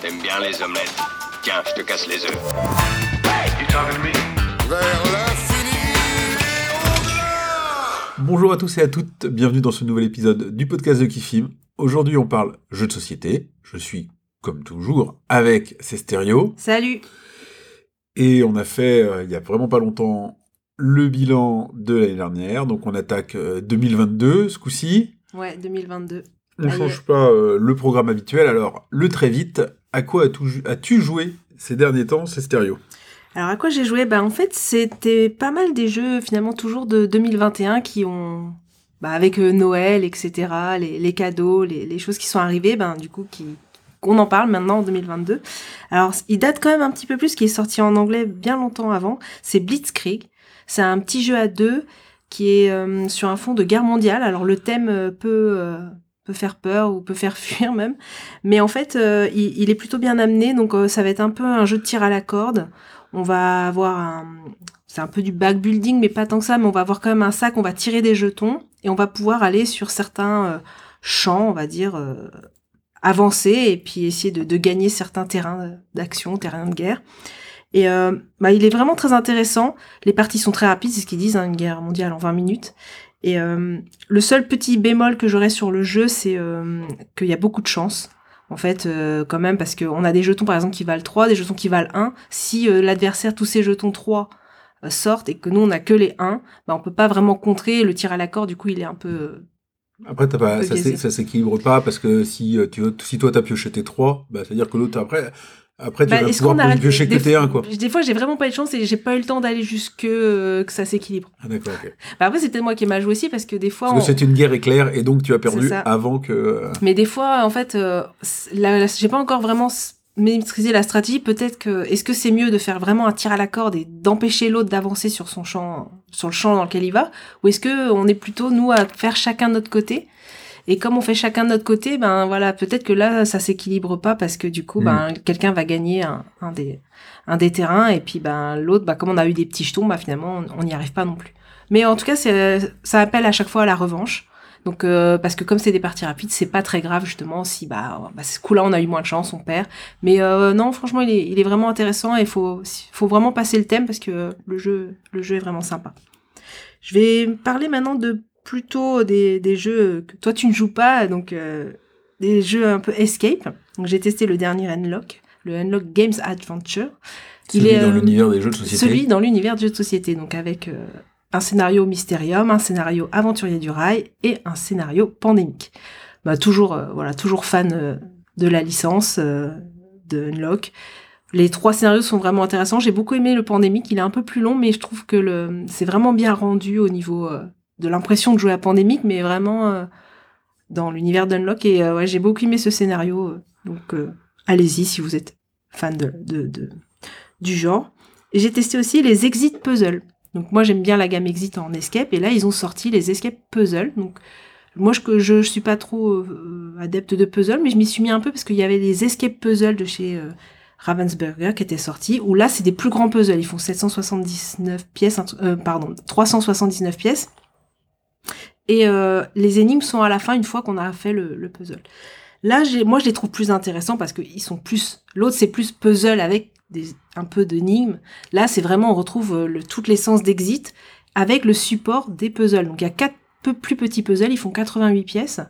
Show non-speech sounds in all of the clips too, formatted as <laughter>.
T'aimes bien les omelettes. Tiens, je te casse les œufs. Vers l'infini Bonjour à tous et à toutes, bienvenue dans ce nouvel épisode du podcast de Kifim. Aujourd'hui on parle jeux de société, je suis comme toujours avec ces stéréos, Salut et on a fait euh, il y a vraiment pas longtemps le bilan de l'année dernière, donc on attaque euh, 2022 ce coup-ci. Ouais, 2022. On ne change pas euh, le programme habituel, alors le très vite, à quoi as-tu jou- as-tu joué ces derniers temps, ces stéréos? Alors à quoi j'ai joué? Bah en fait c'était pas mal des jeux finalement toujours de 2021 qui ont... Bah avec euh, Noël, etc., les, les cadeaux, les, les choses qui sont arrivées, ben du coup qui qu'on en parle maintenant en 2022. Alors il date quand même un petit peu plus, qui est sorti en anglais bien longtemps avant, c'est Blitzkrieg. C'est un petit jeu à deux qui est euh, sur un fond de guerre mondiale. Alors le thème peut... euh, peut faire peur ou peut faire <laughs> fuir même. Mais en fait, euh, il, est plutôt bien amené, donc euh, ça va être un peu un jeu de tir à la corde. On va avoir un... C'est un peu du backbuilding, mais pas tant que ça, mais on va avoir quand même un sac, on va tirer des jetons, et on va pouvoir aller sur certains euh, champs, on va dire, avancer, et puis essayer de, de gagner certains terrains d'action, terrains de guerre. Et bah, il est vraiment très intéressant. Les parties sont très rapides, c'est ce qu'ils disent, hein, une guerre mondiale en 20 minutes. Et euh, le seul petit bémol que j'aurais sur le jeu, c'est euh, qu'il y a beaucoup de chance. En fait, euh, quand même, parce qu'on a des jetons, par exemple, qui valent 3, des jetons qui valent 1. Si l'adversaire, tous ses jetons 3 euh, sortent et que nous, on a que les 1, bah, on peut pas vraiment contrer. Le tir à la corde, du coup, il est un peu... Après, t'as pas, ça, s'équilibre pas parce que si, tu, si toi t'as pioché tes 3, bah, c'est-à-dire que l'autre après, après tu Bah, vas pouvoir piocher que des, tes 1 quoi. des fois, j'ai vraiment pas eu de chance et j'ai pas eu le temps d'aller jusque euh, que ça s'équilibre. Ah, d'accord, ok. Bah, après, c'est peut-être moi qui ai mal joué aussi parce que des fois... Parce que c'est une guerre éclair et donc tu as perdu avant que. euh, Mais des fois, en fait, euh, j'ai pas encore vraiment maîtrisé la stratégie. Peut-être que est-ce que c'est mieux de faire vraiment un tir à la corde et d'empêcher l'autre d'avancer sur son champ, sur le champ dans lequel il va, ou est-ce que on est plutôt nous à faire chacun de notre côté et comme on fait chacun de notre côté, ben voilà, peut-être que là ça s'équilibre pas parce que du coup, Mm. ben quelqu'un va gagner un, un des un des terrains et puis ben l'autre, bah comme on a eu des petits jetons, bah finalement on n'y arrive pas non plus. Mais en tout cas, ça appelle à chaque fois à la revanche. Donc euh, parce que comme c'est des parties rapides, c'est pas très grave justement si bah, bah ce coup-là on a eu moins de chance, on perd. Mais euh, non, franchement, il est, il est vraiment intéressant et il faut faut vraiment passer le thème parce que le jeu le jeu est vraiment sympa. Je vais parler maintenant de plutôt des, des jeux que toi tu ne joues pas, donc euh, des jeux un peu escape. Donc j'ai testé le dernier Unlock, le Unlock Games Adventure. Il celui est, dans euh, l'univers des jeux de société. Celui dans l'univers du jeu de société, donc avec euh, un scénario mystérium, un scénario aventurier du rail et un scénario pandémique. Bah, toujours, voilà, toujours fan de la licence de Unlock. Les trois scénarios sont vraiment intéressants. J'ai beaucoup aimé le pandémique. Il est un peu plus long, mais je trouve que le, c'est vraiment bien rendu au niveau euh, de l'impression de jouer à pandémique, mais vraiment euh, dans l'univers d'Unlock. Et euh, ouais, j'ai beaucoup aimé ce scénario. euh, donc, allez-y si vous êtes fan de, de, du genre. Et j'ai testé aussi les Exit Puzzle. Donc moi j'aime bien la gamme Exit en escape et là ils ont sorti les Escape Puzzle. Donc moi je je, je suis pas trop adepte de puzzle mais je m'y suis mis un peu parce qu'il y avait les Escape Puzzle de chez Ravensburger qui étaient sortis où là c'est des plus grands puzzles, ils font 779 pièces euh, pardon, 379 pièces. Et euh, les énigmes sont à la fin une fois qu'on a fait le, le puzzle. Là, moi, je les trouve plus intéressants parce qu'ils sont plus. L'autre, c'est plus puzzle avec un peu d'énigmes. Là, c'est vraiment, on retrouve euh, le, toute l'essence d'Exit avec le support des puzzles. Donc, il y a quatre plus petits puzzles, ils font 88 pièces.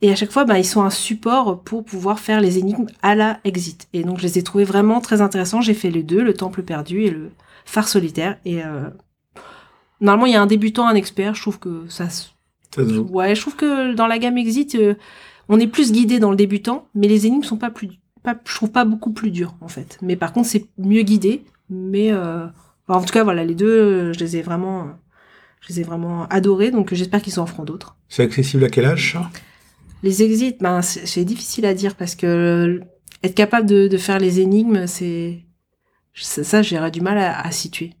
Et à chaque fois, ben, ils sont un support pour pouvoir faire les énigmes à la Exit. Et donc, je les ai trouvés vraiment très intéressants. J'ai fait les deux, le Temple perdu et le Phare solitaire. Et euh, normalement, il y a un débutant, un expert. Je trouve que ça se. Ouais, je trouve que dans la gamme Exit, euh, on est plus guidé dans le débutant, mais les énigmes sont pas plus, pas, je trouve pas beaucoup plus dures en fait. Mais par contre, c'est mieux guidé. Mais euh, enfin, en tout cas, voilà, les deux, euh, je les ai vraiment, je les ai vraiment adorés. Donc j'espère qu'ils en feront d'autres. C'est accessible à quel âge ça? Les exits, ben c'est difficile à dire parce que être capable de, de faire les énigmes, c'est ça, ça, j'aurais du mal à, à situer.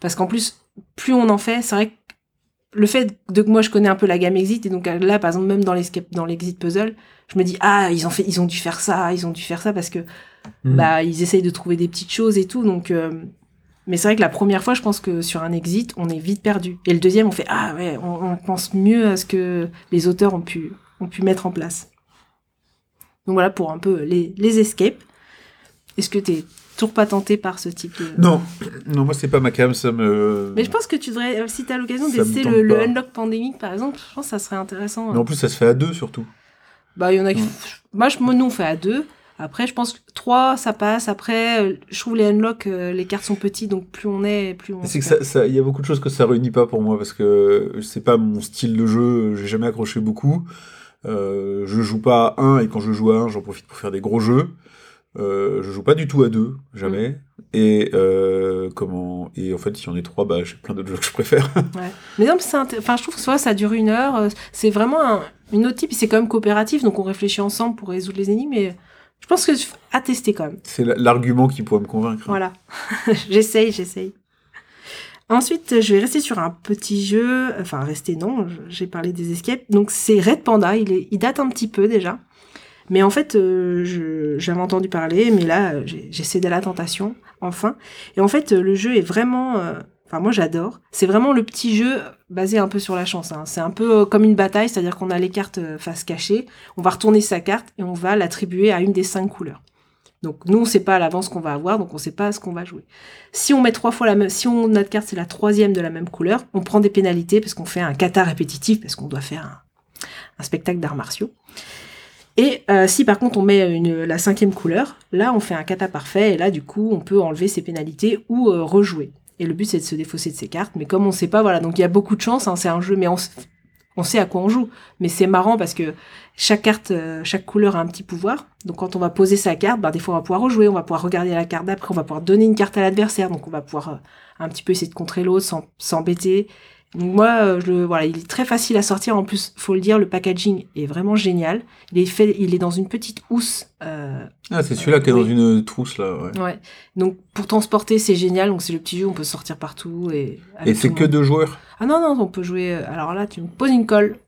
Parce qu'en plus, plus on en fait, c'est vrai que le fait de que moi je connais un peu la gamme exit et donc euh, là par exemple même dans l'escape dans l'exit puzzle, je me dis ah ils ont fait ils ont dû faire ça, ils ont dû faire ça parce que Mhm. bah ils essayent de trouver des petites choses et tout donc euh, mais c'est vrai que la première fois je pense que sur un exit on est vite perdu et le deuxième on fait ah ouais on, on pense mieux à ce que les auteurs ont pu ont pu mettre en place. Donc voilà pour un peu les, les escapes. Est-ce que t'es toujours pas tenté par ce type de... Non, non, moi c'est pas ma cam, ça me. Mais je pense que tu devrais, euh, si t'as l'occasion Ça me d'essayer le. Unlock Pandemic par exemple, je pense que ça serait intéressant. Mais en plus, ça se fait à deux surtout. Bah, il y en a qui. Moi, je, nous, on fait à deux. Après, je pense que trois, ça passe. Après, euh, je trouve les unlock, euh, les cartes sont petites, donc plus on est, plus on. C'est que ça, y a beaucoup de choses que ça réunit pas pour moi parce que c'est pas mon style de jeu. J'ai jamais accroché beaucoup. Euh, je joue pas à un et quand je joue à un, j'en profite pour faire des gros jeux. Euh, je joue pas du tout à deux, jamais. Mm. Et euh, comment Et en fait, si on est trois, bah j'ai plein d'autres jeux que je préfère. <laughs> Mais non, c'est enfin, je trouve que soit ça dure une heure. euh, C'est vraiment un, une autre type. C'est quand même coopératif, donc on réfléchit ensemble pour résoudre les énigmes. Mais je pense que à tester quand même. c'est la- l'argument qui pourrait me convaincre. Voilà. <laughs> j'essaye, j'essaye. Ensuite, je vais rester sur un petit jeu. Enfin, rester, non, j'ai parlé des escapes. Donc, c'est Red Panda. Il, est, il date un petit peu déjà. Mais en fait, euh, j'avais entendu parler, mais là, euh, j'ai cédé à la tentation, enfin. Et en fait, euh, le jeu est vraiment. Enfin, moi, j'adore. C'est vraiment le petit jeu basé un peu sur la chance. hein. C'est un peu comme une bataille, c'est-à-dire qu'on a les cartes face cachée. On va retourner sa carte et on va l'attribuer à une des cinq couleurs. Donc nous, on sait pas à l'avance ce qu'on va avoir, donc on sait pas ce qu'on va jouer. Si on met trois fois la même, si on, notre carte c'est la troisième de la même couleur, on prend des pénalités parce qu'on fait un kata répétitif, parce qu'on doit faire un spectacle d'arts martiaux. Et euh, si par contre on met une, la cinquième couleur, là on fait un kata parfait et là du coup on peut enlever ses pénalités ou euh, rejouer. Et le but c'est de se défausser de ses cartes, mais comme on sait pas, voilà, donc il y a beaucoup de chance, hein, c'est un jeu, mais on, sait à quoi on joue. Mais c'est marrant parce que chaque carte, euh, chaque couleur a un petit pouvoir. Donc quand on va poser sa carte, bah, des fois on va pouvoir rejouer, on va pouvoir regarder la carte d'après, on va pouvoir donner une carte à l'adversaire, donc on va pouvoir un petit peu essayer de contrer l'autre sans s'embêter. Donc moi, euh, je, voilà, il est très facile à sortir. En plus, faut le dire, le packaging est vraiment génial. Il est fait, il est dans une petite housse. euh, Ah, c'est celui-là qui est Oui. dans une trousse là. Ouais. ouais. Donc pour transporter, c'est génial. Donc c'est le petit jeu, on peut sortir partout et. Et c'est que deux joueurs? Ah non, non, on peut jouer. euh, Alors là, tu me poses une colle.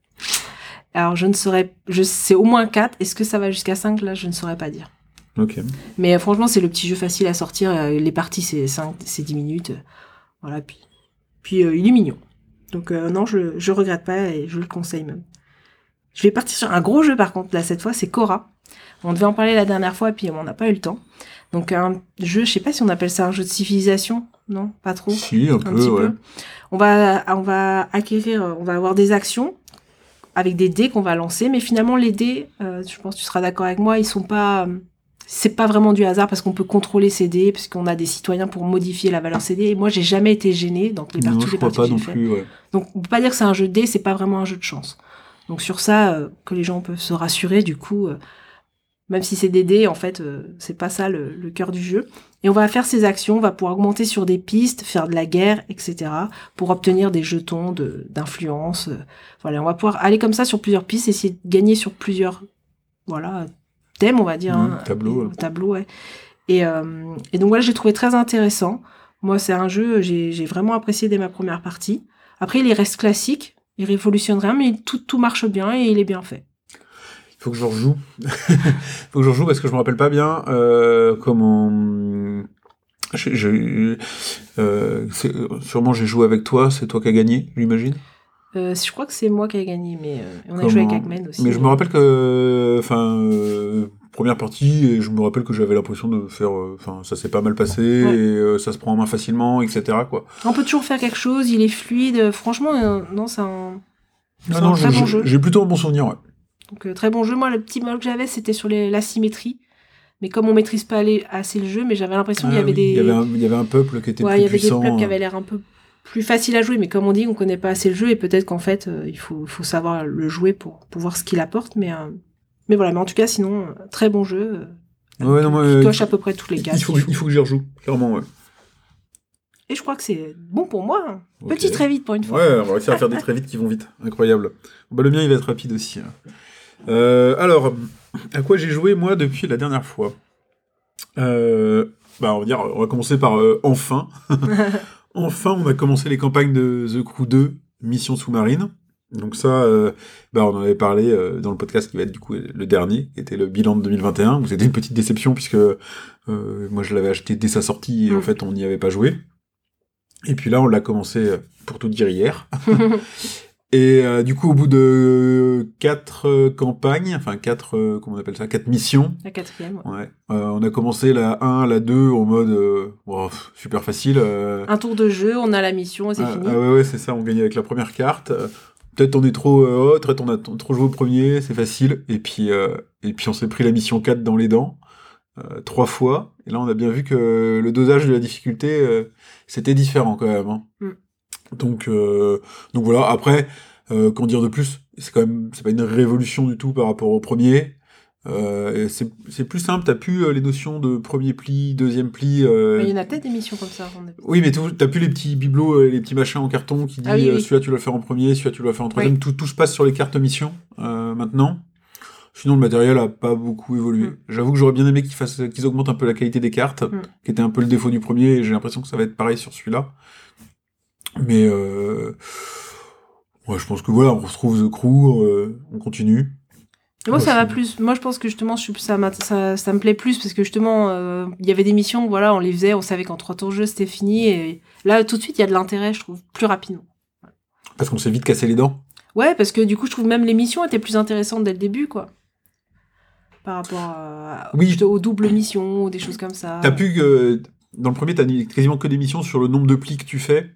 Alors je ne saurais. Je c'est au moins 4. Est-ce que ça va jusqu'à 5 Là, je ne saurais pas dire. Ok. Mais euh, franchement, c'est le petit jeu facile à sortir. euh, les parties, c'est 5, c'est 10 minutes. euh, Voilà, puis. Puis euh, il est mignon. Donc euh, non, je, je regrette pas et je le conseille même. Je vais partir sur un gros jeu par contre, là, cette fois, c'est Cora. On devait en parler la dernière fois, puis on n'a pas eu le temps. Donc un jeu, je sais pas si on appelle ça un jeu de civilisation. Non, pas trop Si, un, un peu, petit ouais. peu. On va, on va acquérir, on va avoir des actions avec des dés qu'on va lancer, mais finalement les dés, euh, je pense que tu seras d'accord avec moi, ils sont pas, euh, c'est pas vraiment du hasard parce qu'on peut contrôler ces dés, puisqu'on a des citoyens pour modifier la valeur dés. Et moi, j'ai jamais été gênée dans les Non, parties, je les crois parties pas non fait. plus. Ouais. Donc, on peut pas dire que c'est un jeu de dés, c'est pas vraiment un jeu de chance. Donc sur ça, euh, que les gens peuvent se rassurer, du coup, euh, même si c'est des dés, en fait, euh, c'est pas ça le, le cœur du jeu. Et on va faire ces actions, on va pouvoir augmenter sur des pistes, faire de la guerre, etc., pour obtenir des jetons d'influence. voilà, on va pouvoir aller comme ça sur plusieurs pistes, essayer de gagner sur plusieurs, voilà, thèmes, on va dire. Mhm, hein, tableaux, et- ouais. tableaux, ouais. Et, euh, et donc voilà, j'ai trouvé très intéressant. Moi, c'est un jeu, j'ai j'ai vraiment apprécié dès ma première partie. Après, il reste classique, il révolutionne rien, mais tout, tout marche bien et il est bien fait. Il faut que je rejoue. Il <laughs> faut que je rejoue parce que je me rappelle pas bien euh, comment. euh, euh, sûrement j'ai joué avec toi, c'est toi qui as gagné, j'imagine? Euh, je crois que c'est moi qui ai gagné, mais euh, on a joué avec Hackman aussi. Mais je me rappelle que, enfin, euh, première partie, et je me rappelle que j'avais l'impression de faire, enfin, ça s'est pas mal passé, Ouais. et ça se prend en main facilement, etc. Quoi. On peut toujours faire quelque chose, il est fluide. Franchement, non, c'est un, Ah un non, très je- bon je- jeu. j'ai plutôt un bon souvenir. Ouais. Donc très bon jeu. Moi, le petit mal que j'avais, c'était sur les- la symétrie. Mais comme on maîtrise pas assez le jeu, mais j'avais l'impression qu'il y Ah avait oui, des, il y avait un, il y avait un peuple qui était ouais, plus il y avait puissant. des peuples qui euh. avaient l'air un peu plus faciles à jouer, mais comme on dit, on connaît pas assez le jeu et peut-être qu'en fait, euh, il faut, faut savoir le jouer pour, pour voir ce qu'il apporte. Mais, euh, mais voilà, mais en tout cas, sinon, euh, très bon jeu. euh, Ouais, non, moi, qui coche à peu près tous les cases. il, faut, il faut que j'y rejoue, clairement. Ouais. Et je crois que c'est bon pour moi. hein. Petit très vite pour une fois. Ouais, on va réussir à faire des très vite qui vont vite. Incroyable. Bah, le mien, il va être rapide aussi. hein. Alors, à quoi j'ai joué, moi, depuis la dernière fois? Bah, on va dire, on va commencer par enfin. <laughs> enfin, on a commencé les campagnes de The Crew 2, Mission sous-marine. Donc ça, euh, bah, on en avait parlé euh, dans le podcast qui va être du coup le dernier, qui était le bilan de 2021, où c'était une petite déception puisque euh, moi je l'avais acheté dès sa sortie et en Mm. fait on n'y avait pas joué. Et puis là, on l'a commencé, pour tout dire, hier. <laughs> Et euh, du coup, au bout de quatre euh, campagnes, enfin quatre, euh, comment on appelle ça, quatre missions, La quatrième. ouais. ouais, on a commencé la 1, la 2 en mode wow, super facile. Un tour de jeu, on a la mission et c'est ah, fini. ah ouais, ouais, c'est ça, on gagne avec la première carte. Peut-être on est trop haut, peut-être on a trop joué au premier, c'est facile. Et puis, et puis on s'est pris la mission 4 dans les dents, euh, trois fois. Et là, on a bien vu que le dosage de la difficulté, euh, c'était différent quand même. hein. Mm. Donc, euh, donc voilà, après, euh, qu'en dire de plus? C'est quand même, c'est pas une révolution du tout par rapport au premier. Euh, c'est plus simple, t'as plus euh, les notions de premier pli, deuxième pli. euh, Mais il y en a peut-être des missions comme ça. est- oui, mais t'as plus les petits bibelots, les petits machins en carton qui dit Ah oui, oui. celui-là tu dois le faire en premier, celui-là tu dois le faire en troisième. Oui. Tout, tout se passe sur les cartes mission euh, maintenant. Sinon, le matériel a pas beaucoup évolué. Mm. J'avoue que j'aurais bien aimé qu'ils fassent, qu'ils augmentent un peu la qualité des cartes, Mm. qui était un peu le défaut du premier. Et j'ai l'impression que ça va être pareil sur celui-là. Mais euh... ouais, je pense que voilà, on retrouve The Crew, euh, on continue. Moi, ça va plus. Moi, je pense que justement, je ça, ça, ça me plaît plus parce que justement, euh, il y avait des missions, voilà, on les faisait, on savait qu'en trois tours de jeu, c'était fini. Et là, tout de suite, il y a de l'intérêt, je trouve, plus rapidement. Parce qu'on s'est vite cassé les dents. Ouais, parce que du coup, je trouve même les missions étaient plus intéressantes dès le début, quoi. Par rapport à- Oui. aux doubles missions ou des choses comme ça. T'as pu dans le premier, t'as quasiment que des missions sur le nombre de plis que tu fais,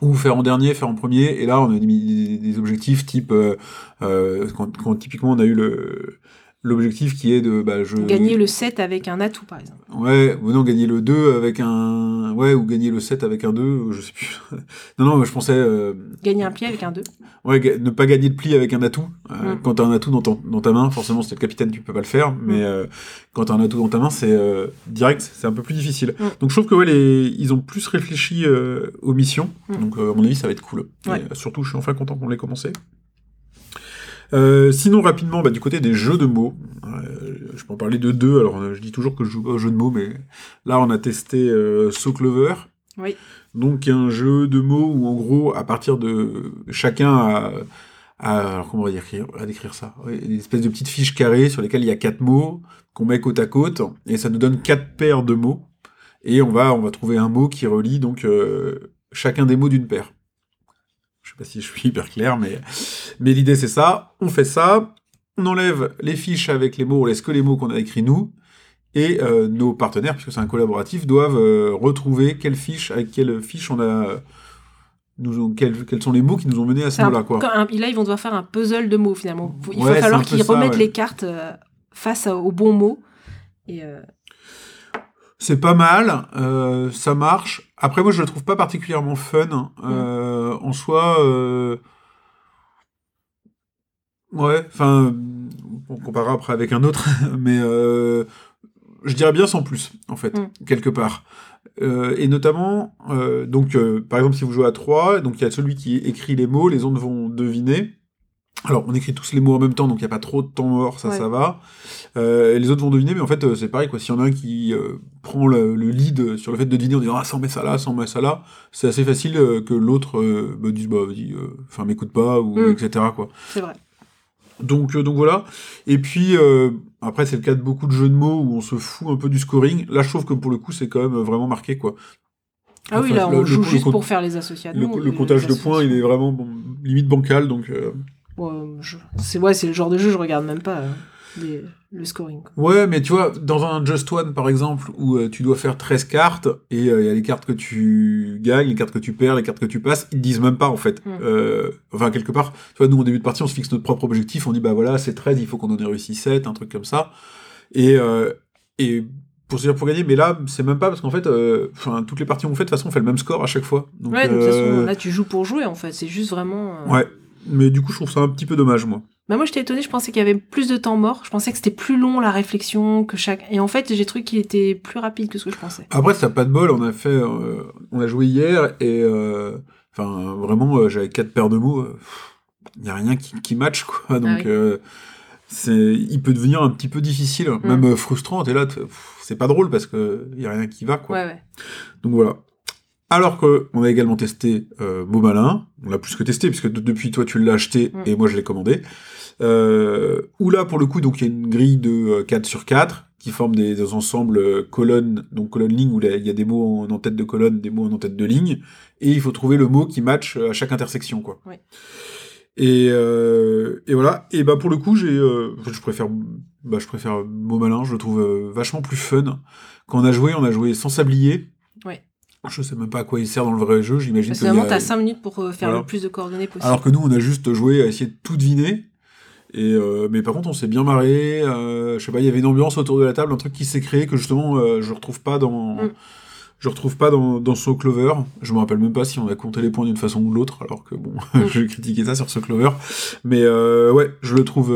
ou faire en dernier, faire en premier. Et là, on a mis des, objectifs type euh, euh, quand typiquement on a eu le l'objectif qui est de bah, je Gagner le 7 avec un atout, par exemple. ouais ou non gagner le 2 avec un ouais ou gagner le 7 avec un 2 je sais plus <laughs> non non je pensais euh, Gagner un pied avec un 2. ouais ga- ne pas gagner de pli avec un atout Euh, Mm. quand t'as un atout dans, ton- dans ta main forcément si t'es le capitaine tu peux pas le faire mais euh, quand t'as un atout dans ta main c'est euh, direct c'est un peu plus difficile Mm. donc je trouve que ouais les, ils ont plus réfléchi euh, aux missions Mm. donc à mon avis ça va être cool Ouais. Et, surtout je suis enfin content qu'on l'ait commencé euh, sinon rapidement bah, du côté des jeux de mots euh, je peux en parler de deux alors euh, je dis toujours que je joue pas aux jeux de mots mais là on a testé euh, So Clover Oui. donc un jeu de mots où en gros à partir de chacun a, a- alors comment on va décrire, à décrire ça? Ouais, Des espèces de petites fiches carrées sur lesquelles il y a quatre mots qu'on met côte à côte et ça nous donne quatre paires de mots et on va on va trouver un mot qui relie donc euh, chacun des mots d'une paire. Pas si je suis hyper clair mais mais l'idée c'est ça, on fait ça, on enlève les fiches avec les mots, on laisse que les mots qu'on a écrits nous et euh, nos partenaires puisque c'est un collaboratif doivent euh, retrouver quelle fiche avec quelle fiche on a nous ont, quels, quels sont les mots qui nous ont menés à ce mot-là là, ils vont devoir faire un puzzle de mots, finalement. Il Ouais, va falloir qu'ils remettent ouais. les cartes euh, face aux bons mots. Et C'est pas mal, euh, ça marche. Après, moi, je le trouve pas particulièrement fun. Euh, En soi, euh... ouais, enfin, on comparera après avec un autre, <laughs> mais euh, je dirais bien sans plus, en fait, Mm. quelque part. Euh, et notamment, euh, donc, euh, par exemple, si vous jouez à 3, donc il y a celui qui écrit les mots, les autres vont deviner. Alors, on écrit tous les mots en même temps, donc il n'y a pas trop de temps mort, ça, Ouais. ça va. Euh, et les autres vont deviner, mais en fait, euh, c'est pareil, quoi. S'il y en a un qui euh, prend le, le lead sur le fait de deviner en disant Ah, ça, on met ça là, ça, on met ça là, c'est assez facile euh, que l'autre bah, dise Bah, vas-y, enfin, m'écoute pas, ou Mm. etc., quoi. c'est vrai. Donc, donc voilà. Et puis, après, c'est le cas de beaucoup de jeux de mots où on se fout un peu du scoring. Là, je trouve que pour le coup, c'est quand même vraiment marqué, quoi. Ah oui, là, on le- joue le juste pour faire les associations. Le, le comptage de points, il est vraiment bon, limite bancal, donc. Euh, C'est ouais, c'est le genre de jeu, je regarde même pas euh, les- le scoring. Ouais, mais tu vois, dans un Just One, par exemple, où euh, tu dois faire 13 cartes, et euh, il y a les cartes que tu gagnes, les cartes que tu perds, les cartes que tu passes, ils te disent même pas, en fait. Mm. Euh, enfin, quelque part, tu vois, nous, au début de partie, on se fixe notre propre objectif, on dit, bah voilà, c'est 13, il faut qu'on en ait réussi 7, un truc comme ça. Et, et pour se dire pour gagner, mais là, c'est même pas, parce qu'en fait, enfin, toutes les parties qu'on fait, de toute façon, on fait le même score à chaque fois. Donc, ouais, de toute façon, là, tu joues pour jouer, en fait. C'est juste vraiment. Ouais. Mais du coup, je trouve ça un petit peu dommage, moi. Bah moi j'étais étonnée, je pensais qu'il y avait plus de temps mort, je pensais que c'était plus long la réflexion que chaque et en fait j'ai trouvé qu'il était plus rapide que ce que je pensais. Après, ça pas de bol, on a fait, euh, on a joué hier et, euh, enfin, vraiment, euh, j'avais quatre paires de mots, il y a rien qui, qui match, quoi. Donc, oui. euh, c'est, il peut devenir un petit peu difficile, Mm. même frustrant. T'es là, c'est pas drôle parce que il y a rien qui va, quoi. Ouais ouais. Donc voilà. Alors que on a également testé euh, Mot Malin, on l'a plus que testé puisque de- depuis toi tu l'as acheté Mm. et moi je l'ai commandé. Euh, où là pour le coup donc il y a une grille de euh, 4 sur 4 qui forment des, des ensembles euh, colonnes, donc colonne ligne où il y a des mots en en-tête de colonne, des mots en en-tête de ligne, et il faut trouver le mot qui match euh, à chaque intersection quoi. Et, euh, et voilà. Et bah pour le coup, j'ai, euh, en je préfère, bah je préfère Beau Malin. Je le trouve euh, vachement plus fun. Quand on a joué, on a joué sans sablier. Ouais. Je sais même pas à quoi il sert dans le vrai jeu. J'imagine. Parce que vraiment, a- t'as 5 minutes pour euh, faire Voilà. le plus de coordonnées possible. Alors que nous, on a juste joué à essayer de tout deviner. Et euh, mais par contre, on s'est bien marré. euh, je sais pas, il y avait une ambiance autour de la table, un truc qui s'est créé que justement euh, je retrouve pas dans. Mm. Je retrouve pas dans, dans So Clover. Je me rappelle même pas si on a compté les points d'une façon ou de l'autre, alors que bon, <laughs> Mm. je critiquais ça sur So Clover. Mais euh, ouais, je le trouve.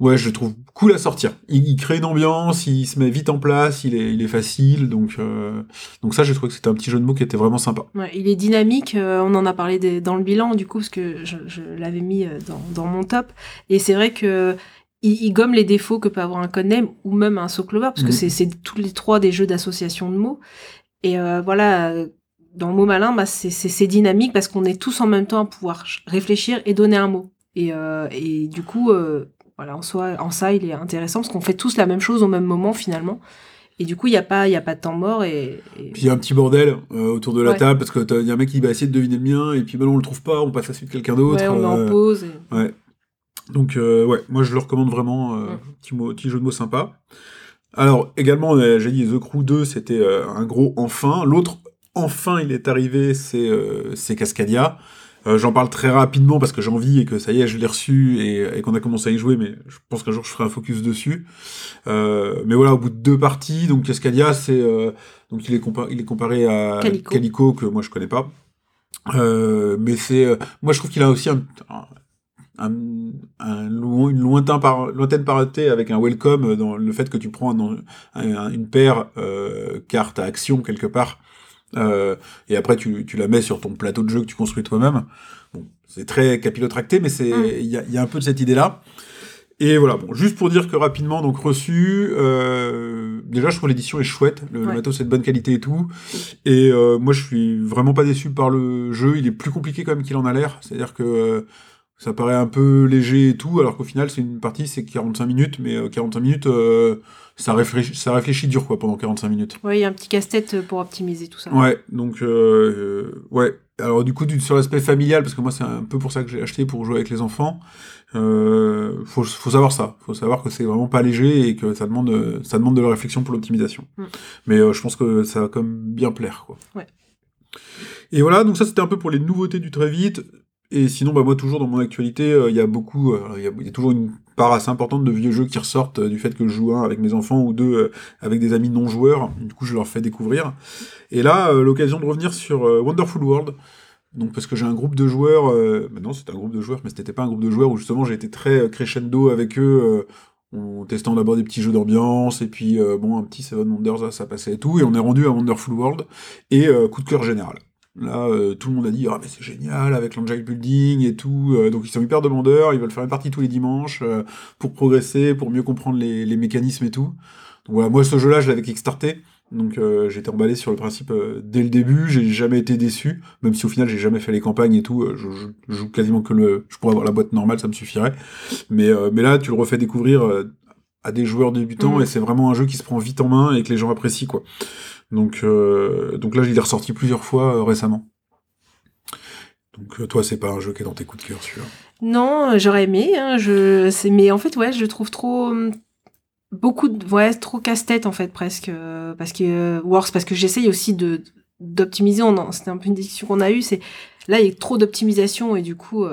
Ouais, je trouve cool à sortir. Il, il crée une ambiance, il se met vite en place, il est, il est facile, donc euh, donc ça, j'ai trouvé que c'était un petit jeu de mots qui était vraiment sympa. Ouais, il est dynamique, euh, on en a parlé des- dans le bilan du coup, parce que je, je l'avais mis euh, dans, dans mon top. Et c'est vrai que il, il gomme les défauts que peut avoir un codename ou même un So Clover, parce que Mhm. c'est- tous les trois des jeux d'association de mots. Et euh, voilà, dans le mot malin, bah, c'est- dynamique parce qu'on est tous en même temps à pouvoir ch- réfléchir et donner un mot. Et, euh, et du coup, euh, voilà, en, soi, en ça, il est intéressant parce qu'on fait tous la même chose au même moment finalement. Et du coup, il n'y a, pas- y a pas de temps mort. Et, et- Puis il y a un petit bordel euh, autour de la Ouais. table parce que t'as- il y a un mec qui va essayer de deviner le mien et puis ben on le trouve pas, on passe à celui de quelqu'un d'autre. ouais, on met en euh, pause. et- ouais. Donc euh, ouais, moi je le recommande vraiment, euh, Mm. petit, mot, petit jeu de mots sympa. Alors également, euh, j'ai dit The Crew 2, c'était euh, un gros enfin. L'autre enfin il est arrivé, c'est euh, c'est Cascadia. Euh, J'en parle très rapidement parce que j'ai envie et que ça y est, je l'ai reçu et, et qu'on a commencé à y jouer, mais je pense qu'un jour je ferai un focus dessus. Euh, mais voilà, au bout de deux parties, donc Cascadia, c'est euh, donc il est, il est comparé à Calico. que moi je connais pas. Mais c'est, moi je trouve qu'il a aussi un, un, un loin- une lointain par, lointaine parenté avec un welcome dans le fait que tu prends un- un- une paire euh, carte à action quelque part euh, et après tu, tu la mets sur ton plateau de jeu que tu construis toi-même. Bon, c'est très capillotracté, mais c'est Mm. il y, a, il y a un peu de cette idée-là. Et voilà, bon, juste pour dire que rapidement, donc reçu, euh, déjà je trouve l'édition est chouette, le, le Ouais. matos c'est de bonne qualité et tout. Et euh, moi je suis vraiment pas déçu par le jeu, il est plus compliqué quand même qu'il en a l'air, c'est-à-dire que euh, ça paraît un peu léger et tout, alors qu'au final c'est une partie, c'est 45 minutes, mais euh, 45 minutes, ça, réfléchit, ça réfléchit dur quoi pendant 45 minutes. Ouais, il y a un petit casse-tête pour optimiser tout ça. Ouais, donc euh, euh, ouais. Alors du coup, sur l'aspect familial, parce que moi c'est un peu pour ça que j'ai acheté pour jouer avec les enfants. Euh, faut, faut savoir ça. Faut savoir que c'est vraiment pas léger et que ça demande, euh, ça demande de la réflexion pour l'optimisation. Mm. Mais euh, je pense que ça va quand même bien plaire, quoi. Ouais. Et voilà, donc ça c'était un peu pour les nouveautés du très vite. Et sinon, bah moi toujours dans mon actualité, euh, il y a beaucoup, euh, y, il y a toujours une part assez importante de vieux jeux qui ressortent euh, du fait que je joue un avec mes enfants ou deux euh, avec des amis non joueurs. Du coup, je leur fais découvrir. Et là, euh, l'occasion de revenir sur Wonderful World. Donc parce que j'ai un groupe de joueurs, euh, maintenant c'était un groupe de joueurs, mais c'était pas un groupe de joueurs où justement j'ai été très crescendo avec eux, en testant d'abord des petits jeux d'ambiance, et puis bon, un petit Seven Wonders, ça, ça passait et tout, et on est rendu à Wonderful World, et coup de cœur général. Là, euh, tout le monde a dit, ah mais c'est génial, avec l'Angel Building et tout, euh, donc ils sont hyper demandeurs, ils veulent faire une partie tous les dimanches, euh, pour progresser, pour mieux comprendre les, les mécanismes et tout. Donc voilà, moi ce jeu-là, je l'avais kickstarté, donc été emballé sur le principe dès le début, j'ai jamais été déçu, même si au final j'ai jamais fait les campagnes et tout, je, je- je joue quasiment que le... Je pourrais avoir la boîte normale, ça me suffirait. Mais, mais là, tu le refais découvrir à des joueurs débutants Mhm. et c'est vraiment un jeu qui se prend vite en main et que les gens apprécient, quoi. Donc, euh, donc là, je l'ai ressorti plusieurs fois euh, récemment. Donc euh, toi, c'est pas un jeu qui est dans tes coups de cœur, sûr. Non, j'aurais aimé. Hein, je, mais en fait, ouais, je trouve trop, hum, beaucoup, trop casse-tête en fait presque, parce que Works, parce que j'essaye aussi de d'optimiser. C'était un peu une discussion qu'on a eue. C'est là, il y a trop d'optimisation et du coup.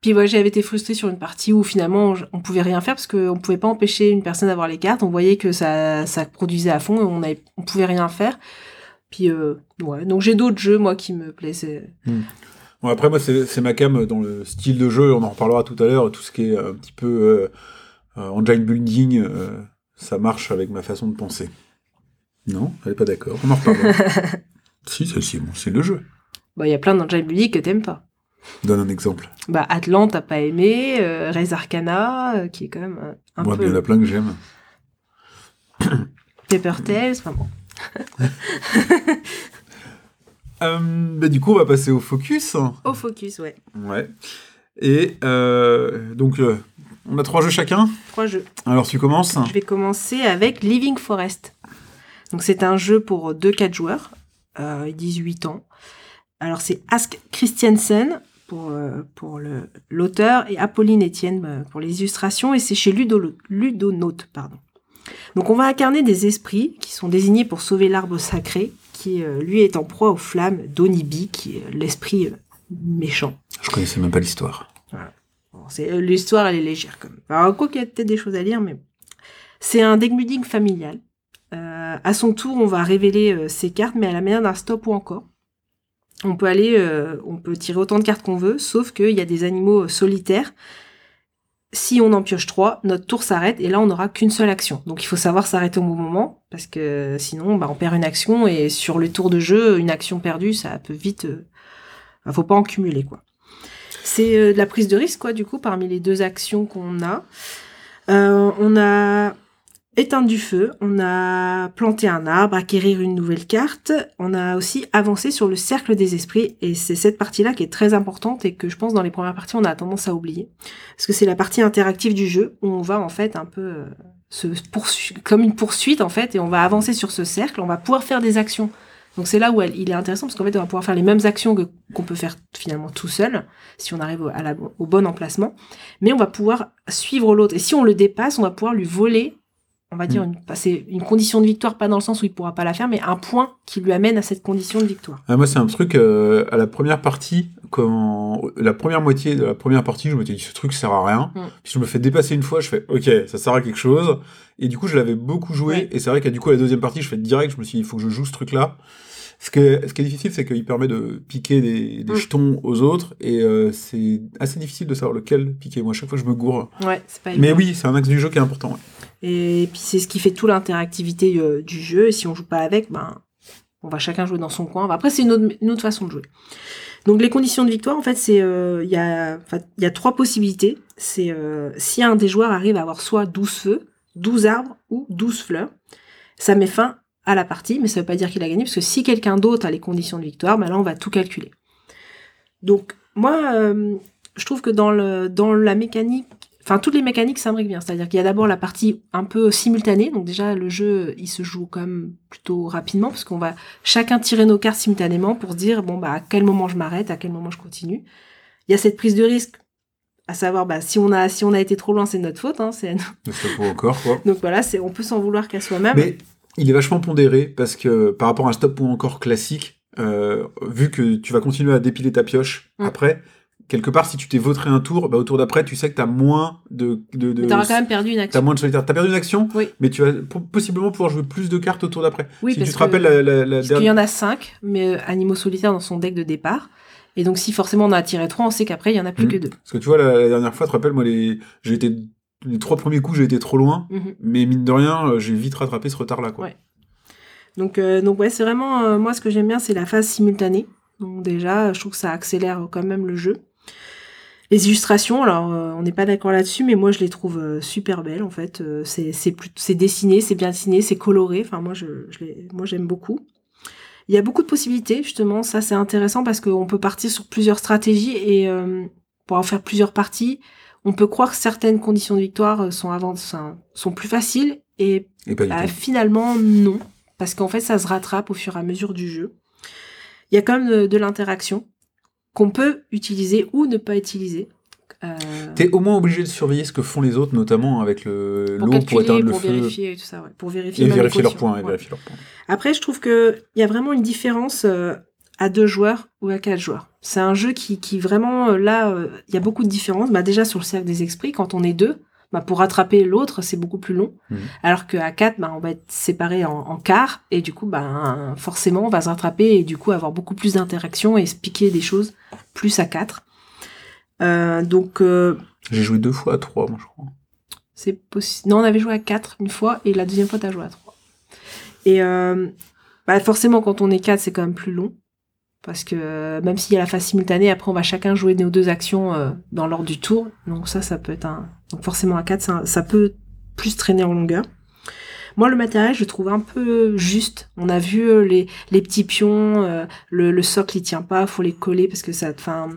Puis ouais, j'avais été frustrée sur une partie où finalement on pouvait rien faire parce qu'on pouvait pas empêcher une personne d'avoir les cartes. On voyait que ça, ça produisait à fond et on avait, on pouvait rien faire. Puis euh, ouais, donc j'ai d'autres jeux moi qui me plaisaient. Bon, après, moi, c'est ma cam dans le style de jeu, on en reparlera tout à l'heure, tout ce qui est un petit peu euh, euh, engine building, euh, ça marche avec ma façon de penser. Non, elle est pas d'accord, on en reparlera. <laughs> si, c'est bon, c'est le jeu. Bah il y a plein d'engine building que t'aimes pas. Donne un exemple. Bah, Atlante, t'as pas aimé, euh, Res Arcana, euh, qui est quand même un Moi, il y en peu a plein que j'aime. <coughs> Paper Tales, enfin bon. <laughs> <laughs> Euh, bah, du coup, on va passer au focus. Au focus, ouais. Ouais. Et euh, donc, euh, on a trois jeux chacun. Trois jeux. Alors, tu commences Je vais commencer avec Living Forest. Donc, c'est un jeu pour 2-4 joueurs, euh, 18 ans. Alors, c'est Ask Christiansen, pour, euh, pour le- l'auteur et Apolline Etienne euh, pour les illustrations et c'est chez Ludo, Ludonote. Pardon. Donc on va incarner des esprits qui sont désignés pour sauver l'arbre sacré qui euh, lui est en proie aux flammes d'Onibi qui est l'esprit euh, méchant. Je connaissais même pas l'histoire. Bon, euh, L'histoire, elle est légère même. Alors, quoi qu'il y a peut-être des choses à lire, mais c'est un deckbuilding familial. Euh, à son tour, on va révéler ses cartes, mais à la manière d'un stop ou encore. On peut aller, euh, on peut tirer autant de cartes qu'on veut, sauf qu'il y a des animaux euh, solitaires. Si on en pioche trois, notre tour s'arrête et là on n'aura qu'une seule action. Donc il faut savoir s'arrêter au bon moment parce que sinon bah, on perd une action et sur le tour de jeu, une action perdue, ça peut vite. euh, bah, faut pas en cumuler quoi. C'est euh, de la prise de risque, quoi, du coup, parmi les deux actions qu'on a. Euh, on a éteindre du feu, on a planté un arbre, acquérir une nouvelle carte, on a aussi avancé sur le cercle des esprits, et c'est cette partie-là qui est très importante et que je pense dans les premières parties on a tendance à oublier. Parce que c'est la partie interactive du jeu où on va en fait un peu euh, se poursuivre, comme une poursuite en fait, et on va avancer sur ce cercle, on va pouvoir faire des actions. Donc c'est là où il est intéressant parce qu'en fait on va pouvoir faire les mêmes actions que- qu'on peut faire finalement tout seul si on arrive au bon emplacement, mais on va pouvoir suivre l'autre. Et si on le dépasse, on va pouvoir lui voler, on va dire, une, pas- c'est une condition de victoire, pas dans le sens où il pourra pas la faire, mais un point qui lui amène à cette condition de victoire. Ah, moi, c'est un truc, euh, à la première partie, quand la première moitié de la première partie, je me suis dit, ce truc sert à rien. Mm. Puis je me fais dépasser une fois, je fais, ok, ça sert à quelque chose. Et du coup, je l'avais beaucoup joué. Ouais. Et c'est vrai qu'à du coup, à la deuxième partie, je fais direct, je me suis dit, il faut que je joue ce truc-là. Ce, que, ce qui est difficile, c'est qu'il permet de piquer des, des Mm. jetons aux autres. Et euh, c'est assez difficile de savoir lequel piquer. Moi, à chaque fois, je me gourre. Ouais, c'est pas Mais oui, c'est un axe du jeu qui est important. ouais. Et puis c'est ce qui fait tout l'interactivité euh, du jeu. Et si on joue pas avec, ben on va chacun jouer dans son coin. Après c'est une autre, une autre façon de jouer. Donc les conditions de victoire, en fait, c'est euh, il y a y a trois possibilités. C'est euh, si un des joueurs arrive à avoir soit 12 feux, 12 arbres ou 12 fleurs, ça met fin à la partie, mais ça veut pas dire qu'il a gagné parce que si quelqu'un d'autre a les conditions de victoire, ben là on va tout calculer. Donc moi je trouve que dans le dans la mécanique Enfin, toutes les mécaniques s'imbriquent bien. C'est-à-dire qu'il y a d'abord la partie un peu simultanée. Donc déjà, le jeu, il se joue quand même plutôt rapidement parce qu'on va chacun tirer nos cartes simultanément pour se dire, bon, bah, à quel moment je m'arrête, à quel moment je continue. Il y a cette prise de risque, à savoir, bah, si on a, si on a été trop loin, c'est notre faute, hein, c'est à nous. Encore, quoi. Donc voilà, c'est, on peut s'en vouloir qu'à soi-même. Mais il est vachement pondéré parce que par rapport à un stop ou encore classique, euh, vu que tu vas continuer à dépiler ta pioche Mm. après, quelque part, si tu t'es vautré un tour, bah, au tour d'après, tu sais que t'as moins de. de, de t'auras quand même perdu une T'as action. moins de solitaire. T'as perdu une action, Oui. mais tu vas po- possiblement pouvoir jouer plus de cartes au tour d'après. Oui, si parce tu te que- rappelles la, la, la Parce qu'il y en a 5, mais euh, animaux solitaires dans son deck de départ. Et donc, si forcément on a tiré 3, on sait qu'après, il y en a plus Mhm. que 2. Parce que tu vois, la, la dernière fois, tu te rappelles, moi, les, j'ai été, les trois premiers coups, j'ai été trop loin, mais mine de rien, euh, j'ai vite rattrapé ce retard-là, quoi. Ouais. Donc, euh, donc ouais, c'est vraiment, euh, moi, ce que j'aime bien, c'est la phase simultanée. Donc déjà, je trouve que ça accélère quand même le jeu. Les illustrations, alors euh, on n'est pas d'accord là-dessus, mais moi je les trouve euh, super belles en fait. Euh, c'est c'est dessiné, c'est bien dessiné, c'est coloré. Enfin moi je, je les- moi j'aime beaucoup. Il y a beaucoup de possibilités justement, ça c'est intéressant parce qu'on peut partir sur plusieurs stratégies et euh, pour en faire plusieurs parties, on peut croire que certaines conditions de victoire euh, sont avant, sont sont plus faciles et bah, finalement, non. Parce qu'en fait, ça se rattrape au fur et à mesure du jeu. Il y a quand même de, de l'interaction qu'on peut utiliser ou ne pas utiliser. Euh, T'es au moins obligé de surveiller ce que font les autres, notamment avec le l'eau pour éteindre le pour feu. vérifier et tout ça, ouais. Pour vérifier, Et vérifier leurs points, et ouais. vérifier leurs points. Après, je trouve que il y a vraiment une différence euh, à deux joueurs ou à quatre joueurs. C'est un jeu qui, qui vraiment, euh, là, euh, il y a beaucoup de différences. Bah, déjà, sur le cercle des esprits, quand on est deux, bah, pour rattraper l'autre, c'est beaucoup plus long. Mhm. Alors qu'à quatre, bah, on va être séparés en, en quarts, et du coup, bah, forcément, on va se rattraper et du coup avoir beaucoup plus d'interactions et se piquer des choses plus à quatre. Euh, donc, euh, J'ai joué deux fois à trois, moi, je crois. c'est possible. Non, on avait joué à 4 une fois et la deuxième fois, t'as joué à 3. Et euh, bah forcément, quand on est 4, c'est quand même plus long. Parce que euh, même s'il y a la phase simultanée, après, on va chacun jouer nos deux actions euh, dans l'ordre du tour. Donc ça, ça peut être un... Donc forcément, à 4, ça, ça peut plus traîner en longueur. Moi, le matériel, je le trouve un peu juste. On a vu euh, les, les petits pions, euh, le, le socle, il tient pas, faut les coller parce que ça... Enfin,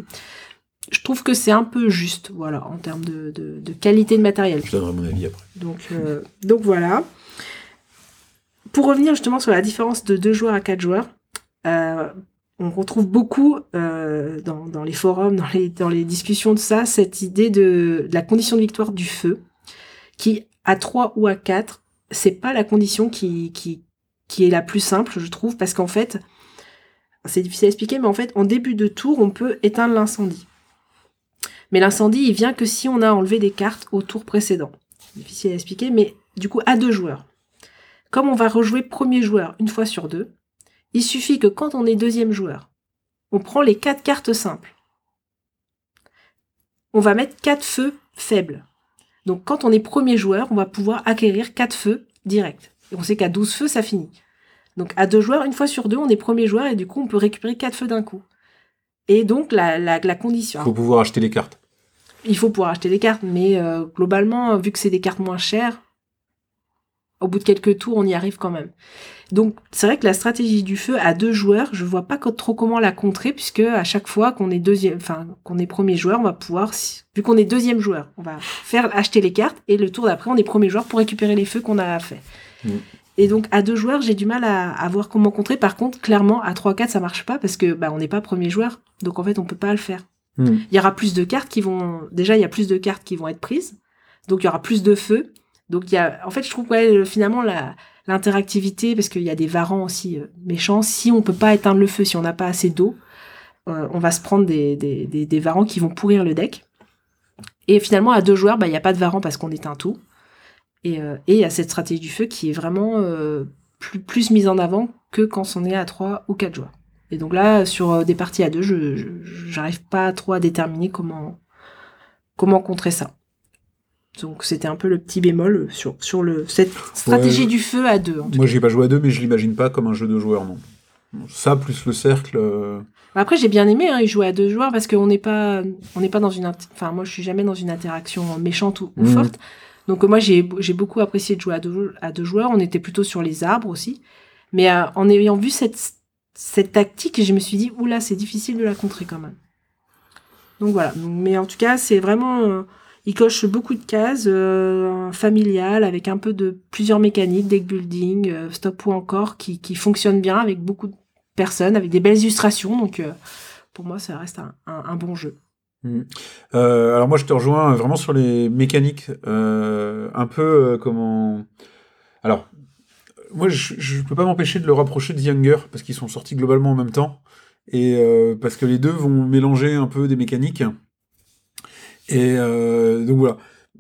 je trouve que c'est un peu juste, voilà, en termes de, de, de qualité de matériel. Je donnerai mon avis après. Donc, euh, donc voilà. Pour revenir justement sur la différence de deux joueurs à quatre joueurs, euh, on retrouve beaucoup euh, dans, les forums, dans les, discussions de ça, cette idée de, la condition de victoire du feu, qui à 3 ou à 4, c'est pas la condition qui, est la plus simple, je trouve, parce qu'en fait, c'est difficile à expliquer, mais en fait, en début de tour, on peut éteindre l'incendie. Mais l'incendie, il vient que si on a enlevé des cartes au tour précédent. Difficile à expliquer, mais du coup, à deux joueurs. Comme on va rejouer premier joueur une fois sur deux, il suffit que quand on est deuxième joueur, on prend les quatre cartes simples. On va mettre quatre feux faibles. Donc quand on est premier joueur, on va pouvoir acquérir quatre feux directs. Et on sait qu'à 12 feux, ça finit. Donc à deux joueurs, une fois sur deux, on est premier joueur et du coup, on peut récupérer quatre feux d'un coup. Et donc la, la, la condition. Il faut pouvoir acheter les cartes. Il faut pouvoir acheter des cartes, mais euh, globalement, vu que c'est des cartes moins chères, au bout de quelques tours, on y arrive quand même. Donc c'est vrai que la stratégie du feu à deux joueurs, je vois pas trop comment la contrer, puisque à chaque fois qu'on est deuxième, enfin qu'on est premier joueur, on va pouvoir, si- vu qu'on est deuxième joueur, on va faire acheter les cartes et le tour d'après, on est premier joueur pour récupérer les feux qu'on a fait. Mm. Et donc à deux joueurs, j'ai du mal à, à voir comment contrer. Par contre, clairement à 3-4, ça marche pas parce que bah on n'est pas premier joueur, donc en fait on peut pas le faire Hmm. il y aura plus de cartes qui vont déjà il y a plus de cartes qui vont être prises donc il y aura plus de feux donc il y a en fait je trouve ouais, finalement la l'interactivité parce qu'il y a des varans aussi euh, méchants. Si on peut pas éteindre le feu si on n'a pas assez d'eau euh, on va se prendre des, des, des, varans qui vont pourrir le deck. Et finalement à deux joueurs bah il y a pas de varans parce qu'on éteint tout. Et euh, et il y a cette stratégie du feu qui est vraiment plus plus mise en avant que quand on est à trois ou quatre joueurs. Et donc là, sur des parties à deux, je- j'arrive pas trop à déterminer comment comment contrer ça. Donc c'était un peu le petit bémol sur sur le cette stratégie Ouais. du feu à deux. en tout Moi, j'ai pas joué à deux, mais je l'imagine pas comme un jeu de joueurs, non. Ça, plus le cercle. euh, Après, j'ai bien aimé hein, jouer à deux joueurs parce qu'on n'est pas on n'est pas dans une enfin moi je suis jamais dans une interaction méchante ou, ou Mhm. forte. Donc moi j'ai j'ai beaucoup apprécié de jouer à deux à deux joueurs. On était plutôt sur les arbres aussi, mais euh, en ayant vu cette cette tactique, je me suis dit oula c'est difficile de la contrer quand même. Donc voilà. Mais en tout cas c'est vraiment euh, il coche beaucoup de cases euh, familial avec un peu de plusieurs mécaniques, deck building, euh, stop ou encore qui qui fonctionnent bien avec beaucoup de personnes, avec des belles illustrations. Donc euh, pour moi ça reste un, bon jeu. Euh, alors moi, je te rejoins vraiment sur les mécaniques, un peu comment. Alors, moi, je, je peux pas m'empêcher de le rapprocher de The Younger parce qu'ils sont sortis globalement en même temps et parce que les deux vont mélanger un peu des mécaniques. Et euh, donc voilà,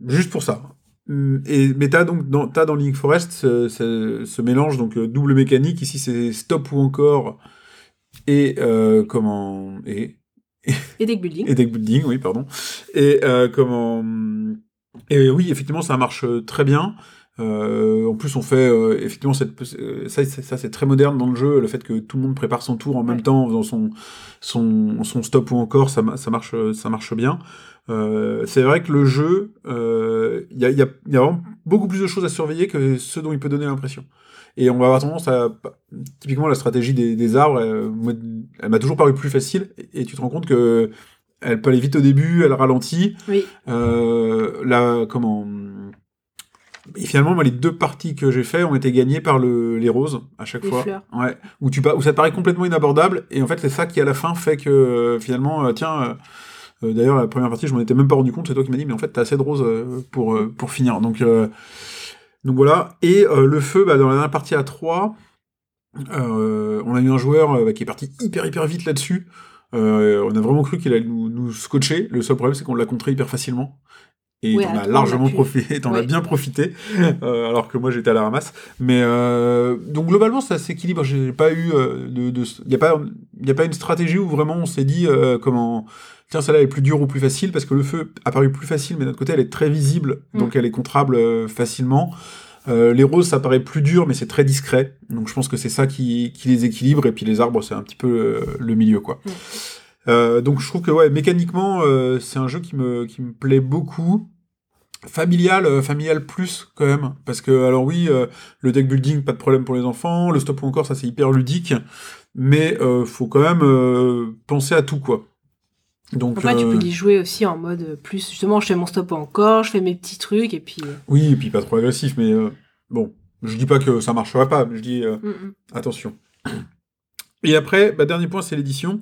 juste pour ça. Hum, Et mais t'as donc dans t'as dans Link Forest ce, ce- ce mélange donc euh, double mécanique. Ici, c'est stop ou encore et euh, comment et Et deck building. et deck building, oui, pardon. Et euh, comment Et oui, effectivement, ça marche très bien. Euh, en plus, on fait euh, effectivement cette ça, c'est- ça c'est très moderne dans le jeu, le fait que tout le monde prépare son tour en même Ouais. temps en faisant son son son stop ou encore, ça ça marche ça marche bien. Euh, c'est vrai que le jeu, euh, il y, a, il y, a, il y a vraiment beaucoup plus de choses à surveiller que ce dont il peut donner l'impression. Et on va avoir tendance à... Typiquement, la stratégie des, des arbres, elle m'a toujours paru plus facile, et, et tu te rends compte que elle peut aller vite au début, elle ralentit. Oui. Euh, là, comment... Et finalement, moi, les deux parties que j'ai fait ont été gagnées par le, les roses, à chaque Les fois. fleurs. Ouais. Où, tu, où ça te paraît complètement inabordable, et en fait, c'est ça qui, à la fin, fait que, finalement, tiens... euh, D'ailleurs, la première partie, je m'en étais même pas rendu compte. C'est toi qui m'as dit, mais en fait, t'as assez de roses euh, pour, euh, pour finir. Donc, donc voilà. Et le feu, bah, dans la dernière partie à 3, euh, on a eu un joueur euh, qui est parti hyper, hyper vite là-dessus. Euh, on a vraiment cru qu'il allait nous, nous scotcher. Le seul problème, c'est qu'on l'a contré hyper facilement. Et Ouais, t'en as trois, on largement a pu- profité, <laughs> t'en as Ouais. bien profité, euh, alors que moi j'étais à la ramasse. Mais euh, donc globalement ça s'équilibre. J'ai pas eu de, de, y a pas, y a pas une stratégie où vraiment on s'est dit comment, tiens celle-là est plus dure ou plus facile parce que le feu a paru plus facile, mais d'un autre côté elle est très visible, Mm. donc elle est contrable euh, facilement. Euh, les roses, ça paraît plus dur, mais c'est très discret. Donc je pense que c'est ça qui, qui les équilibre. Et puis les arbres, c'est un petit peu euh, le milieu, quoi. Mm. Euh, donc je trouve que ouais, mécaniquement, euh, c'est un jeu qui me, qui me plaît beaucoup. Familial, euh, familial plus quand même, parce que alors oui, euh, le deck building, pas de problème pour les enfants, le stop ou encore, ça c'est hyper ludique, mais euh, faut quand même euh, penser à tout quoi. Donc Après, tu euh, peux y jouer aussi en mode plus, justement, je fais mon stop encore, je fais mes petits trucs, et puis... euh, oui, et puis pas trop agressif, mais euh, bon, je dis pas que ça marcherait pas, mais je dis euh, mm, mm. attention. Et après, bah, dernier point, c'est l'édition.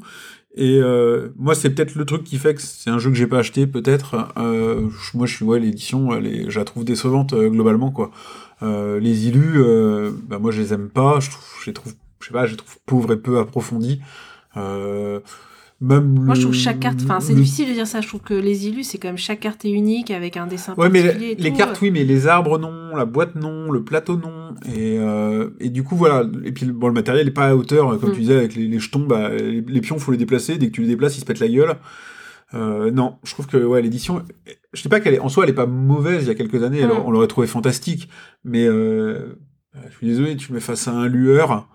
Et euh, moi, c'est peut-être le truc qui fait que c'est un jeu que j'ai pas acheté, peut-être. Euh, moi, je suis ouais, l'édition, je la trouve décevante euh, globalement, quoi. Euh, les illus, euh, bah, moi, je les aime pas. Je trouve, je les trouve, je sais pas, je les trouve pauvres et peu approfondis. Euh, même Moi, je trouve chaque carte. Enfin, c'est le- difficile de dire ça. Je trouve que les illus, c'est quand même chaque carte est unique avec un dessin Ouais, mais les, et les tout. cartes, oui, mais les arbres, non, la boîte, non, le plateau, non. Et, euh, et du coup, voilà. Et puis, bon, le matériel n'est pas à hauteur, comme Mm. tu disais, avec les, les jetons, bah, les, les pions, faut les déplacer. Dès que tu les déplaces, ils se pètent la gueule. Euh, non, je trouve que ouais, l'édition, je dis pas qu'elle est, en soi, elle est pas mauvaise. Il y a quelques années, elle- Mm. on l'aurait trouvé fantastique. Mais euh, je suis désolé, tu me mets face à un lueur.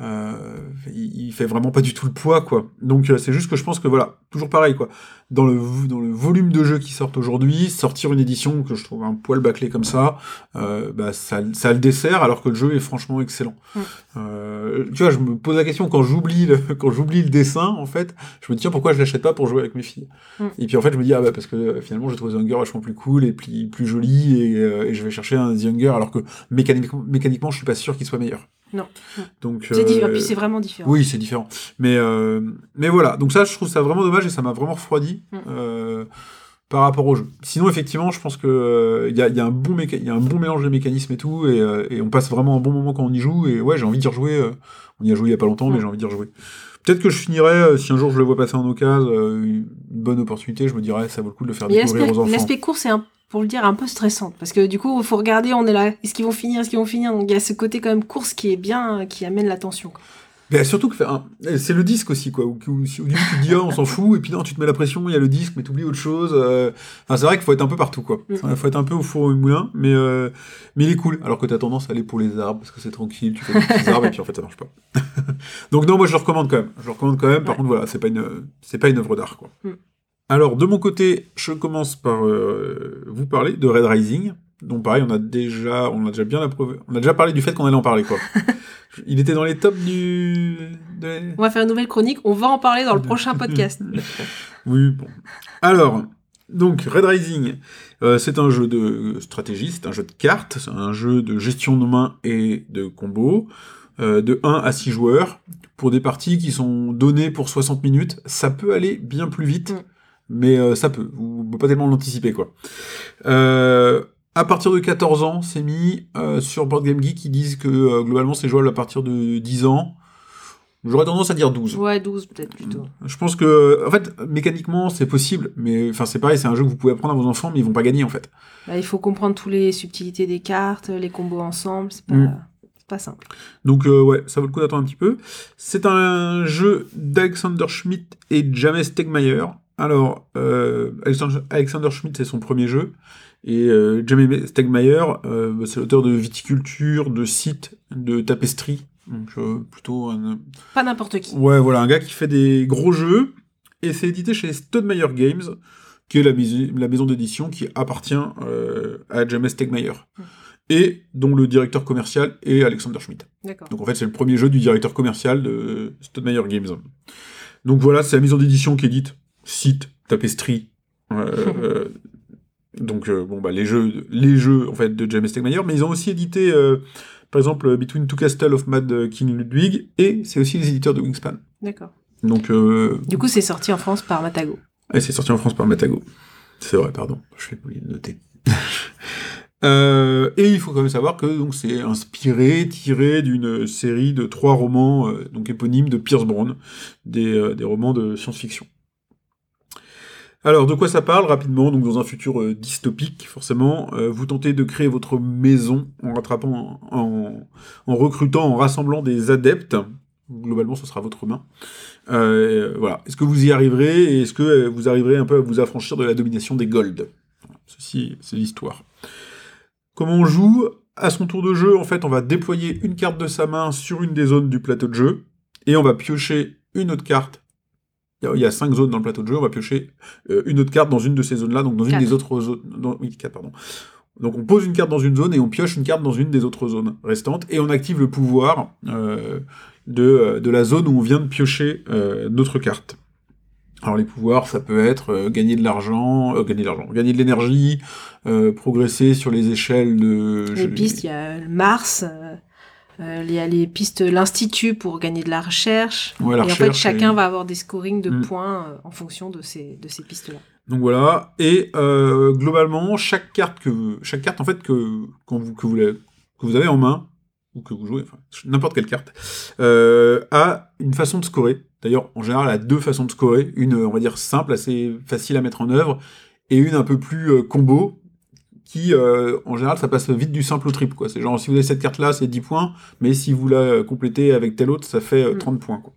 Euh, il, il fait vraiment pas du tout le poids, quoi. Donc, euh, c'est juste que je pense que voilà, toujours pareil, quoi dans le, dans le volume de jeux qui sortent aujourd'hui, sortir une édition que je trouve un poil bâclé comme ça, euh, bah, ça, ça le dessert alors que le jeu est franchement excellent. Mm. Euh, tu vois, je me pose la question quand j'oublie le, <laughs> quand j'oublie le dessin, en fait, je me dis tiens pourquoi je l'achète pas pour jouer avec mes filles? Mm. Et puis en fait je me dis ah bah parce que euh, finalement j'ai trouvé The Hunger vachement plus cool et plus, plus joli et, euh, et je vais chercher un The Hunger alors que mécaniquement, mécaniquement je suis pas sûr qu'il soit meilleur. Non. Donc C'est euh, différent. Puis c'est vraiment différent. oui, c'est différent. Mais, euh, mais voilà, donc ça, je trouve ça vraiment dommage et ça m'a vraiment refroidi Mm. euh, par rapport au jeu. Sinon, effectivement, je pense que il y, a, y a un bon méca- y a un bon mélange de mécanismes et tout, et, euh, et on passe vraiment un bon moment quand on y joue. Et ouais, j'ai envie d'y rejouer. euh, on y a joué il y a pas longtemps, mais Mm. j'ai envie d'y rejouer. Peut-être que je finirai, euh, si un jour je le vois passer en occasion, euh, une bonne opportunité, je me dirais, ça vaut le coup de le faire découvrir aux enfants. l'aspect course c'est un pour le dire un peu stressant parce que du coup il faut regarder on est là est-ce qu'ils vont finir est-ce qu'ils vont finir? Donc il y a ce côté quand même course qui est bien qui amène l'attention. Mais surtout que c'est le disque aussi, quoi. Où, où- si au début tu te dis, ah, on s'en fout, et puis non, tu te mets la pression, il y a le disque, mais tu oublies autre chose. euh. Enfin, c'est vrai qu'il faut être un peu partout, quoi. Mm. Il faut être un peu au four au moulin, mais, euh, mais il est cool. Alors que t'as tendance à aller pour les arbres, parce que c'est tranquille, tu fais des petits arbres, et puis en fait, ça marche pas. <laughs> Donc non, moi je le recommande quand même. Je le recommande quand même, par Ouais. contre, voilà, c'est pas une, c'est pas une œuvre d'art, quoi. Mm. Alors, de mon côté, je commence par euh, vous parler de Red Rising. Donc pareil, on a déjà, on a déjà bien approuvé, on a déjà parlé du fait qu'on allait en parler, quoi. <laughs> Il était dans les tops du. de- on va faire une nouvelle chronique on va en parler dans le prochain podcast <laughs> Oui, bon. Alors, donc, Red Rising, euh, c'est un jeu de stratégie, c'est un jeu de cartes, c'est un jeu de gestion de main et de combo, euh, de 1 à 6 joueurs, pour des parties qui sont données pour 60 minutes. Ça peut aller bien plus vite, Mm. Mais euh, ça peut. Vous ne pouvez pas tellement l'anticiper, quoi. Euh, à partir de 14 ans, c'est mis euh, sur Board Game Geek, qui disent que globalement c'est jouable à partir de 10 ans. J'aurais tendance à dire 12. ouais 12 peut-être plutôt Je pense que, en fait, mécaniquement, c'est possible, mais enfin, c'est pareil, c'est un jeu que vous pouvez apprendre à vos enfants, mais ils vont pas gagner, en fait. Bah, il faut comprendre tous les subtilités des cartes les combos ensemble c'est pas Mm. pas simple Donc, euh, ouais, ça vaut le coup d'attendre un petit peu. C'est un jeu d'Alexander Schmidt et James Stegmaier. Alors, euh, Alexander, Schmidt, c'est son premier jeu, et euh, James Stegmaier, euh, c'est l'auteur de Viticulture, de Site, de Tapestry. Donc, euh, plutôt un, pas n'importe qui Ouais, voilà, un gars qui fait des gros jeux, et c'est édité chez Stonemeyer Games, qui est la, maison d'édition qui appartient à James Stegmaier, Mm. et dont le directeur commercial est Alexander Schmidt. Donc en fait, c'est le premier jeu du directeur commercial de Stonemeyer Games. Donc voilà, c'est la maison d'édition qui édite Site, Tapestry. euh, <laughs> euh, donc euh, bon bah les jeux, les jeux en fait de James Stegmaier, mais ils ont aussi édité par exemple Between Two Castles of Mad King Ludwig, et c'est aussi les éditeurs de Wingspan. d'accord Donc du coup c'est sorti en France par Matago et c'est sorti en France par Matago. C'est vrai, pardon, je vais oublier de noter. <laughs> Euh, et il faut quand même savoir que donc c'est inspiré, tiré d'une série de trois romans euh, donc éponymes de Pierce Brown, des, euh, des romans de science-fiction. Alors, de quoi ça parle rapidement Donc, dans un futur euh, dystopique, forcément, euh, vous tentez de créer votre maison en rattrapant, en, recrutant, en rassemblant des adeptes. Globalement, ce sera votre main. Euh, voilà. Est-ce que vous y arriverez est-ce que vous arriverez un peu à vous affranchir de la domination des Gold Voilà. Ceci, c'est l'histoire. Comment on joue? À son tour de jeu, en fait, on va déployer une carte de sa main sur une des zones du plateau de jeu et on va piocher une autre carte. Il y a- cinq zones dans le plateau de jeu, on va piocher euh, une autre carte dans une de ces zones-là, donc dans une des autres zones. dans- Oui, quatre, pardon. Donc on pose une carte dans une zone et on pioche une carte dans une des autres zones restantes et on active le pouvoir euh, de, euh, de la zone où on vient de piocher euh, notre carte. Alors les pouvoirs, ça peut être euh, gagner de l'argent, euh, gagner de l'argent, gagner de l'énergie, euh, progresser sur les échelles de... les pistes il y a Mars Il y a les pistes l'Institut pour gagner de la recherche. Ouais, la et en fait, chacun et- va avoir des scorings de Mm. points euh, en fonction de ces, de ces pistes-là. Donc voilà. Et euh, globalement, chaque carte que chaque carte en fait que quand vous que vous la- que vous avez en main ou que vous jouez, enfin n'importe quelle carte, euh, a une façon de scorer. D'ailleurs, en général, elle a deux façons de scorer. Une, on va dire simple, assez facile à mettre en œuvre, et une un peu plus euh, combo, qui, euh, en général, ça passe vite du simple au triple. Quoi. C'est genre, si vous avez cette carte-là, c'est 10 points, mais si vous la complétez avec telle autre, ça fait euh, Mm. 30 points. Quoi.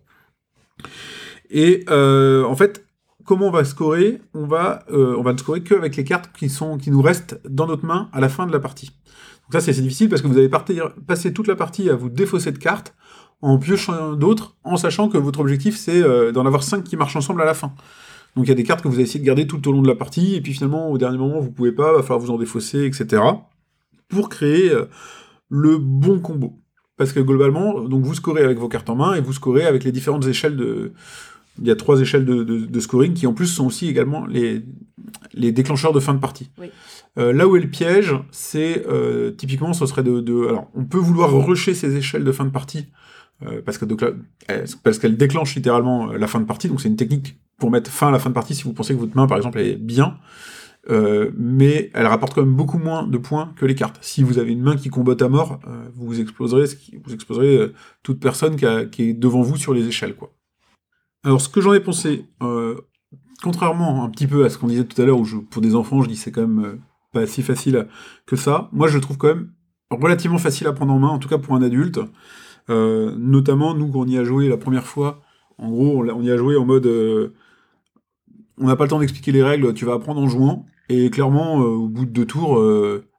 Et euh, en fait, comment on va scorer? On va, on va ne scorer qu'avec les cartes qui, sont, qui nous restent dans notre main à la fin de la partie. Donc ça, c'est assez difficile parce que vous allez partir- passer toute la partie à vous défausser de cartes en piochant d'autres, en sachant que votre objectif, c'est d'en avoir 5 qui marchent ensemble à la fin. Donc il y a des cartes que vous allez essayer de garder tout au long de la partie, et puis finalement, au dernier moment, vous pouvez pas, va falloir vous en défausser, etc. pour créer euh, le bon combo. Parce que globalement, donc vous scorez avec vos cartes en main, et vous scorez avec les différentes échelles de... Il y a trois échelles de, de- de scoring qui en plus sont aussi également les, les déclencheurs de fin de partie. Oui. Euh, là où est le piège, c'est euh, typiquement, ce serait de, de- Alors, on peut vouloir rusher ces échelles de fin de partie là, euh, parce qu'elle déclenche littéralement euh, la fin de partie. Donc c'est une technique pour mettre fin à la fin de partie si vous pensez que votre main, par exemple, est bien. Euh, mais elle rapporte quand même beaucoup moins de points que les cartes. Si vous avez une main qui combatte à mort, euh, vous exploserez, vous exploserez euh, toute personne qui, est devant vous sur les échelles, quoi. Alors, ce que j'en ai pensé, euh, contrairement un petit peu à ce qu'on disait tout à l'heure, où je- pour des enfants, je dis c'est quand même euh, pas si facile que ça, moi je le trouve quand même relativement facile à prendre en main, en tout cas pour un adulte. Euh, notamment, nous, quand on y a joué la première fois, en gros, on, y a joué en mode. euh, on n'a pas le temps d'expliquer les règles, tu vas apprendre en jouant. Et clairement, euh, au bout de deux tours,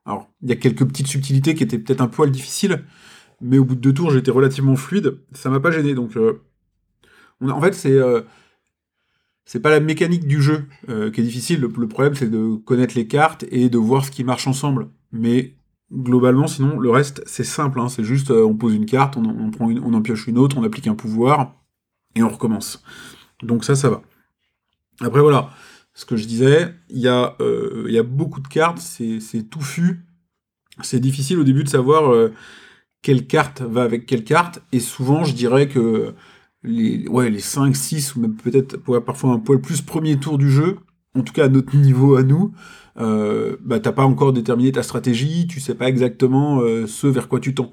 alors, il y a quelques petites subtilités qui étaient peut-être un poil difficiles, mais au bout de deux tours, j'étais relativement fluide. Ça m'a pas gêné. Donc, en fait, c'est. c'est pas la mécanique du jeu qui est difficile. Le, le problème, c'est de connaître les cartes et de voir ce qui marche ensemble. Mais globalement, sinon, le reste, c'est simple. hein. C'est juste, euh, on pose une carte, on, en- prend on en pioche une autre, on applique un pouvoir et on recommence. Donc ça, ça va. Après, voilà. Ce que je disais, il y, a, euh, y a beaucoup de cartes, c'est touffu. C'est difficile au début de savoir euh, quelle carte va avec quelle carte. Et souvent, je dirais que les, ouais, les 5, 6, ou même peut-être parfois un poil plus premier tour du jeu, en tout cas à notre niveau à nous, euh, bah, t'as pas encore déterminé ta stratégie, tu sais pas exactement euh, ce vers quoi tu tends.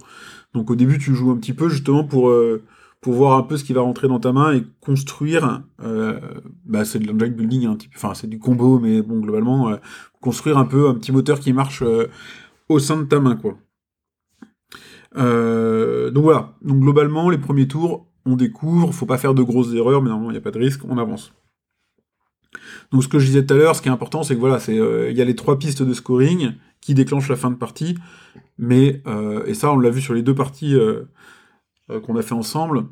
Donc au début, tu joues un petit peu justement pour, euh, pour voir un peu ce qui va rentrer dans ta main et construire. euh, bah, c'est de l'engine building, peu- enfin c'est du combo, mais bon, globalement, construire un peu un petit moteur qui marche au sein de ta main, quoi. Donc voilà. Donc globalement, les premiers tours, on découvre. Faut pas faire de grosses erreurs, mais normalement, il n'y a pas de risque. On avance. Donc ce que je disais tout à l'heure, ce qui est important, c'est que voilà, c'est euh, il y a les trois pistes de scoring qui déclenchent la fin de partie. Mais euh, et ça, on l'a vu sur les deux parties euh, qu'on a fait ensemble.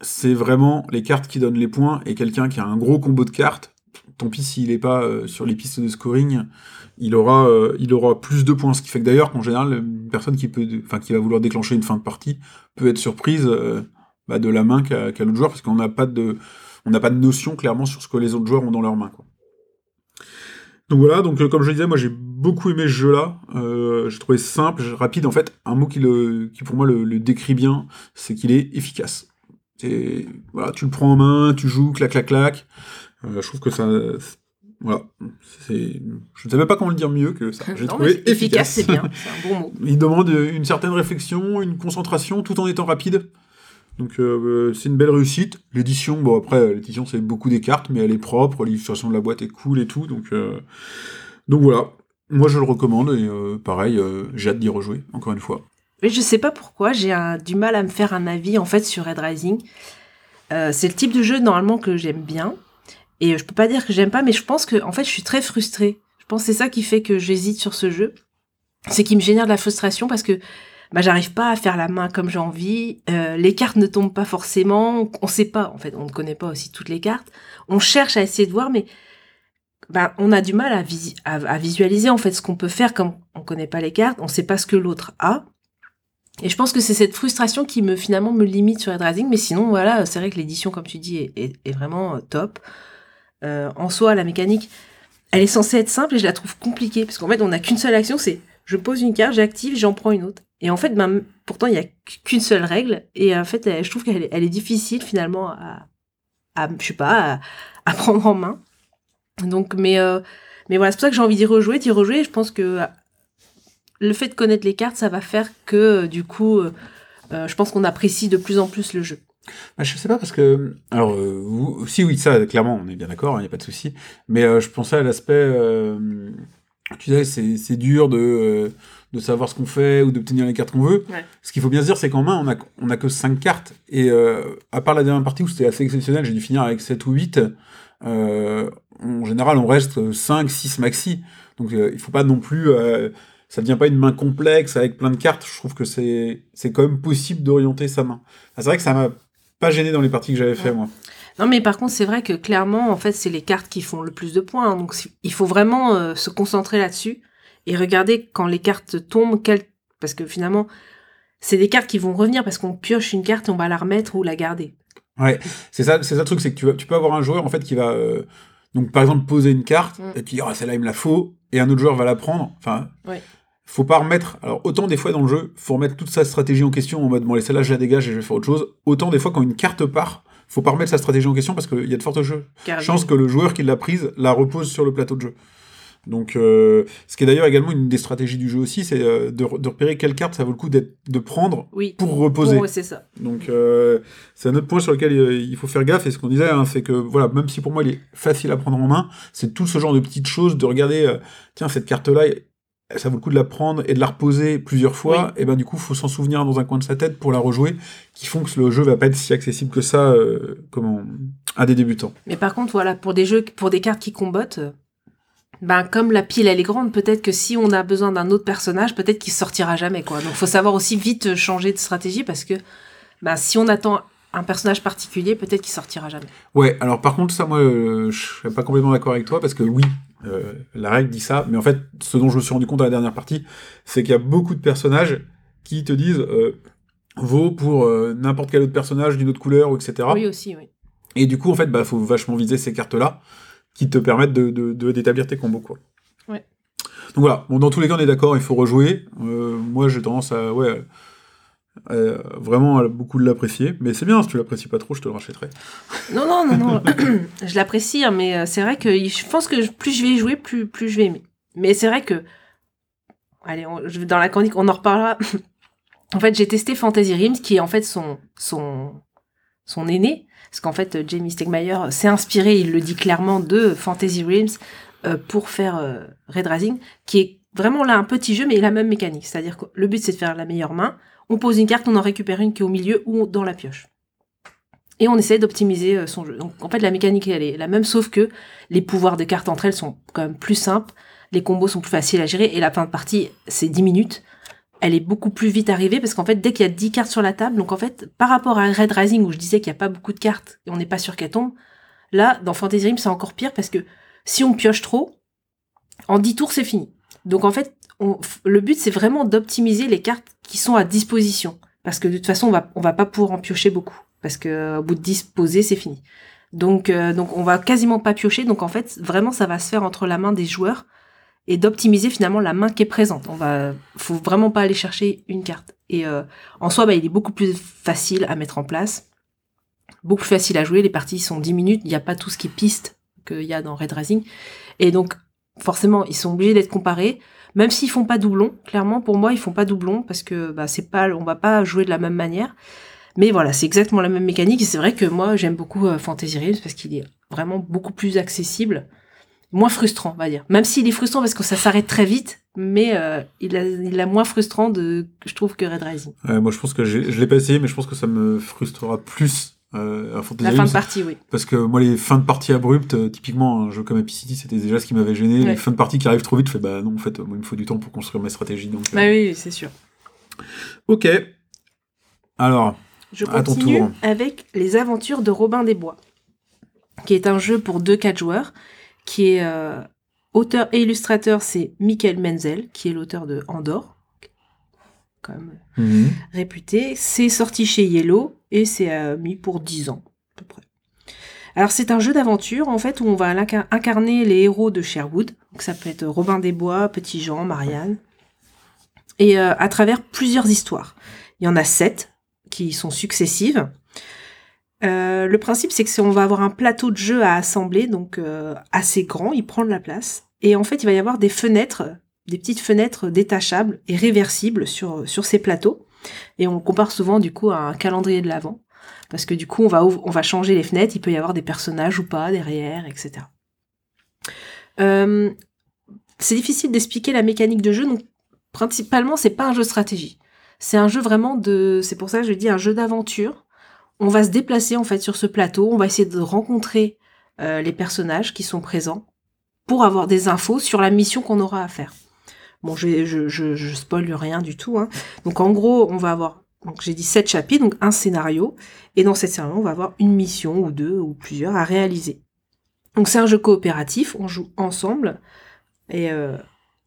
C'est vraiment les cartes qui donnent les points et quelqu'un qui a un gros combo de cartes. Tant pis s'il n'est pas sur les pistes de scoring, il aura, il aura plus de points. Ce qui fait que d'ailleurs, qu'en général, une personne qui, peut, enfin, qui va vouloir déclencher une fin de partie peut être surprise bah, de la main qu'a l'autre joueur, parce qu'on n'a pas de, on n'a pas de notion clairement sur ce que les autres joueurs ont dans leurs mains. Quoi. Donc voilà, donc euh, comme je le disais, moi j'ai beaucoup aimé ce jeu-là. Euh, j'ai trouvé simple, rapide. En fait, un mot qui, le, qui pour moi le, le décrit bien, c'est qu'il est efficace. C'est- Voilà, tu le prends en main, tu joues, clac, clac, clac. Euh, je trouve que ça, voilà, c'est, je ne savais pas comment le dire mieux que ça. J'ai Non, trouvé mais efficace. c'est bien, c'est un bon mot. Il demande une certaine réflexion, une concentration, tout en étant rapide. Donc euh, c'est une belle réussite. L'édition, bon après l'édition c'est beaucoup des cartes, mais elle est propre, l'illustration de la boîte est cool et tout. Donc euh, donc voilà, moi je le recommande et euh, pareil, euh, j'ai hâte d'y rejouer encore une fois. Mais je sais pas pourquoi, j'ai du mal à me faire un avis en fait sur Red Rising. Euh, c'est le type de jeu normalement que j'aime bien. Et je peux pas dire que j'aime pas, mais je pense que en fait je suis très frustrée. Je pense c'est ça qui fait que j'hésite sur ce jeu. C'est qu'il me génère de la frustration parce que bah, j'arrive pas à faire la main comme j'ai envie. Euh, les cartes ne tombent pas forcément. On sait pas, en fait, on ne connaît pas aussi toutes les cartes. On cherche à essayer de voir, mais bah, on a du mal à, à, visualiser en fait ce qu'on peut faire comme on connaît pas les cartes. On sait pas ce que l'autre a. Et je pense que c'est cette frustration qui me finalement me limite sur Red Rising, mais sinon voilà, c'est vrai que l'édition, comme tu dis, est vraiment euh, top. Euh, en soi, la mécanique, elle est censée être simple et je la trouve compliquée parce qu'en fait, on n'a qu'une seule action, c'est je pose une carte, j'active, j'en prends une autre. Et en fait, ben, pourtant, il y a qu'une seule règle. Et en fait, je trouve qu'elle est, difficile finalement à, je sais pas, à, <laughs> prendre en main. Donc, mais, euh, mais voilà, c'est pour ça que j'ai envie d'y rejouer, d'y rejouer. Et je pense que euh, le fait de connaître les cartes, ça va faire que euh, du coup, euh, euh, je pense qu'on apprécie de plus en plus le jeu. Bah, je sais pas parce que alors euh, si oui ça clairement on est bien d'accord il n'y a pas de souci mais euh, je pensais à l'aspect euh, tu sais c'est dur de euh, de savoir ce qu'on fait ou d'obtenir les cartes qu'on veut Ouais. ce qu'il faut bien se dire c'est qu'en main on a on a que 5 cartes et euh, à part la dernière partie où c'était assez exceptionnel j'ai dû finir avec 7 ou 8 euh, en général on reste 5 6 maxi donc euh, il faut pas non plus euh, ça devient pas une main complexe avec plein de cartes je trouve que c'est c'est quand même possible d'orienter sa main Ah, c'est vrai que ça m'a pas gêné dans les parties que j'avais fait Ouais. moi. Non, mais par contre, c'est vrai que clairement, en fait, c'est les cartes qui font le plus de points. hein. donc, il faut vraiment euh, se concentrer là-dessus et regarder quand les cartes tombent, quelles- parce que finalement, c'est des cartes qui vont revenir parce qu'on pioche une carte et on va la remettre ou la garder. Ouais, c'est ça, c'est ça le truc, c'est que tu, peux avoir un joueur en fait qui va euh, donc par exemple poser une carte Mm. et puis dire ah, celle-là il me la faut et un autre joueur va la prendre. Enfin, Ouais. faut pas remettre. Alors autant des fois dans le jeu, faut remettre toute sa stratégie en question en mode bon allez celle-là je la dégage et je vais faire autre chose. Autant des fois quand une carte part, faut pas remettre sa stratégie en question parce qu'il y a de fortes jeux. Car- chance que le joueur qui l'a prise la repose sur le plateau de jeu. Donc, euh, ce qui est d'ailleurs également une des stratégies du jeu aussi, c'est euh, de, de repérer quelle carte ça vaut le coup de prendre Oui. pour reposer. Pour- c'est ça. Donc euh, c'est un autre point sur lequel il faut faire gaffe. Et ce qu'on disait, hein, c'est que voilà, même si pour moi il est facile à prendre en main, c'est tout ce genre de petites choses de regarder. euh, tiens, cette carte-là, ça vaut le coup de la prendre et de la reposer plusieurs fois. Et ben du coup, faut s'en souvenir dans un coin de sa tête pour la rejouer, qui font que le jeu va pas être si accessible que ça, euh, comment, à des débutants. Mais par contre, voilà, pour des jeux, pour des cartes qui combattent, euh, ben comme la pile elle est grande, peut-être que si on a besoin d'un autre personnage, peut-être qu'il sortira jamais quoi. Donc faut savoir aussi vite euh, changer de stratégie parce que ben si on attend un personnage particulier, peut-être qu'il sortira jamais. Ouais, alors par contre, ça, moi, euh, je serais pas complètement d'accord avec toi, parce que oui, euh, la règle dit ça, mais en fait, ce dont je me suis rendu compte à la dernière partie, c'est qu'il y a beaucoup de personnages qui te disent euh, vaut pour n'importe quel autre personnage d'une autre couleur, ou etc. Oui aussi, oui. Et du coup, en fait, bah, faut vachement viser ces cartes-là, qui te permettent de, de- de- d'établir tes combos, quoi. Ouais. Donc voilà, bon, dans tous les cas, on est d'accord, il faut rejouer. Euh, moi, j'ai tendance à, ouais, euh, vraiment à beaucoup l'apprécier, mais c'est bien, si tu l'apprécies pas trop, je te le rachèterai. Non non non non, <coughs> <coughs> je l'apprécie, hein, mais euh, c'est vrai que je pense que plus je vais y jouer, plus plus je vais aimer. Mais c'est vrai que, allez, on- je- dans la chronique, on en reparlera. <coughs> en fait, j'ai testé Fantasy Realms, qui est en fait son son son aîné, parce qu'en fait, Jamie Stegmaier s'est inspiré, il le dit clairement, de Fantasy Realms euh, pour faire euh, Red Rising, qui est vraiment là un petit jeu, mais la même mécanique. C'est-à-dire que le but, c'est de faire la meilleure main. On pose une carte, on en récupère une qui est au milieu ou dans la pioche. Et on essaie d'optimiser euh, son jeu. Donc en fait, la mécanique, elle est la même, sauf que les pouvoirs des cartes entre elles sont quand même plus simples, les combos sont plus faciles à gérer, et la fin de partie, c'est 10 minutes. Elle est beaucoup plus vite arrivée, parce qu'en fait, dès qu'il y a 10 cartes sur la table, donc en fait, par rapport à Red Rising, où je disais qu'il n'y a pas beaucoup de cartes, et on n'est pas sûr qu'elles tombent, là, dans Fantasy Realms, c'est encore pire, parce que si on pioche trop, en 10 tours, c'est fini. Donc en fait, le but, c'est vraiment d'optimiser les cartes qui sont à disposition. Parce que de toute façon, on va, on va pas pouvoir en piocher beaucoup. Parce que euh, au bout de 10 posés, c'est fini. Donc, euh, donc on va quasiment pas piocher. Donc en fait, vraiment, ça va se faire entre la main des joueurs et d'optimiser finalement la main qui est présente. On va, faut vraiment pas aller chercher une carte. Et euh, en soi, bah, il est beaucoup plus facile à mettre en place, beaucoup plus facile à jouer. Les parties sont 10 minutes. Il n'y a pas tout ce qui est piste qu'il y a dans Red Rising. Et donc, forcément, ils sont obligés d'être comparés. Même s'ils font pas doublon, clairement pour moi ils font pas doublon parce que bah c'est pas on va pas jouer de la même manière. Mais voilà, c'est exactement la même mécanique et c'est vrai que moi j'aime beaucoup euh, Fantasy Realms parce qu'il est vraiment beaucoup plus accessible, moins frustrant, on va dire. Même s'il est frustrant parce que ça s'arrête très vite, mais euh, il a il a moins frustrant de je trouve que Red Rising. Ouais, moi, je pense que je l'ai pas essayé, mais je pense que ça me frustrera plus euh, à Fantasy La fin de partie, oui. Parce que moi, les fins de partie abruptes, euh, typiquement, un jeu comme Epic City, c'était déjà ce qui m'avait gêné. Ouais. Les fins de partie qui arrivent trop vite, je fais bah non, en fait, moi, il me faut du temps pour construire mes stratégies. Donc, euh, Bah oui, oui, c'est sûr. Ok. Alors, Je À ton continue tour. avec Les Aventures de Robin des Bois, qui est un jeu pour 2-4 joueurs, qui est euh, auteur et illustrateur, c'est Michael Menzel, qui est l'auteur de Andorre, quand même mhm. réputé. C'est sorti chez Yellow et c'est euh, mis pour 10 ans, à peu près. Alors c'est un jeu d'aventure en fait où on va incarner les héros de Sherwood. Donc ça peut être Robin des Bois, Petit Jean, Marianne. et euh, à travers plusieurs histoires. Il y en a sept qui sont successives. Euh, le principe, c'est que on va avoir un plateau de jeu à assembler, donc euh, assez grand, il prend de la place. Et en fait, il va y avoir des fenêtres, des petites fenêtres détachables et réversibles sur, sur ces plateaux. Et on compare souvent du coup à un calendrier de l'Avent. Parce que du coup, on va, ouv- on va changer les fenêtres, il peut y avoir des personnages ou pas derrière, etc. Euh, c'est difficile d'expliquer la mécanique de jeu, donc principalement, c'est pas un jeu de stratégie. C'est un jeu vraiment de. C'est pour ça que je dis un jeu d'aventure. On va se déplacer en fait sur ce plateau, on va essayer de rencontrer euh, les personnages qui sont présents pour avoir des infos sur la mission qu'on aura à faire. Bon, je, je, spoil rien du tout. Hein. Donc en gros, on va avoir, j'ai dit sept chapitres, donc un scénario, et dans cette scénario, on va avoir une mission ou deux ou plusieurs à réaliser. Donc c'est un jeu coopératif, on joue ensemble, et euh,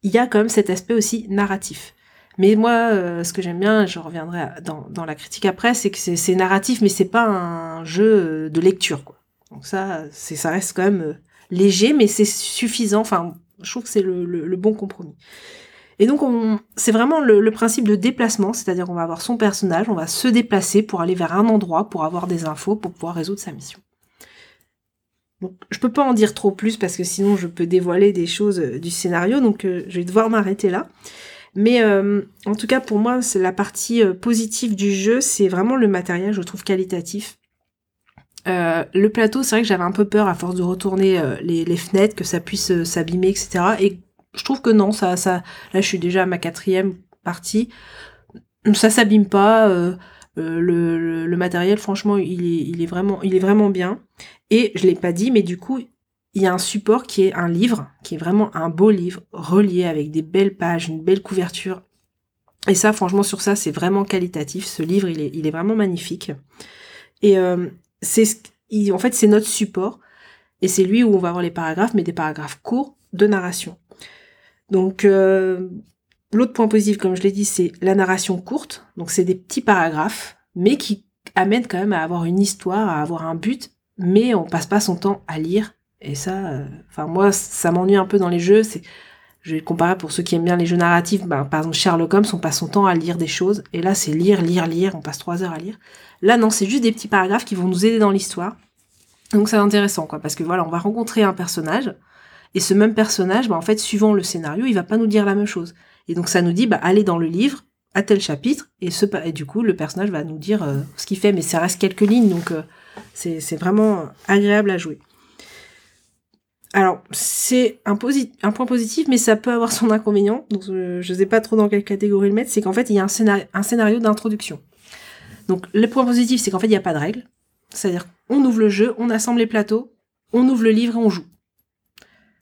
il y a quand même cet aspect aussi narratif. Mais moi, euh, ce que j'aime bien, je reviendrai dans, dans la critique après, c'est que c'est narratif, mais c'est pas un jeu euh, de lecture, quoi. Donc ça, ça reste quand même euh, léger, mais c'est suffisant. Enfin, je trouve que c'est le, le- bon compromis. Et donc, on- c'est vraiment le, principe de déplacement, c'est-à-dire qu'on va avoir son personnage, on va se déplacer pour aller vers un endroit, pour avoir des infos, pour pouvoir résoudre sa mission. Donc, je peux pas en dire trop plus parce que sinon je peux dévoiler des choses du scénario, donc je vais devoir m'arrêter là. Mais euh, en tout cas, pour moi, c'est la partie euh, positive du jeu, c'est vraiment le matériel, je trouve qualitatif. Euh, le plateau, c'est vrai que j'avais un peu peur à force de retourner les, fenêtres, que ça puisse s'abîmer, etc. Et je trouve que non, ça, ça, là, je suis déjà à ma quatrième partie. Ça s'abîme pas. le matériel, franchement, il est, il est vraiment, il est vraiment bien. Et je l'ai pas dit, mais du coup, il y a un support qui est un livre, qui est vraiment un beau livre, relié avec des belles pages, une belle couverture. Et ça, franchement, sur ça, c'est vraiment qualitatif. Ce livre, il est, vraiment magnifique. Et euh, c'est, ce- en fait, c'est notre support. Et c'est lui où on va avoir les paragraphes, mais des paragraphes courts de narration. Donc, euh, l'autre point positif, comme je l'ai dit, c'est la narration courte. Donc, c'est des petits paragraphes, mais qui amènent quand même à avoir une histoire, à avoir un but, mais on passe pas son temps à lire. Et ça, euh, enfin, moi, ça m'ennuie un peu dans les jeux. C'est, je vais comparer pour ceux qui aiment bien les jeux narratifs. Ben, par exemple, Sherlock Holmes, on passe son temps à lire des choses. Et là, c'est lire, lire, lire. On passe trois heures à lire. Là, non, c'est juste des petits paragraphes qui vont nous aider dans l'histoire. Donc, c'est intéressant, quoi. Parce que voilà, on va rencontrer un personnage. Et ce même personnage, bah, en fait, suivant le scénario, il va pas nous dire la même chose. Et donc, ça nous dit, bah, allez dans le livre, à tel chapitre. Et, ce, et du coup, le personnage va nous dire euh, ce qu'il fait. Mais ça reste quelques lignes. Donc, euh, c'est vraiment agréable à jouer. Alors, c'est un, point positif, mais ça peut avoir son inconvénient. Donc, euh, je ne sais pas trop dans quelle catégorie le mettre. C'est qu'en fait, il y a un, scénar- un scénario d'introduction. Donc, le point positif, c'est qu'en fait, il n'y a pas de règles. C'est-à-dire, on ouvre le jeu, on assemble les plateaux, on ouvre le livre et on joue.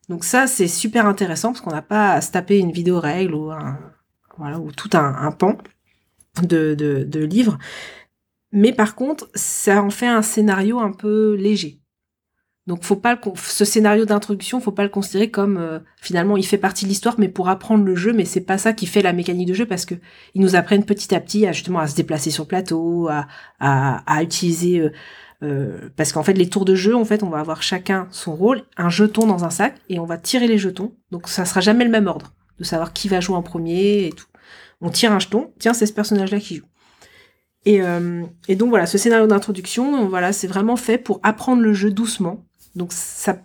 Donc ça, c'est super intéressant parce qu'on n'a pas à se taper une vidéo règle ou un, tout un, un pan de, de, de livres. Mais par contre, ça en fait un scénario un peu léger. Donc faut pas le ce scénario d'introduction, faut pas le considérer comme euh, finalement il fait partie de l'histoire, mais pour apprendre le jeu, mais c'est pas ça qui fait la mécanique de jeu parce que ils nous apprennent petit à petit à justement à se déplacer sur le plateau, à, à, utiliser euh, euh, parce qu'en fait les tours de jeu, en fait on va avoir chacun son rôle, un jeton dans un sac et on va tirer les jetons. Donc ça sera jamais le même ordre de savoir qui va jouer en premier et tout. On tire un jeton, tiens c'est ce personnage là qui joue. Et, et donc voilà, ce scénario d'introduction, voilà, c'est vraiment fait pour apprendre le jeu doucement. Donc ça,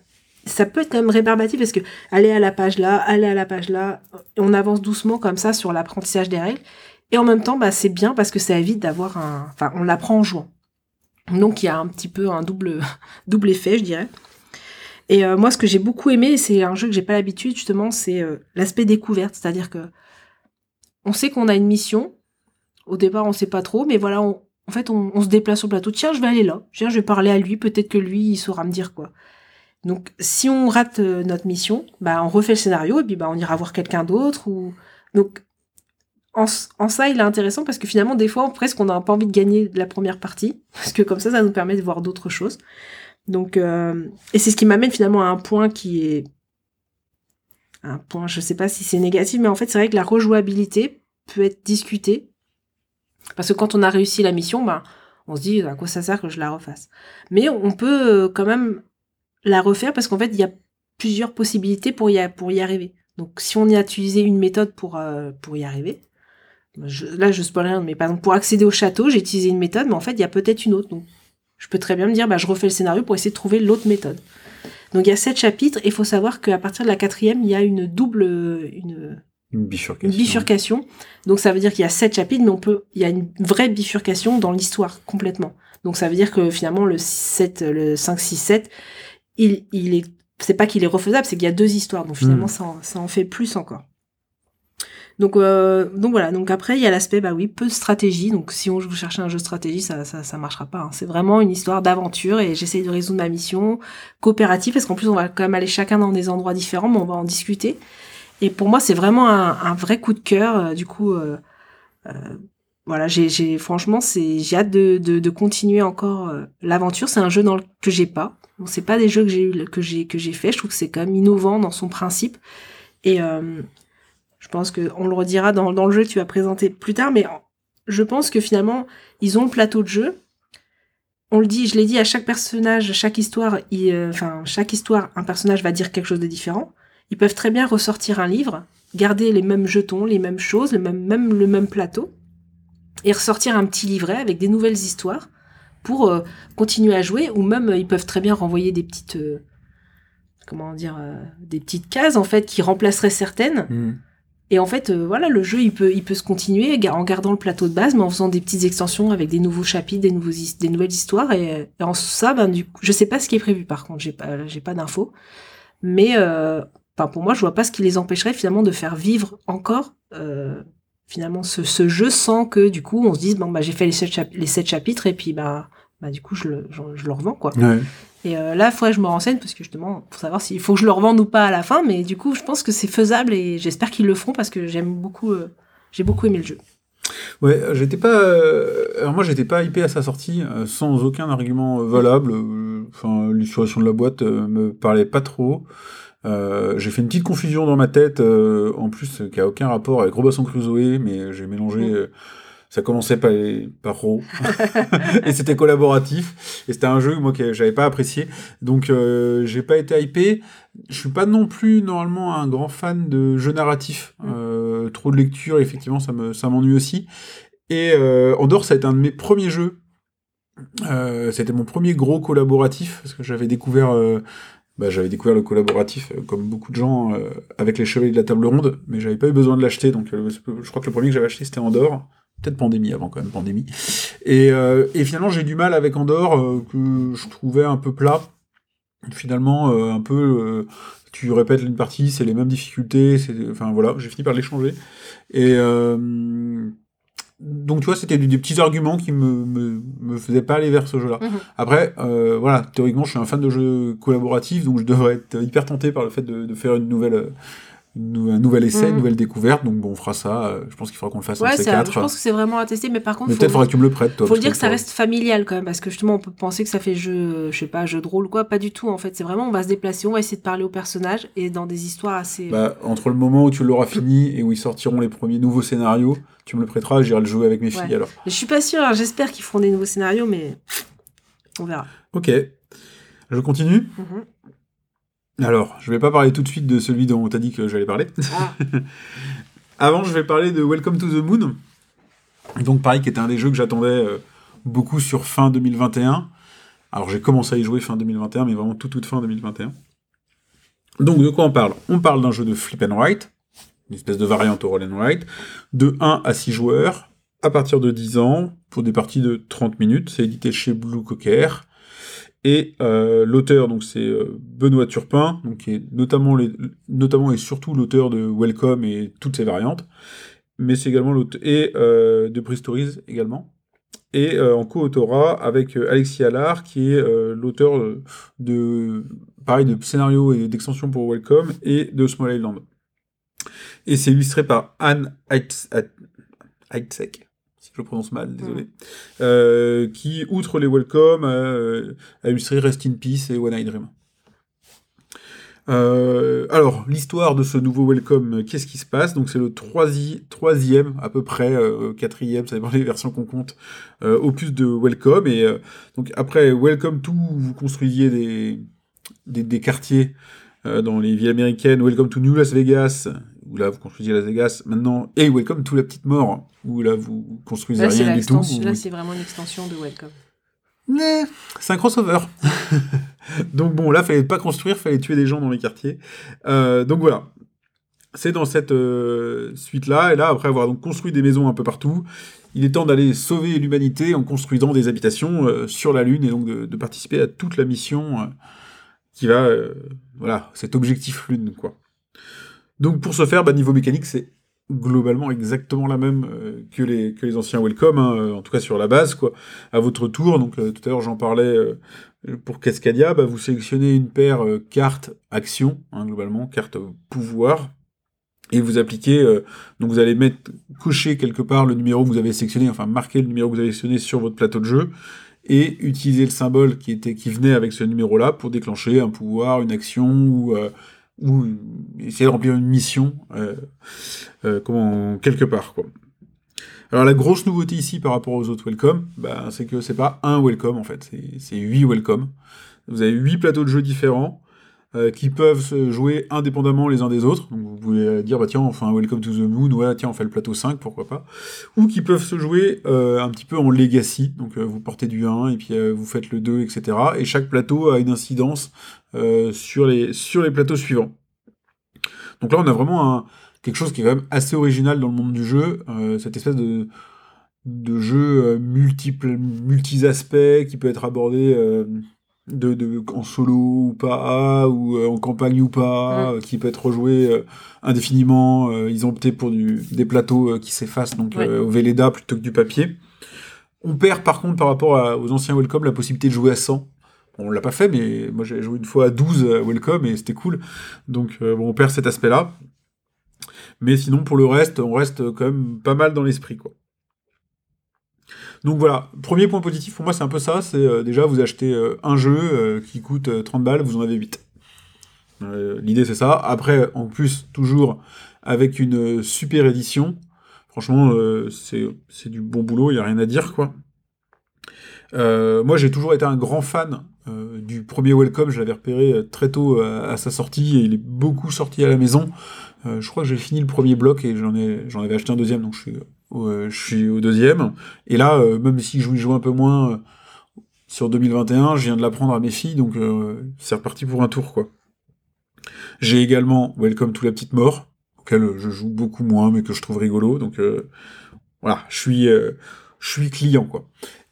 ça peut être quand même rébarbatif parce que aller à la page là, aller à la page là, on avance doucement comme ça sur l'apprentissage des règles. Et en même temps, bah, c'est bien parce que ça évite d'avoir un, enfin, on l'apprend en jouant. Donc il y a un petit peu un double, <laughs> double effet, je dirais. Et euh, moi, ce que j'ai beaucoup aimé, c'est un jeu que j'ai pas l'habitude justement, c'est euh, l'aspect découverte, c'est-à-dire que on sait qu'on a une mission. Au départ, on sait pas trop, mais voilà, on, en fait, on, se déplace au plateau. Tiens, je vais aller là. Tiens, je vais parler à lui. Peut-être que lui, il saura me dire quoi. Donc, si on rate euh, notre mission, bah, on refait le scénario et puis bah, on ira voir quelqu'un d'autre. Donc, en ça, il est intéressant parce que finalement, des fois, presque, on n'a pas envie de gagner la première partie <laughs> parce que comme ça, ça nous permet de voir d'autres choses. Donc, euh, et c'est ce qui m'amène finalement à un point qui est un point. Je sais pas si c'est négatif, mais en fait, c'est vrai que la rejouabilité peut être discutée parce que quand on a réussi la mission, ben, on se dit à quoi ça sert que je la refasse? Mais on peut euh, quand même la refaire parce qu'en fait, il y a plusieurs possibilités pour y, arriver. Donc, si on y a utilisé une méthode pour, euh, y arriver, là je spoil rien, mais par exemple pour accéder au château, j'ai utilisé une méthode, mais en fait il y a peut-être une autre. Je peux très bien me dire, bah, je refais le scénario pour essayer de trouver l'autre méthode. Donc il y a sept chapitres, et il faut savoir qu'à partir de la quatrième, il y a une double, une, Une une bifurcation. Donc ça veut dire qu'il y a sept chapitres, mais on peut, il y a une vraie bifurcation dans l'histoire complètement. Donc ça veut dire que finalement le 7, le 5, 6, 7, il, il est, c'est pas qu'il est refaisable, c'est qu'il y a deux histoires. Donc finalement Mm. ça, en, ça en fait plus encore. Donc, euh, donc voilà. Donc après, il y a l'aspect, bah oui, peu de stratégie. Donc si on vous cherchez un jeu de stratégie, ça, ça, ça marchera pas. hein. C'est vraiment une histoire d'aventure et j'essaye de résoudre ma mission coopérative parce qu'en plus on va quand même aller chacun dans des endroits différents, mais on va en discuter. Et pour moi, c'est vraiment un, un vrai coup de cœur. euh, du coup, euh, euh, voilà, j'ai, franchement, c'est, j'ai hâte de, de, de continuer encore euh, l'aventure. C'est un jeu dans le, que j'ai pas. Bon, c'est pas des jeux que j'ai eu, que j'ai que j'ai fait. Je trouve que c'est quand même innovant dans son principe. Et euh, je pense que on le redira dans, dans le jeu que tu vas présenter plus tard. Mais je pense que finalement, ils ont le plateau de jeu. On le dit, je l'ai dit à chaque personnage, chaque histoire, il, enfin chaque histoire, un personnage va dire quelque chose de différent. Ils peuvent très bien ressortir un livre, garder les mêmes jetons, les mêmes choses, le même, même le même plateau, et ressortir un petit livret avec des nouvelles histoires pour euh, continuer à jouer, ou même euh, ils peuvent très bien renvoyer des petites, euh, comment dire, des petites cases en fait qui remplaceraient certaines. Hmm. Et en fait, euh, voilà, le jeu il peut, il peut se continuer en gardant le plateau de base, mais en faisant des petites extensions avec des nouveaux chapitres, des nouveaux, his- des nouvelles histoires. Et, et en ça, ben du coup, je sais pas ce qui est prévu par contre, j'ai pas, j'ai pas d'infos. Mais euh, enfin, pour moi, je vois pas ce qui les empêcherait finalement de faire vivre encore euh, finalement ce, ce jeu sans que du coup on se dise bon bah j'ai fait les sept, chap- les sept chapitres et puis bah bah du coup je le, je, je le revends quoi. Ouais. Et euh, là, il faudrait que je me renseigne parce que justement, pour savoir s'il faut que je le revende ou pas à la fin. Mais du coup, je pense que c'est faisable et j'espère qu'ils le feront parce que j'aime beaucoup, euh, j'ai beaucoup aimé le jeu. Ouais, j'étais pas. euh, Alors moi, j'étais pas hypé à sa sortie, euh, sans aucun argument euh, valable. Enfin, l'illustration de la boîte me parlait pas trop. Euh, j'ai fait une petite confusion dans ma tête, euh, en plus, euh, qui a aucun rapport avec Robinson Crusoe, mais j'ai mélangé. Mm. euh, ça commençait par, par Ro, <laughs> et c'était collaboratif, et c'était un jeu moi que j'avais pas apprécié, donc j'ai pas été hypé. Je suis pas non plus normalement un grand fan de jeux narratifs, Mm. trop de lecture, effectivement ça me ça m'ennuie aussi. Et Andorre, ça a été un de mes premiers jeux. Euh, C'était mon premier gros collaboratif, parce que j'avais découvert, euh, bah, j'avais découvert le collaboratif, euh, comme beaucoup de gens, euh, avec les Chevaliers de la Table Ronde, mais j'avais pas eu besoin de l'acheter, donc euh, je crois que le premier que j'avais acheté, c'était Andorre. Peut-être Pandémie avant, quand même, Pandémie. Et, euh, et finalement, j'ai du mal avec Andorre, euh, que je trouvais un peu plat. Finalement, un peu... tu répètes une partie, c'est les mêmes difficultés, enfin voilà, j'ai fini par les changer. Et donc tu vois, c'était des, des petits arguments qui me, me, me faisaient pas aller vers ce jeu-là. Mhm. Après, euh, voilà, théoriquement, je suis un fan de jeux collaboratifs, donc je devrais être hyper tenté par le fait de, de faire une nouvelle, euh, une un nouvel essai, une nouvelle découverte. Donc bon, on fera ça. euh, Je pense qu'il faudra qu'on le fasse en Ouais, un- C4. je pense que c'est vraiment à tester, mais par contre, peut-être faudra que tu me le prêtes, toi. faut dire que ça reste familial quand même, parce que justement, on peut penser que ça fait jeu, euh, je sais pas, jeu de rôle ou quoi, pas du tout en fait. C'est vraiment, on va se déplacer, on va essayer de parler aux personnages et dans des histoires assez. Bah, entre le moment où tu l'auras fini et où ils sortiront les premiers nouveaux scénarios, tu me le prêteras, j'irai le jouer avec mes Ouais. filles alors. Je suis pas sûre, hein, j'espère qu'ils feront des nouveaux scénarios, mais on verra. Ok. Je continue Mhm. Alors, je vais pas parler tout de suite de celui dont t'as dit que j'allais parler. Ah. <laughs> Avant, je vais parler de Welcome to the Moon. Donc, pareil, qui était un des jeux que j'attendais euh, beaucoup sur fin 2021. Alors, j'ai commencé à y jouer fin 2021, mais vraiment tout, toute fin 2021. Donc, de quoi on parle? On parle d'un jeu de flip and write, une espèce de variante au roll and write, de 1 à 6 joueurs, à partir de 10 ans, pour des parties de 30 minutes. C'est édité chez Blue Cocker. Et euh, l'auteur, donc c'est euh, Benoît Turpin, donc qui est notamment, notamment et surtout l'auteur de Welcome et toutes ses variantes, mais c'est également l'auteur et euh, de Prestories également, et en co-autorat avec Alexis Allard, qui est l'auteur de pareil de scénarios et d'extensions pour Welcome et de Small Island. Et c'est illustré par Anne Heitz- Heitzek, si je le prononce mal, désolé, euh, qui, outre les Welcome, euh, a illustré Rest in Peace et One I Dream. Euh, alors, l'histoire de ce nouveau Welcome, euh, qu'est-ce qui se passe? Donc, c'est le troisi- troisième, à peu près, euh, quatrième, ça dépend <laughs> des versions qu'on compte, euh, opus de Welcome. Et euh, donc, après Welcome to, vous construisiez des, des, des quartiers euh, dans les villes américaines. Welcome to New Las Vegas, où là vous construisez Las Vegas. Maintenant, et Welcome to la petite mort, où là vous construisez Là, rien du tout. extension- là, c'est vraiment une extension de Welcome. Mais c'est un crossover. <laughs> donc bon, là, fallait pas construire, fallait tuer des gens dans les quartiers. Euh, donc voilà. C'est dans cette euh, suite-là, et là, après avoir donc construit des maisons un peu partout, il est temps d'aller sauver l'humanité en construisant des habitations euh, sur la Lune, et donc de, de participer à toute la mission qui va... voilà, cet objectif Lune, quoi. Donc pour ce faire, bah, niveau mécanique, c'est globalement exactement la même euh, que, les, que les anciens Welcome, hein, euh, en tout cas sur la base, quoi à votre tour. Donc euh, tout à l'heure j'en parlais pour Cascadia, bah, vous sélectionnez une paire carte action, hein, globalement, carte pouvoir, et vous appliquez, donc vous allez mettre, cocher quelque part le numéro que vous avez sélectionné, enfin marquer le numéro que vous avez sélectionné sur votre plateau de jeu, et utiliser le symbole qui, était, qui venait avec ce numéro-là pour déclencher un pouvoir, une action, ou, ou essayer de remplir une mission, euh, euh, comment, quelque part, quoi. Alors la grosse nouveauté ici par rapport aux autres welcome, bah, c'est que c'est pas un welcome en fait, c'est- c'est huit welcome. Vous avez huit plateaux de jeu différents euh, qui peuvent se jouer indépendamment les uns des autres. Donc vous pouvez euh, dire bah tiens on fait un welcome to the moon, ouais tiens on fait le plateau 5, pourquoi pas. Ou qui peuvent se jouer euh, un petit peu en legacy, donc vous portez du 1 et puis vous faites le 2, etc. Et chaque plateau a une incidence sur, les, sur les plateaux suivants. Donc là on a vraiment quelque chose qui est quand même assez original dans le monde du jeu, cette espèce de, de jeu euh, multiple, multi-aspects qui peut être abordé de, de, en solo ou pas, ou euh, en campagne ou pas, Mm. euh, qui peut être rejoué euh, indéfiniment. ils ont opté pour du, des plateaux qui s'effacent, donc Ouais. au Velleda plutôt que du papier. On perd par contre par rapport à- aux anciens Welcome la possibilité de jouer à 100. On l'a pas fait, mais moi j'ai joué une fois à 12 à Welcome et c'était cool. Donc bon, on perd cet aspect-là. Mais sinon, pour le reste, on reste quand même pas mal dans l'esprit, quoi. Donc voilà, premier point positif pour moi, c'est un peu ça. C'est euh, déjà, vous achetez euh, un jeu euh, qui coûte euh, 30 balles, vous en avez 8. Euh, L'idée, c'est ça. Après, en plus, toujours avec une super édition. Franchement, c'est du bon boulot, il n'y a rien à dire, quoi. Moi, j'ai toujours été un grand fan du premier Welcome. Je l'avais repéré très tôt euh, à sa sortie et il est beaucoup sorti à la maison. Je crois que j'ai fini le premier bloc et j'en ai, j'en avais acheté un deuxième, donc je suis, je suis au deuxième. Et là, euh, même si je joue un peu moins euh, sur 2021, je viens de l'apprendre à mes filles, donc euh, c'est reparti pour un tour, quoi. J'ai également Welcome to la petite mort, auquel je joue beaucoup moins, mais que je trouve rigolo, donc voilà, je suis, je suis client, quoi.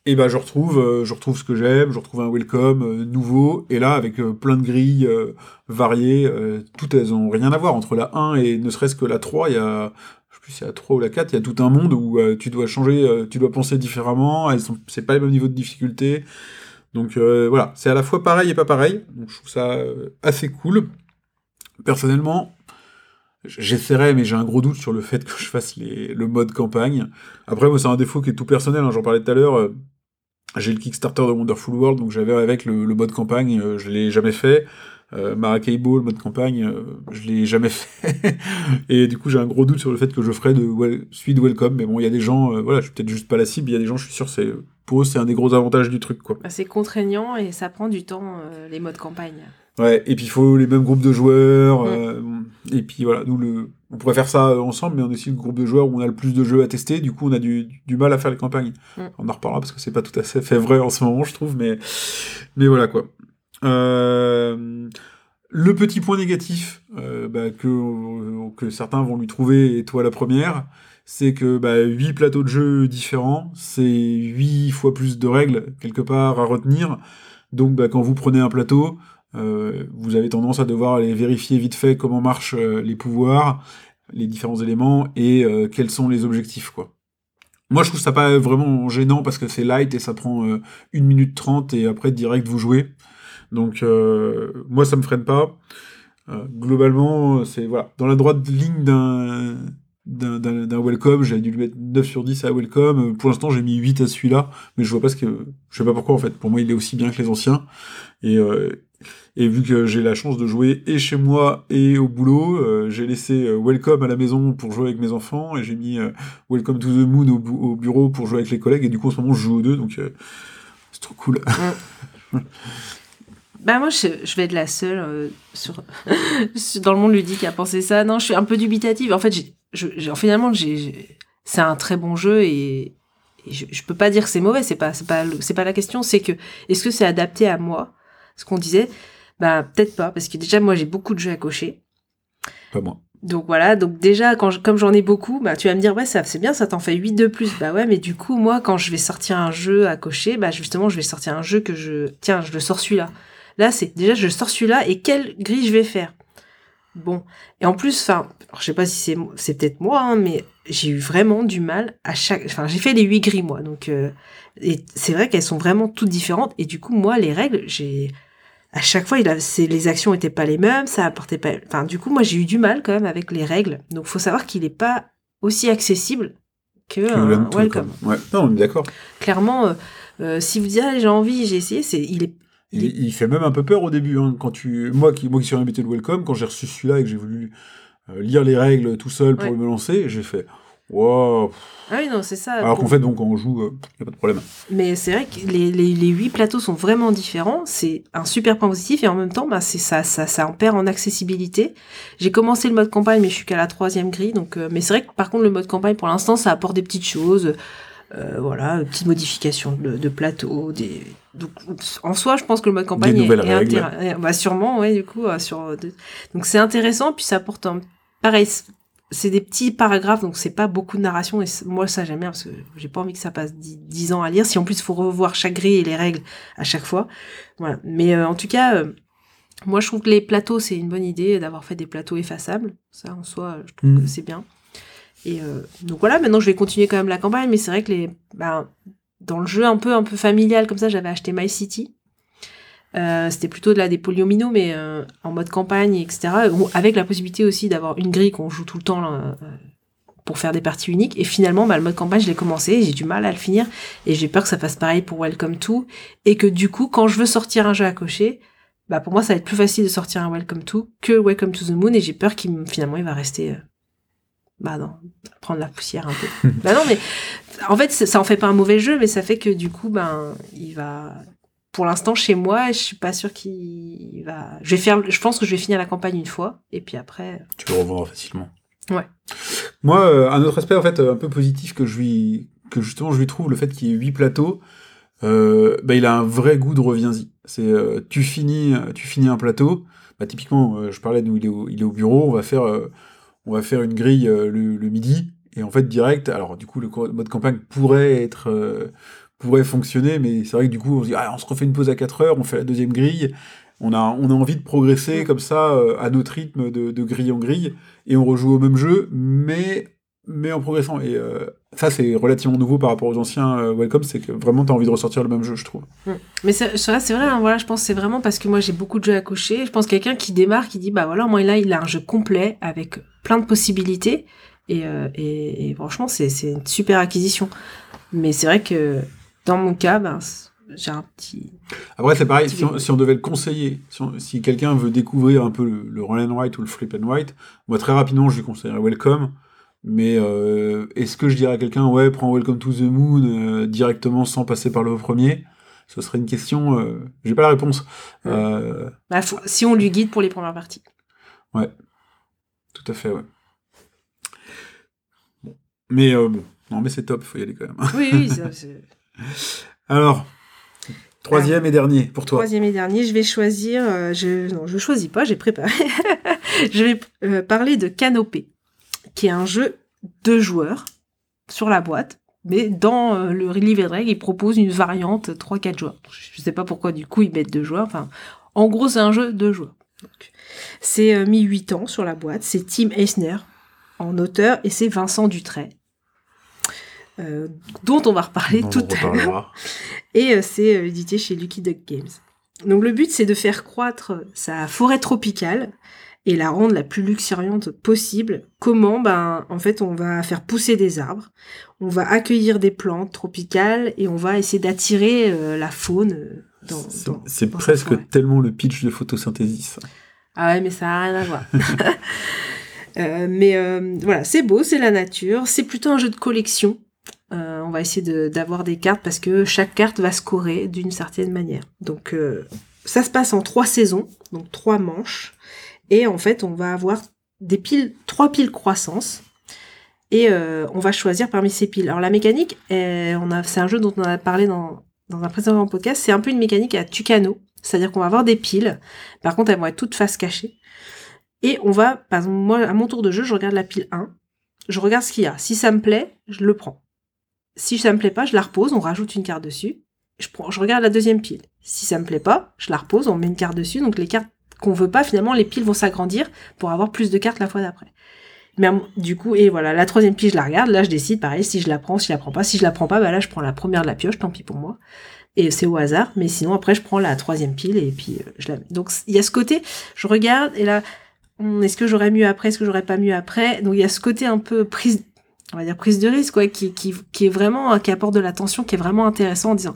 Et ben je retrouve, je retrouve ce que j'aime, je retrouve un welcome nouveau, et là avec plein de grilles variées, toutes elles ont rien à voir entre la 1 et ne serait-ce que la 3, il y a, plus c'est la 3 ou la 4, il y a tout un monde où euh, tu dois changer, euh, tu dois penser différemment, c'est pas les mêmes niveaux de difficulté, donc euh, voilà, c'est à la fois pareil et pas pareil, donc je trouve ça assez cool. Personnellement, J'essaierai, mais j'ai un gros doute sur le fait <laughs> que je fasse le mode campagne. Après, moi, c'est un défaut qui est tout personnel, hein, j'en parlais tout à l'heure. j'ai le Kickstarter de Wonderful World, donc j'avais avec le, le mode campagne, je l'ai jamais fait. Euh, Maracay Ball, mode campagne, euh, je l'ai jamais fait. <laughs> Et du coup, j'ai un gros doute sur le fait que je ferai de well, suite Welcome. Mais bon, il y a des gens, euh, voilà, je suis peut-être juste pas la cible, il y a des gens, je suis sûr, c'est pour eux, c'est un des gros avantages du truc, quoi. Bah, c'est contraignant et ça prend du temps, euh, les modes campagne. Ouais, et puis il faut les mêmes groupes de joueurs. Mm. euh, et puis voilà, nous, le, on pourrait faire ça ensemble, mais on est aussi le groupe de joueurs où on a le plus de jeux à tester. Du coup, on a du, du mal à faire les campagnes. Mm. On en reparlera parce que c'est pas tout à fait fait vrai en ce moment, je trouve, mais, mais voilà quoi. Euh, le petit point négatif euh, bah, que, certains vont lui trouver, et toi la première, c'est que bah, 8 plateaux de jeux différents, c'est 8 fois plus de règles quelque part à retenir. Donc bah, quand vous prenez un plateau, euh, vous avez tendance à devoir aller vérifier vite fait comment marchent les pouvoirs, les différents éléments et quels sont les objectifs. Moi je trouve ça pas vraiment gênant parce que c'est light et ça prend euh, 1 minute 30 et après direct vous jouez. Donc euh, moi ça me freine pas. Euh, globalement, c'est voilà, dans la droite ligne d'un d'un- welcome, j'avais dû lui mettre 9 sur 10 à welcome. Pour l'instant, j'ai mis 8 à celui-là, mais je vois pas ce que je sais pas pourquoi en fait. Pour moi, il est aussi bien que les anciens. Et euh, et vu que j'ai la chance de jouer et chez moi et au boulot, euh, j'ai laissé Welcome à la maison pour jouer avec mes enfants et j'ai mis euh, Welcome to the Moon au, bu- au bureau pour jouer avec les collègues. Et du coup, en ce moment, je joue aux deux, donc c'est trop cool. <laughs> Bah moi, je, je vais être la seule euh, sur, <laughs> dans le monde ludique à penser ça. Non, je suis un peu dubitative. En fait, j'ai, je, finalement, j'ai, j'ai- c'est un très bon jeu et, et je, je peux pas dire que c'est mauvais. C'est pas, c'est pas, c'est pas la question. C'est que est-ce que c'est adapté à moi? Ce qu'on disait, bah peut-être pas, parce que déjà moi j'ai beaucoup de jeux à cocher. Pas moi. Donc voilà, donc déjà, quand je- comme j'en ai beaucoup, bah, tu vas me dire, ouais, ça, c'est bien, ça t'en fait 8 de plus. Bah ouais, mais du coup, moi, quand je vais sortir un jeu à cocher, bah justement, je vais sortir un jeu que je... Tiens, je le sors celui-là. Là, c'est déjà, je sors celui-là et quelle grille je vais faire? Bon. Et en plus, enfin, je sais pas si c'est c'est peut-être moi, hein, mais j'ai eu vraiment du mal à chaque... Enfin, j'ai fait les 8 grilles, moi. Donc, euh, et c'est vrai qu'elles sont vraiment toutes différentes. Et du coup, moi, les règles, j'ai à chaque fois, il a, les actions étaient pas les mêmes, ça apportait pas. Enfin, du coup, moi, j'ai eu du mal quand même avec les règles. Donc, faut savoir qu'il est pas aussi accessible que Que un Welcome. Ouais, non, on est d'accord. Clairement, euh, euh, si vous dites ah, j'ai envie, j'ai essayé, c'est, il est, il fait même un peu peur au début. Hein, quand tu... moi, qui, moi qui suis un habitué de Welcome, quand j'ai reçu celui-là et que j'ai voulu euh, lire les règles tout seul pour Ouais. me lancer, j'ai fait Wow. ah oui non, c'est ça. Alors Pour- qu'en fait, donc, quand on joue, il n'y a pas de problème. Mais c'est vrai que les, les, les huit plateaux sont vraiment différents. C'est un super point positif et en même temps, bah, c'est ça, ça, ça en perd en accessibilité. J'ai commencé le mode campagne, mais je suis qu'à la troisième grille. Donc, euh, mais c'est vrai que par contre, le mode campagne, pour l'instant, ça apporte des petites choses. Euh, voilà, des petites modifications de, de plateau. Des... Donc, en soi, je pense que le mode campagne Des est, nouvelles est règles. intér- Bah, sûrement, ouais, du coup. euh, sur... de- Donc c'est intéressant, puis ça apporte un... Pareil, c'est des petits paragraphes, donc c'est pas beaucoup de narration, et moi ça j'aime bien, parce que j'ai pas envie que ça passe 10, 10 ans à lire, si en plus il faut revoir chaque grille et les règles à chaque fois. Voilà. Mais euh, en tout cas, euh, moi je trouve que les plateaux, c'est une bonne idée d'avoir fait des plateaux effaçables. Ça, en soi, je trouve que c'est bien. Et euh, donc voilà, maintenant je vais continuer quand même la campagne, mais c'est vrai que les, ben, dans le jeu un peu un peu familial comme ça, j'avais acheté My City. Euh, c'était plutôt de la des polyomino, mais euh, en mode campagne, etc. Avec la possibilité aussi d'avoir une grille qu'on joue tout le temps là, euh, pour faire des parties uniques. Et finalement, bah, le mode campagne, je l'ai commencé, j'ai du mal à le finir, et j'ai peur que ça fasse pareil pour Welcome to, et que du coup, quand je veux sortir un jeu à cocher, bah pour moi, ça va être plus facile de sortir un Welcome to que Welcome to the Moon, et j'ai peur qu'il me- finalement il va rester, euh, bah non, prendre la poussière un peu. <laughs> bah non, mais en fait, ça en fait pas un mauvais jeu, mais ça fait que du coup, ben, il va. Pour l'instant, chez moi, je suis pas sûre qu'il va. Je vais faire. Je pense que je vais finir la campagne une fois, et puis après. Tu le revendras facilement. Ouais. Moi, euh, un autre aspect en fait euh, un peu positif que je lui, que justement je lui trouve, le fait qu'il y ait huit plateaux, euh, bah, il a un vrai goût de reviens-y. C'est euh, tu finis, euh, tu finis un plateau. Bah, typiquement, euh, je parlais d'où il est au, il est au bureau, on va faire, euh, on va faire une grille euh, le, le midi et en fait direct. Alors du coup, le mode campagne pourrait être, euh, pourrait fonctionner, mais c'est vrai que du coup, on se dit, ah, on se refait une pause à 4 heures, on fait la deuxième grille. On a, on a envie de progresser Mm. comme ça euh, à notre rythme de, de grille en grille et on rejoue au même jeu, mais, mais en progressant. Et euh, ça, c'est relativement nouveau par rapport aux anciens euh, Welcome, c'est que vraiment, tu as envie de ressortir le même jeu, je trouve. Mais c'est c'est vrai, c'est vrai. hein, voilà, je pense que c'est vraiment parce que moi j'ai beaucoup de jeux à cocher. Je pense que quelqu'un qui démarre, qui dit bah voilà, moi là il a un jeu complet avec plein de possibilités. Et, euh, et, et franchement, c'est une super acquisition. Mais c'est vrai que dans mon cas, ben, j'ai un petit. Après, c'est pareil, si on, bémol. si on devait le conseiller, si, quelqu'un veut découvrir un peu le, le roll and write ou le flip and write, moi très rapidement, je lui conseillerais Welcome. Mais euh, est-ce que je dirais à quelqu'un, ouais, prends Welcome to the Moon euh, directement sans passer par le premier? Ce serait une question, euh, j'ai pas la réponse. Ouais. Euh, Bah, faut- si on lui guide pour les premières parties. tout à fait, ouais. Bon. Mais bon, non, mais c'est top, faut y aller quand même. Oui, oui. ça, <laughs> c'est- Alors, troisième et dernier pour toi. Troisième et dernier, je vais choisir. je non, je choisis pas, j'ai préparé. <laughs> je vais parler de Canopé, qui est un jeu de joueurs sur la boîte, mais dans euh, le livre de règles, il propose une variante 3-4 joueurs. Je sais pas pourquoi du coup ils mettent deux joueurs. Enfin, en gros, c'est un jeu de joueurs. C'est euh, mis 8 ans sur la boîte. C'est Tim Eisner en auteur et c'est Vincent Dutray. euh, dont on va reparler On tout à l'heure. Et c'est édité chez Lucky Duck Games. Donc le but c'est de faire croître sa forêt tropicale et la rendre la plus luxuriante possible. Comment? Ben en fait on va faire pousser des arbres, on va accueillir des plantes tropicales et on va essayer d'attirer euh, la faune. euh, Dans, C'est- dans- C'est dans sa presque tellement le pitch de photosynthèse. Ah ouais, mais ça n'a rien à voir. <laughs> Euh, mais euh, voilà, c'est beau, c'est la nature, c'est plutôt un jeu de collection. Euh, on va essayer de- d'avoir des cartes parce que chaque carte va scorer d'une certaine manière. Donc, ça se passe en trois saisons, donc trois manches. Et en fait, on va avoir des piles, trois piles croissance. Et euh, on va choisir parmi ces piles. Alors la mécanique, euh, c'est un jeu dont on a parlé dans, un précédent podcast. C'est un peu une mécanique à Tucano. C'est-à-dire qu'on va avoir des piles. Par contre, elles vont être toutes face cachée. Et on va, par exemple, moi, à mon tour de jeu, je regarde la pile 1. Je regarde ce qu'il y a. Si ça me plaît, je le prends. Si ça me plaît pas, je la repose, on rajoute une carte dessus. Je, je regarde la deuxième pile. Si ça me plaît pas, je la repose, on met une carte dessus. Donc les cartes qu'on veut pas, finalement, les piles vont s'agrandir pour avoir plus de cartes la fois d'après. Mais du coup, et voilà, la troisième pile, je la regarde. Là, je décide, pareil, si je la prends, si je la prends pas. Si je la prends pas, bah là, je prends la première de la pioche, tant pis pour moi. Et c'est au hasard. Mais sinon, après, je prends la troisième pile et puis euh, je la. Donc, il y a ce côté, je regarde et là, hum, est-ce que j'aurais mieux après, est-ce que j'aurais pas mieux après? Donc, il y a ce côté un peu prise, on va dire prise de risque, quoi, qui, qui, qui est vraiment, qui apporte de l'attention, qui est vraiment intéressant en disant,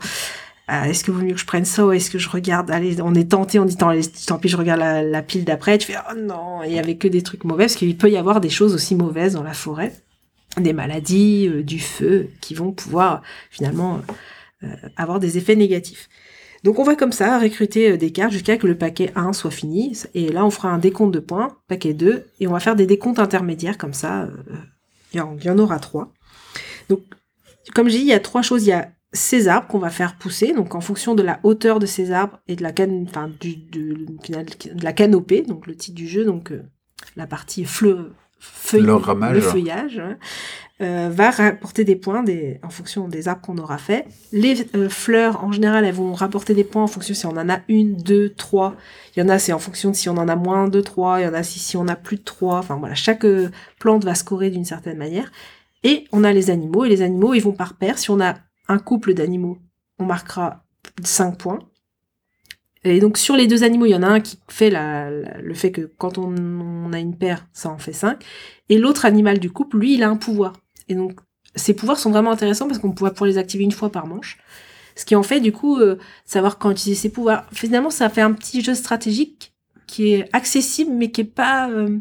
ah, est-ce que vaut mieux que je prenne ça ou est-ce que je regarde Allez, on est tenté, on dit tant, pis, je regarde la, pile d'après. Tu fais oh non, il y avait que des trucs mauvais parce qu'il peut y avoir des choses aussi mauvaises dans la forêt, des maladies, euh, du feu, qui vont pouvoir finalement euh, avoir des effets négatifs. Donc on va comme ça recruter euh, des cartes jusqu'à que le paquet 1 soit fini. Et là on fera un décompte de points, paquet 2, et on va faire des décomptes intermédiaires comme ça. Il y, en aura trois. Donc comme j'ai dit, il y a trois choses. Il y a ces arbres qu'on va faire pousser, donc en fonction de la hauteur de ces arbres et de la canne, enfin du, de, de la canopée, donc le titre du jeu, donc euh, la partie fleu, feuille, le feuillage, euh, va rapporter des points des, en fonction des arbres qu'on aura fait. Les euh, fleurs, en général, elles vont rapporter des points en fonction si on en a une, deux, trois. Il y en a, c'est en fonction de si on en a moins de trois. Il y en a si, si on a plus de trois. Enfin voilà, chaque plante va scorer d'une certaine manière. Et on a les animaux, et les animaux, ils vont par paire. Si on a un couple d'animaux, on marquera 5 points. Et donc sur les deux animaux, il y en a un qui fait le fait que quand on, a une paire, ça en fait 5. Et l'autre animal du couple, lui, il a un pouvoir. Et donc ces pouvoirs sont vraiment intéressants parce qu'on pourra pour les activer une fois par manche. Ce qui en fait du coup euh, savoir quand utiliser ses pouvoirs. Finalement, ça fait un petit jeu stratégique qui est accessible mais qui est pas euh,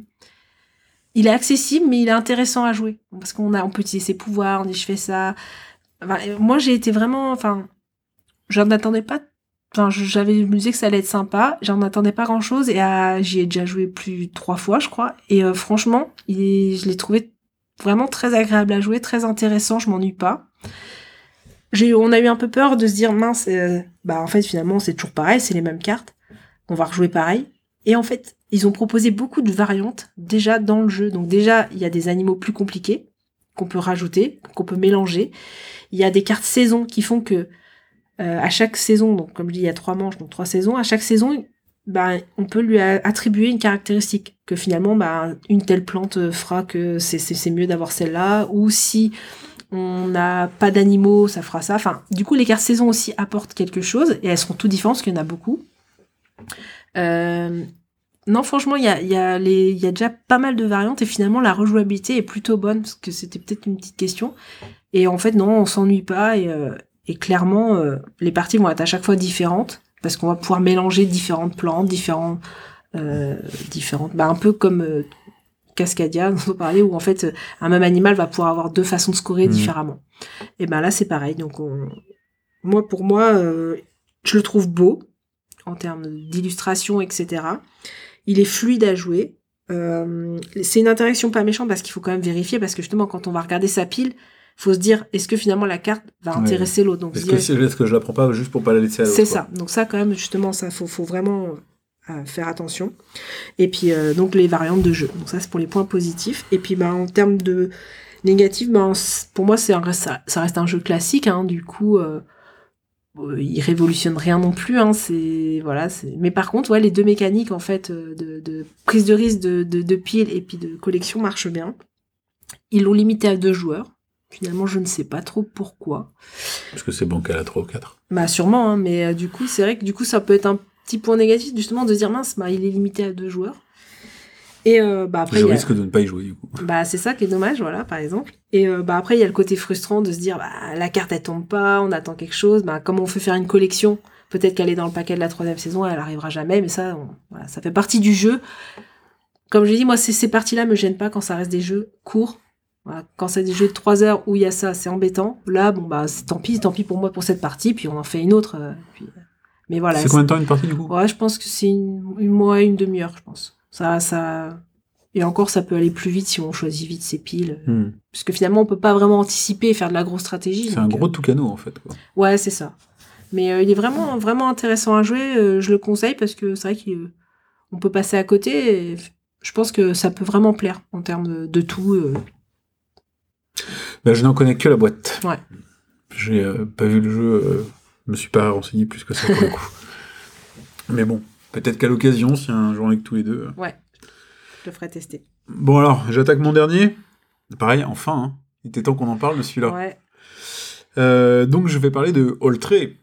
il est accessible mais il est intéressant à jouer parce qu'on a on peut utiliser ses pouvoirs, on dit je fais ça, moi, j'ai été vraiment, enfin, j'en attendais pas. Enfin, j'avais, me disais que ça allait être sympa. J'en attendais pas grand chose et j'y ai déjà joué plus trois fois, je crois. Et euh, franchement, je l'ai trouvé vraiment très agréable à jouer, très intéressant. Je m'ennuie pas. J'ai, on a eu un peu peur de se dire mince, euh, bah en fait finalement c'est toujours pareil, c'est les mêmes cartes. On va rejouer pareil. Et en fait, ils ont proposé beaucoup de variantes déjà dans le jeu. Donc déjà, il y a des animaux plus compliqués qu'on peut rajouter, qu'on peut mélanger. Il y a des cartes saison qui font que euh, à chaque saison, donc comme je dis, il y a trois manches, donc trois saisons, à chaque saison, bah, on peut lui attribuer une caractéristique que finalement, bah, une telle plante fera que c'est mieux d'avoir celle-là, ou si on n'a pas d'animaux, ça fera ça. Enfin, du coup, les cartes saison aussi apportent quelque chose, et elles seront toutes différentes, parce qu'il y en a beaucoup. Euh, non, franchement, il y a, y, a y a déjà pas mal de variantes, et finalement, la rejouabilité est plutôt bonne, parce que c'était peut-être une petite question. Et en fait, non, on s'ennuie pas et, euh, et clairement, euh, les parties vont être à chaque fois différentes parce qu'on va pouvoir mélanger différentes plantes, euh, différentes, bah, un peu comme Cascadia dont on parlait, où en fait, un même animal va pouvoir avoir deux façons de scorer mmh. différemment. Et ben là, c'est pareil. Donc, on... moi, pour moi, je le trouve beau en termes d'illustration, etc. Il est fluide à jouer. Euh, c'est une interaction pas méchante parce qu'il faut quand même vérifier parce que justement quand on va regarder sa pile, faut se dire est-ce que finalement la carte va intéresser l'autre? Donc est-ce que, que je la prends pas juste pour pas la laisser à l'autre c'est ça. Donc ça quand même justement ça faut, faut vraiment euh, faire attention. Et puis euh, donc les variantes de jeu. Donc ça c'est pour les points positifs. Et puis bah en termes de négatifs ben pour moi c'est ça, ça, reste un jeu classique hein, du coup euh, il révolutionne rien non plus hein, c'est voilà mais par contre ouais les deux mécaniques en fait de, de prise de risque de, de, de pile et puis de collection marchent bien ils l'ont limité à deux joueurs Finalement, je ne sais pas trop pourquoi. Parce que c'est bon qu'elle a 3 ou 4. Bah sûrement, hein, mais euh, du coup, c'est vrai que du coup, ça peut être un petit point négatif, justement, de dire mince, bah, il est limité à deux joueurs. Et euh, bah après, je risque de ne pas y jouer du coup. Bah c'est ça qui est dommage, voilà, par exemple. Et euh, bah après il y a le côté frustrant de se dire bah la carte elle tombe pas, on attend quelque chose, bah comment on fait faire une collection? Peut-être qu'elle est dans le paquet de la troisième saison, elle arrivera jamais, mais ça, voilà, ça fait partie du jeu. Comme je dis, moi ces, ces parties-là me gênent pas quand ça reste des jeux courts, quand c'est des jeux de 3 heures où il y a ça, c'est embêtant. Là, bon, bah, c'est tant pis, tant pis pour moi pour cette partie, puis on en fait une autre. Euh, Mais voilà. c'est combien de temps une partie du coup? Ouais, je pense que c'est une, une mois, une demi-heure, je pense. Ça, ça. Et encore, ça peut aller plus vite si on choisit vite ses piles. Hmm. Parce que finalement, on peut pas vraiment anticiper et faire de la grosse stratégie. C'est un gros toucano en fait. Quoi. euh, Ouais, c'est ça. Mais euh, il est vraiment, vraiment intéressant à jouer. euh, je le conseille parce que c'est vrai qu'on peut passer à côté. Et je pense que ça peut vraiment plaire en termes de, de tout. euh. Bah, je n'en connais que la boîte. Ouais. J'ai euh, pas vu le jeu, euh, je me suis pas renseigné plus que ça pour le <laughs> coup. Mais bon, peut-être qu'à l'occasion, si un jour avec tous les deux. euh. Ouais. Je le ferai tester. Bon alors, j'attaque mon dernier. Pareil, enfin, hein. il était temps qu'on en parle de celui-là. Ouais. Euh, donc je vais parler de Oltré.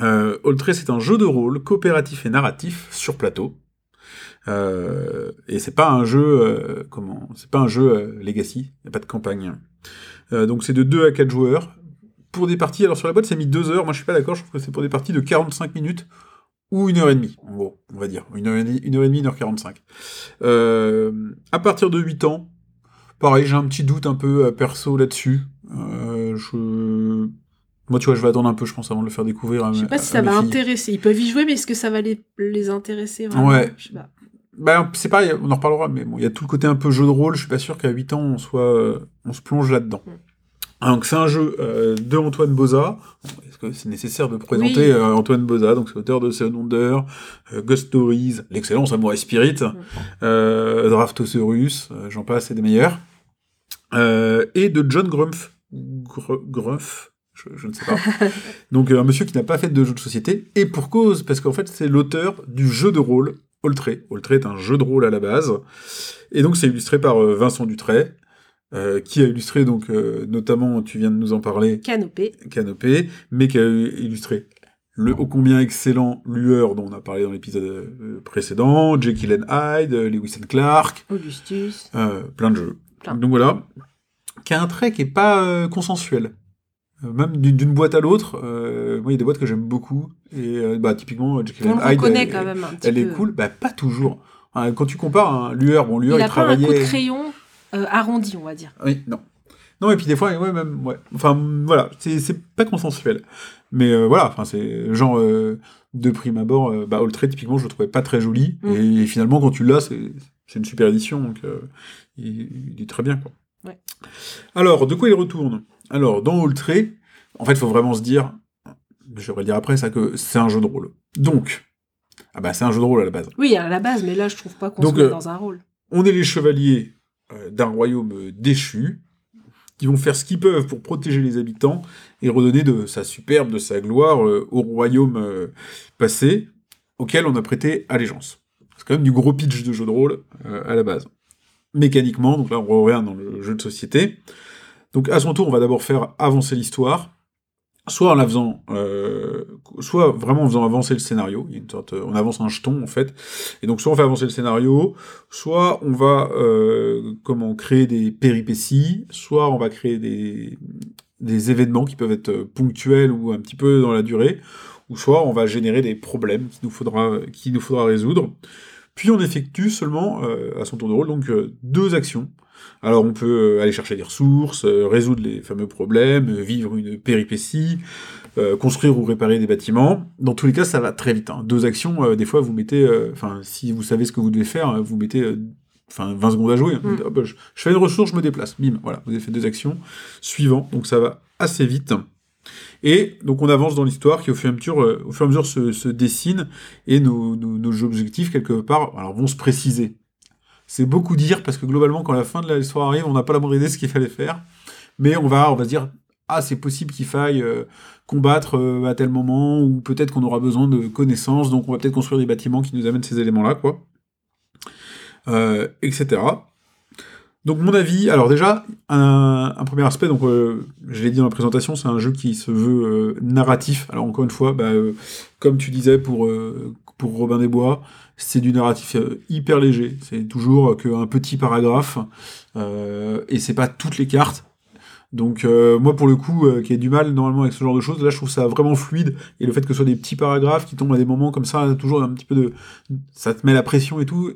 Euh, Oltré, c'est un jeu de rôle coopératif et narratif sur plateau. Euh, et c'est pas un jeu comment c'est pas un jeu legacy, il y a pas de campagne. Donc c'est de 2 à 4 joueurs pour des parties alors sur la boîte c'est mis 2 heures, moi je suis pas d'accord, je trouve que c'est pour des parties de 45 minutes ou une heure et demie, en gros, on va dire. Une heure et demie, une heure, et demie, une heure 45. Euh, à partir de 8 ans, pareil, j'ai un petit doute un peu euh, perso là-dessus. Euh, je... Moi, tu vois, je vais attendre un peu, je pense, avant de le faire découvrir à Je sais pas si ça va filles. intéresser. Ils peuvent y jouer, mais est-ce que ça va les, les intéresser vraiment? Ouais. Je sais pas. Ben, c'est pareil, on en reparlera, mais bon, il y a tout le côté un peu jeu de rôle, je suis pas sûr qu'à 8 ans, on soit, euh, on se plonge là-dedans. Mm. Donc, c'est un jeu euh, de Antoine Boza. Est-ce que c'est nécessaire de présenter Oui. euh, Antoine Boza Donc, c'est auteur de Seven Wonder, euh, Ghost Stories, l'excellent Samurai Spirit, euh, Draftosaurus, j'en passe, c'est des meilleurs. Et de John Grumpf. Gr- Grumpf je, je ne sais pas. <laughs> Donc, un monsieur qui n'a pas fait de jeu de société, et pour cause, parce qu'en fait, c'est l'auteur du jeu de rôle Oltré. Oltré est un jeu de rôle à la base. Et donc, c'est illustré par Vincent Dutray, euh, qui a illustré, donc, euh, notamment, tu viens de nous en parler, Canopée. Canopé, mais qui a illustré le ô combien excellent Lueur, dont on a parlé dans l'épisode euh, précédent, Jekyll and Hyde, Lewis and Clark, Augustus. plein de jeux. Plein. Donc voilà, qui a un trait qui est pas consensuel. Même d'une boîte à l'autre, euh, moi il y a des boîtes que j'aime beaucoup, et euh, bah, typiquement Jekyll and Hyde, elle, quand même est cool, bah pas toujours. Hein, Quand tu compares un Lueur, bon Lueur Il il, a pas un travaillait... coup de crayon euh, arrondi, on va dire. Oui, non. Non, et puis des fois, ouais, même, ouais. Enfin, voilà, c'est pas consensuel. Mais euh, voilà, enfin, c'est genre, euh, de prime abord, euh, bah, typiquement, je le trouvais pas très joli. Mm. Et, finalement, quand tu l'as, c'est une super édition, donc il, il est très bien, quoi. Ouais. Alors, de quoi il retourne? Alors, dans Oltré, en fait, il faut vraiment se dire, je vais le dire après, ça, que c'est un jeu de rôle. Donc, ah bah, c'est un jeu de rôle à la base. Oui, à la base, mais là, je trouve pas qu'on euh, dans un rôle. On est les chevaliers d'un royaume euh, déchu, qui vont faire ce qu'ils peuvent pour protéger les habitants et redonner de sa superbe, de sa gloire euh, au royaume euh, passé, auquel on a prêté allégeance. C'est quand même du gros pitch de jeu de rôle euh, à la base. Mécaniquement, donc là on revient dans le jeu de société. Donc à son tour, on va d'abord faire avancer l'histoire, soit en la faisant, euh, soit vraiment en faisant avancer le scénario. Il y a une sorte, on avance un jeton en fait, et donc soit on fait avancer le scénario, soit on va euh, comment créer des péripéties, soit on va créer des, des événements qui peuvent être euh, ponctuels ou un petit peu dans la durée, ou soit on va générer des problèmes qu'il nous faudra, qu'il nous faudra résoudre. Puis on effectue seulement, euh, à son tour de rôle, donc euh, deux actions. Alors on peut euh, aller chercher des ressources, euh, résoudre les fameux problèmes, euh, vivre une péripétie, euh, construire ou réparer des bâtiments. Dans tous les cas, ça va très vite. hein. Deux actions, euh, des fois, vous mettez, euh, enfin, si vous savez ce que vous devez faire, vous mettez, enfin, 20 secondes à jouer. Mm. Je, je fais une ressource, je me déplace. Bim, voilà, vous avez fait deux actions. Suivant, donc ça va assez vite. Et donc on avance dans l'histoire qui au fur et à mesure, au fur et à mesure se, se dessine et nos, nos, nos objectifs quelque part alors, vont se préciser. C'est beaucoup dire parce que globalement quand la fin de l'histoire arrive, on n'a pas la moindre idée de ce qu'il fallait faire, mais on va on va se dire ah c'est possible qu'il faille euh, combattre euh, à tel moment ou peut-être qu'on aura besoin de connaissances donc on va peut-être construire des bâtiments qui nous amènent ces éléments là quoi, Euh, etc. Donc mon avis, alors déjà, un, premier aspect, donc euh, je l'ai dit dans la présentation, c'est un jeu qui se veut euh, narratif. Alors encore une fois, bah, euh, comme tu disais pour, pour Robin des Bois, c'est du narratif hyper léger. C'est toujours qu'un petit paragraphe, et c'est pas toutes les cartes. Donc moi pour le coup, qui ai du mal normalement avec ce genre de choses, là je trouve ça vraiment fluide, et le fait que ce soit des petits paragraphes qui tombent à des moments comme ça, toujours un petit peu de... ça te met la pression et tout,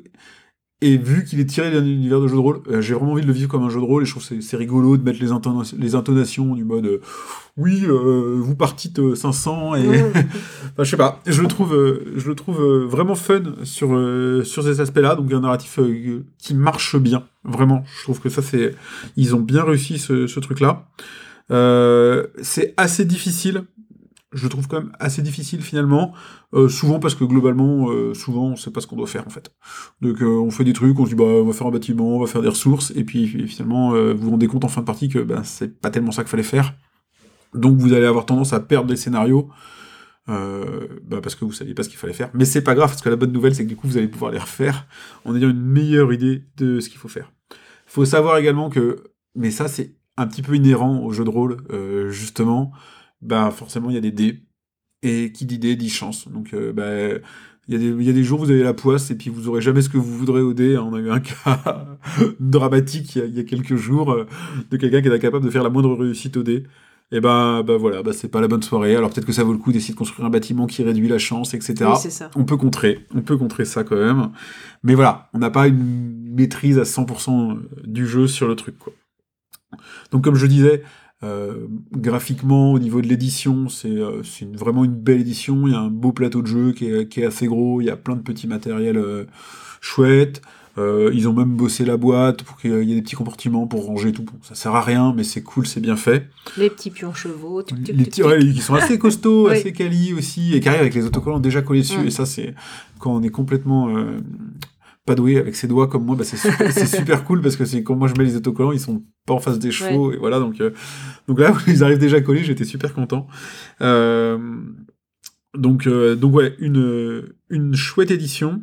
Et vu qu'il est tiré d'un univers de jeu de rôle, euh, j'ai vraiment envie de le vivre comme un jeu de rôle et je trouve que c'est- rigolo de mettre les, intona- les intonations du mode euh, oui, euh, vous partîtes euh, 500 et. <laughs> Enfin, je sais pas, je le trouve, je le trouve vraiment fun sur, euh, sur ces aspects-là, donc un narratif qui marche bien, vraiment. Je trouve que ça, c'est. Ils ont bien réussi ce, ce truc-là. Euh, c'est assez difficile, je trouve quand même assez difficile finalement, euh, souvent parce que globalement, euh, souvent on sait pas ce qu'on doit faire en fait. Donc euh, on fait des trucs, on se dit bah on va faire un bâtiment, on va faire des ressources, et puis finalement vous vous rendez compte en fin de partie que bah, c'est pas tellement ça qu'il fallait faire. Donc vous allez avoir tendance à perdre des scénarios. bah, parce que vous saviez pas ce qu'il fallait faire. Mais c'est pas grave, parce que la bonne nouvelle, c'est que du coup, vous allez pouvoir les refaire en ayant une meilleure idée de ce qu'il faut faire. Faut savoir également que, mais ça, c'est un petit peu inhérent au jeu de rôle, justement, bah, forcément, il y a des dés. Et qui dit dés, dit chance. Donc, euh, bah, il y, a des, il y a des jours, vous avez la poisse, et puis vous aurez jamais ce que vous voudrez au dé. On a eu un <laughs> cas dramatique il y, a, il y a quelques jours euh, de quelqu'un qui était incapable de faire la moindre réussite au dé. Et ben, bah voilà, bah c'est pas la bonne soirée. Alors peut-être que ça vaut le coup d'essayer de construire un bâtiment qui réduit la chance, etc. Oui, c'est ça. on peut contrer, on peut contrer ça quand même. Mais voilà, on n'a pas une maîtrise à 100% du jeu sur le truc, quoi. Donc comme je disais, euh, graphiquement, au niveau de l'édition, c'est euh, vraiment une belle édition. Il y a un beau plateau de jeu qui est, qui est assez gros. Il y a plein de petits matériels euh, chouettes. Euh, ils ont même bossé la boîte pour qu'il y ait des petits compartiments pour ranger tout. Bon, ça sert à rien, mais c'est cool, c'est bien fait. Les petits pions chevaux. tic, tic, Les petits, ouais, qui sont assez costauds, <laughs> Oui. assez quali aussi, et qui arrivent avec les autocollants déjà collés dessus. Et ça, c'est quand on est complètement euh, pas doué avec ses doigts comme moi, bah, c'est super, <laughs> cool parce que c'est quand moi je mets les autocollants, ils sont pas en face des chevaux, et voilà. Donc, euh, donc là, <laughs> ils arrivent déjà collés, j'étais super content. Euh, donc, euh, donc ouais, une, une chouette édition.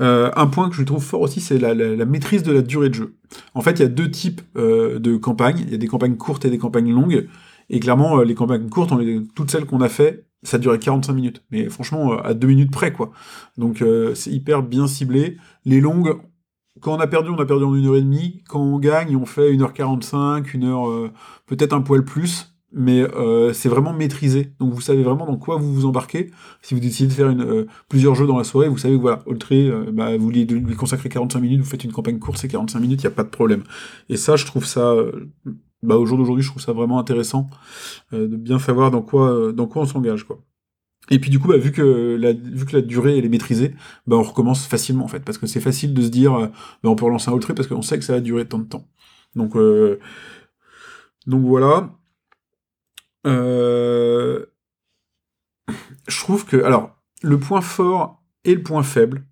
Euh, un point que je trouve fort aussi, c'est la, la- la maîtrise de la durée de jeu. En fait, il y a deux types euh, de campagnes. Il y a des campagnes courtes et des campagnes longues. Et clairement, euh, les campagnes courtes, on les- toutes celles qu'on a fait, ça durait 45 minutes. Mais franchement, euh, à deux minutes près, quoi. Donc, euh, c'est hyper bien ciblé. Les longues, quand on a perdu, on a perdu en une heure et demie. Quand on gagne, on fait 1h45, une heure, euh, peut-être un poil plus. Mais euh, c'est vraiment maîtrisé. Donc, vous savez vraiment dans quoi vous vous embarquez. Si vous décidez de faire une, plusieurs jeux dans la soirée, vous savez que voilà, Oltré, bah, vous lui, lui consacrez 45 minutes, vous faites une campagne courte, c'est 45 minutes, il n'y a pas de problème. Et ça, je trouve ça, bah, au jour d'aujourd'hui, je trouve ça vraiment intéressant euh, de bien savoir dans quoi, euh, dans quoi on s'engage, quoi. Et puis du coup, bah, vu que la, vu que la durée elle est maîtrisée, bah, on recommence facilement en fait, parce que c'est facile de se dire, euh, bah, on peut relancer un Oltré parce qu'on sait que ça va durer tant de temps. Donc, donc voilà. Je trouve que, alors, le point fort et le point faible,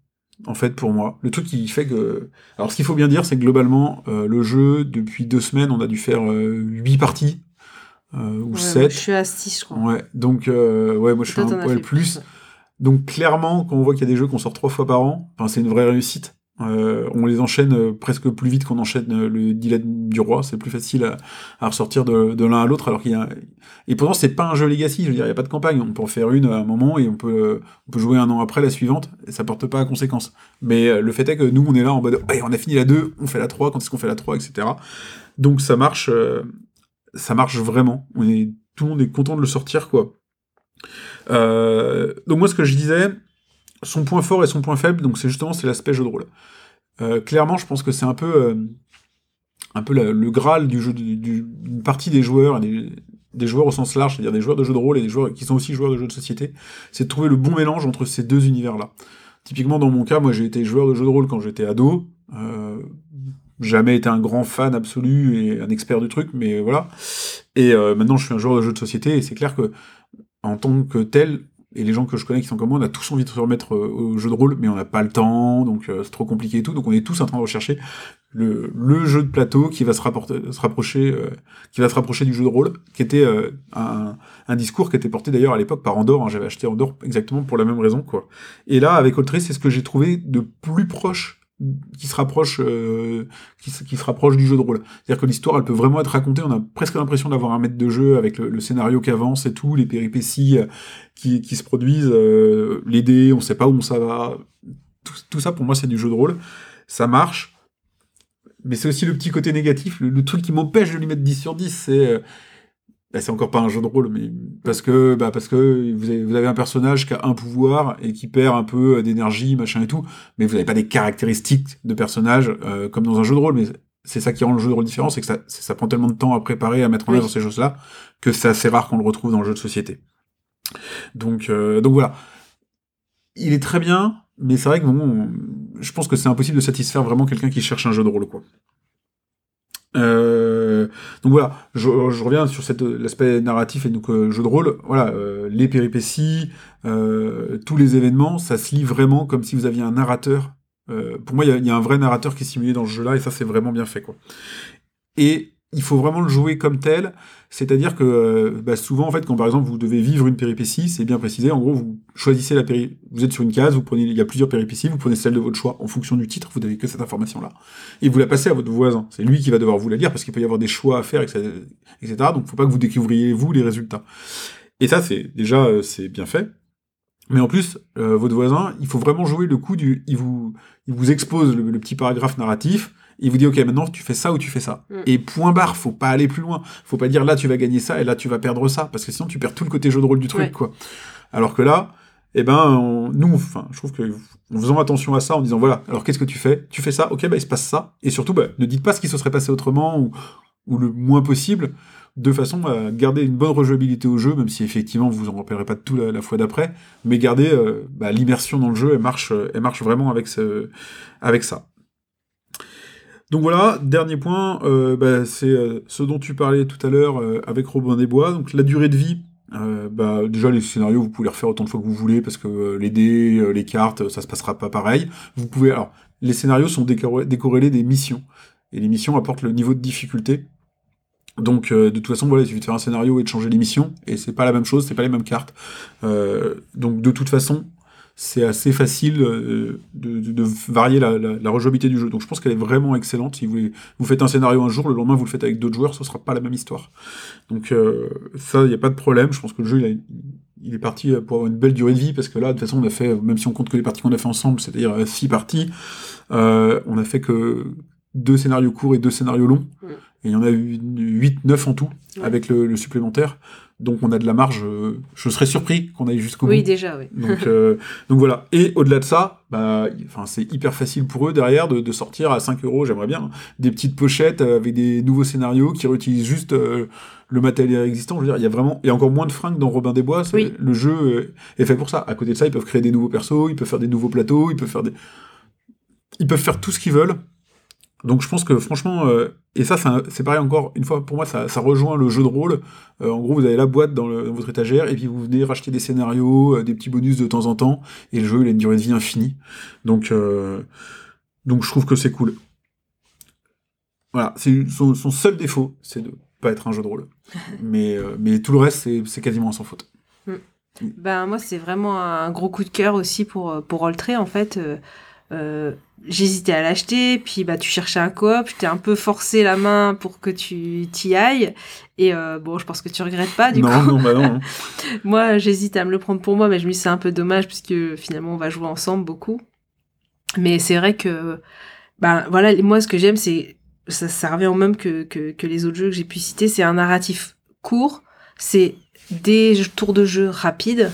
en fait, pour moi, le truc qui fait que. Alors, ce qu'il faut bien dire, c'est que globalement, euh, le jeu, depuis deux semaines, on a dû faire euh, huit parties, euh, ou Ouais, sept. je suis à 6, je crois. Ouais, donc, euh, ouais, moi je suis un poil fait plus. Donc, clairement, quand on voit qu'il y a des jeux qu'on sort trois fois par an, enfin, c'est une vraie réussite. Euh, on les enchaîne euh, presque plus vite qu'on enchaîne euh, le dilemme du roi. C'est plus facile à, ressortir de, l'un à l'autre, alors qu'il a. Et pourtant, c'est pas un jeu legacy. Je veux dire, il y a pas de campagne. On peut en faire une à un moment et on peut, jouer un an après la suivante. Et ça porte pas à conséquence. Mais le fait est que nous, on est là en mode, on a fini la 2, on fait la 3, quand est-ce qu'on fait la 3, etc. Donc ça marche, ça marche vraiment. On est, tout le monde est content de le sortir, quoi. Donc moi, ce que je disais, son point fort et son point faible, donc c'est justement c'est l'aspect jeu de rôle. Euh, clairement, je pense que c'est un peu, euh, le graal du jeu, du, partie des joueurs, des, joueurs au sens large, c'est-à-dire des joueurs de jeux de rôle et des joueurs qui sont aussi joueurs de jeux de société, c'est de trouver le bon mélange entre ces deux univers-là. Typiquement, dans mon cas, moi j'ai été joueur de jeux de rôle quand j'étais ado. Euh, jamais été un grand fan absolu et un expert du truc, mais voilà. Et maintenant, je suis un joueur de jeux de société et c'est clair que en tant que tel, et les gens que je connais qui sont comme moi, on a tous envie de se remettre euh, au jeu de rôle, mais on n'a pas le temps, donc euh, c'est trop compliqué et tout. Donc on est tous en train de rechercher le, jeu de plateau qui va se, rapporter, se rapprocher, euh, qui va se rapprocher du jeu de rôle, qui était un, discours qui était porté d'ailleurs à l'époque par Andorre. hein. J'avais acheté Andorre exactement pour la même raison, quoi. Et là, avec Oltré, c'est ce que j'ai trouvé de plus proche qui se rapproche euh, qui, se, rapproche du jeu de rôle. C'est-à-dire que l'histoire, elle peut vraiment être racontée. On a presque l'impression d'avoir un maître de jeu avec le, scénario qui avance et tout, les péripéties euh, qui, se produisent, euh, les dés, on sait pas où ça va. Tout, ça, pour moi, c'est du jeu de rôle. Ça marche. Mais c'est aussi le petit côté négatif, le, le truc qui m'empêche de lui mettre 10 sur 10, c'est... euh, c'est encore pas un jeu de rôle, mais parce que, bah, parce que vous avez, vous avez un personnage qui a un pouvoir et qui perd un peu d'énergie, machin et tout, mais vous n'avez pas des caractéristiques de personnage euh, comme dans un jeu de rôle. Mais c'est ça qui rend le jeu de rôle différent, c'est que ça, ça prend tellement de temps à préparer, à mettre en Oui. œuvre ces choses-là, que c'est assez rare qu'on le retrouve dans le jeu de société. Donc, euh, donc voilà. Il est très bien, mais c'est vrai que bon, je pense que c'est impossible de satisfaire vraiment quelqu'un qui cherche un jeu de rôle, quoi. Euh, donc voilà, je, reviens sur cet l'aspect narratif et donc euh, jeu de rôle. Voilà, euh, les péripéties, tous les événements, ça se lit vraiment comme si vous aviez un narrateur. Pour moi, il y a, un vrai narrateur qui est simulé dans ce jeu-là et ça c'est vraiment bien fait. Et il faut vraiment le jouer comme tel, c'est-à-dire que euh, bah, souvent en fait quand par exemple vous devez vivre une péripétie, c'est bien précisé. En gros, vous choisissez la péri, vous êtes sur une case, vous prenez, il y a plusieurs péripéties, vous prenez celle de votre choix en fonction du titre, vous n'avez que cette information-là, et vous la passez à votre voisin. C'est lui qui va devoir vous la lire parce qu'il peut y avoir des choix à faire, etc. Donc faut pas que vous découvriez vous les résultats. Et ça c'est déjà euh, c'est bien fait. Mais en plus, euh, votre voisin, il faut vraiment jouer le coup du, il vous, il vous expose le petit paragraphe narratif. Il vous dit ok maintenant tu fais ça ou tu fais ça. Mm. et point barre faut pas aller plus loin. Faut pas dire là tu vas gagner ça et là tu vas perdre ça. Parce que sinon tu perds tout le côté jeu de rôle du truc Ouais. quoi. Alors que là eh ben on- nous enfin je trouve que en faisant attention à ça en disant voilà alors qu'est-ce que tu fais? Tu fais ça? Ok bah il se passe ça. Et surtout bah, ne dites pas ce qui se serait passé autrement ou, ou le moins possible de façon à garder une bonne rejouabilité au jeu même si effectivement vous en rappellerez pas de tout la, la fois d'après. Mais garder euh, bah, l'immersion dans le jeu elle marche elle marche vraiment avec ce avec ça donc voilà, dernier point, euh, bah, c'est euh, ce dont tu parlais tout à l'heure euh, avec Robin des Bois. Donc la durée de vie, bah, déjà les scénarios, vous pouvez les refaire autant de fois que vous voulez parce que les dés, les cartes, ça se passera pas pareil. Vous pouvez, alors, les scénarios sont décor- décorrélés des missions et les missions apportent le niveau de difficulté. Donc de toute façon, voilà, il suffit de faire un scénario et de changer les missions et c'est pas la même chose, c'est pas les mêmes cartes. Donc de toute façon, c'est assez facile euh, de, de- de varier la, la, la rejouabilité du jeu. Donc je pense qu'elle est vraiment excellente. Si vous, voulez- vous faites un scénario un jour, le lendemain vous le faites avec d'autres joueurs, ce sera pas la même histoire. Donc euh, ça, il n'y a pas de problème. Je pense que le jeu, il, a- il est parti pour avoir une belle durée de vie, parce que là, de toute façon, on a fait, même si on compte que les parties qu'on a fait ensemble, c'est-à-dire euh, six parties, euh, on a fait que deux scénarios courts et deux scénarios longs. Mm. Et il y en a eu 8, 9 en tout, Ouais. avec le, le supplémentaire. Donc on a de la marge. euh, je serais surpris qu'on aille jusqu'au Oui, bout. déjà, oui. <laughs> Donc, euh, donc voilà. Et au-delà de ça, bah, c'est hyper facile pour eux derrière de, de sortir à 5 euros, j'aimerais bien, hein, des petites pochettes avec des nouveaux scénarios qui réutilisent juste euh, le matériel existant. Je veux dire, il y a vraiment, il y a encore moins de fringues dans Robin des Bois. Oui. Le jeu est fait pour ça. À côté de ça, ils peuvent créer des nouveaux persos, ils peuvent faire des nouveaux plateaux, ils peuvent faire des, ils peuvent faire tout ce qu'ils veulent. Donc je pense que franchement, euh, et ça c'est pareil encore, une fois pour moi ça, ça rejoint le jeu de rôle. Euh, en gros vous avez la boîte dans, le- dans votre étagère et puis vous venez racheter des scénarios, euh, des petits bonus de temps en temps et le jeu il a une durée de vie infinie. Donc, donc je trouve que c'est cool. Voilà, c'est son, son seul défaut, c'est de pas être un jeu de rôle. <laughs> mais, mais tout le reste c'est quasiment sans faute. Ben moi c'est vraiment un gros coup de cœur aussi pour pour Oltré en fait. Euh, J'hésitais à l'acheter, puis bah tu cherchais un coop, je t'ai un peu forcé la main pour que tu t'y ailles. Et euh, bon, je pense que tu regrettes pas du non, coup. non, bah non. hein. <laughs> moi j'hésite à me le prendre pour moi, mais je me dis c'est un peu dommage puisque finalement on va jouer ensemble beaucoup. Mais c'est vrai que ben voilà, moi ce que j'aime c'est ça, ça revient au même que, que, que les autres jeux que j'ai pu citer, c'est un narratif court, c'est des tours de jeu rapides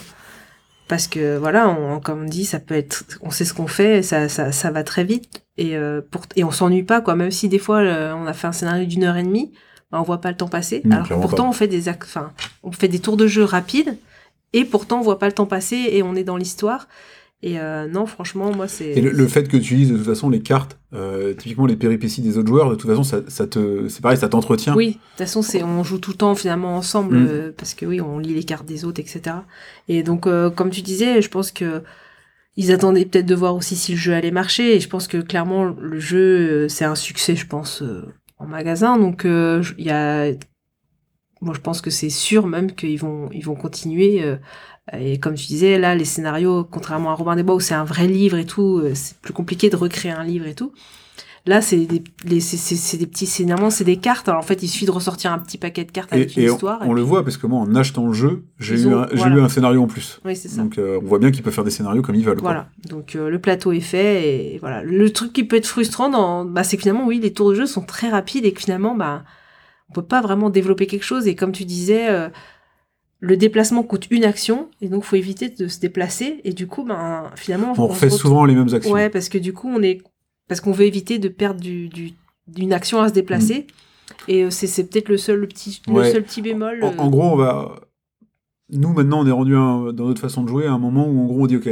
parce que voilà, on, comme on dit, ça peut être, on sait ce qu'on fait, ça, ça, ça va très vite et euh, pour, et on s'ennuie pas quoi. Même si des fois euh, on a fait un scénario d'une heure et demie, ben, on voit pas le temps passer. Alors pourtant pas. on fait des, enfin, on fait des tours de jeu rapides et pourtant on voit pas le temps passer et on est dans l'histoire. Et euh, non, franchement, moi c'est. Et le, le fait que tu utilises de toute façon les cartes, euh, typiquement les péripéties des autres joueurs, de toute façon ça, ça te, c'est pareil, ça t'entretient. Oui, de toute façon, c'est on joue tout le temps finalement ensemble Mm. euh, parce que oui, on lit les cartes des autres, etc. Et donc, euh, comme tu disais, je pense que ils attendaient peut-être de voir aussi si le jeu allait marcher. Et je pense que clairement, le jeu c'est un succès, je pense, euh, en magasin. Donc, euh, il y a, moi, je pense que c'est sûr même qu'ils vont, ils vont continuer. euh, et comme tu disais, là, les scénarios, contrairement à Robin des Bois où c'est un vrai livre et tout, euh, c'est plus compliqué de recréer un livre et tout. Là, c'est des, les- c'est- c'est c'est des petits, normalement, c'est des cartes. Alors, en fait, il suffit de ressortir un petit paquet de cartes Et, avec une et on, histoire. et on le voit parce que moi, en achetant le jeu, j'ai eu, ont- un, j'ai eu un scénario en plus. Oui, c'est ça. Donc euh, on voit bien qu'ils peuvent faire des scénarios comme ils veulent. quoi. Voilà. Donc, le plateau est fait et voilà. Le truc qui peut être frustrant, dans, bah, c'est que finalement, oui, les tours de jeu sont très rapides et que finalement, bah, on peut pas vraiment développer quelque chose. Et comme tu disais, euh, le déplacement coûte une action, et donc faut éviter de se déplacer. Et du coup, ben finalement, On refait retrouve- souvent les mêmes actions. Ouais, parce que du coup, on est parce qu'on veut éviter de perdre du, du- d'une action à se déplacer. Et euh, c'est, peut-être le seul le petit le Mm. Seul petit bémol. En, euh, en gros, on va. Nous, maintenant, on est rendu un- dans notre façon de jouer à un moment où, en gros, on dit, OK,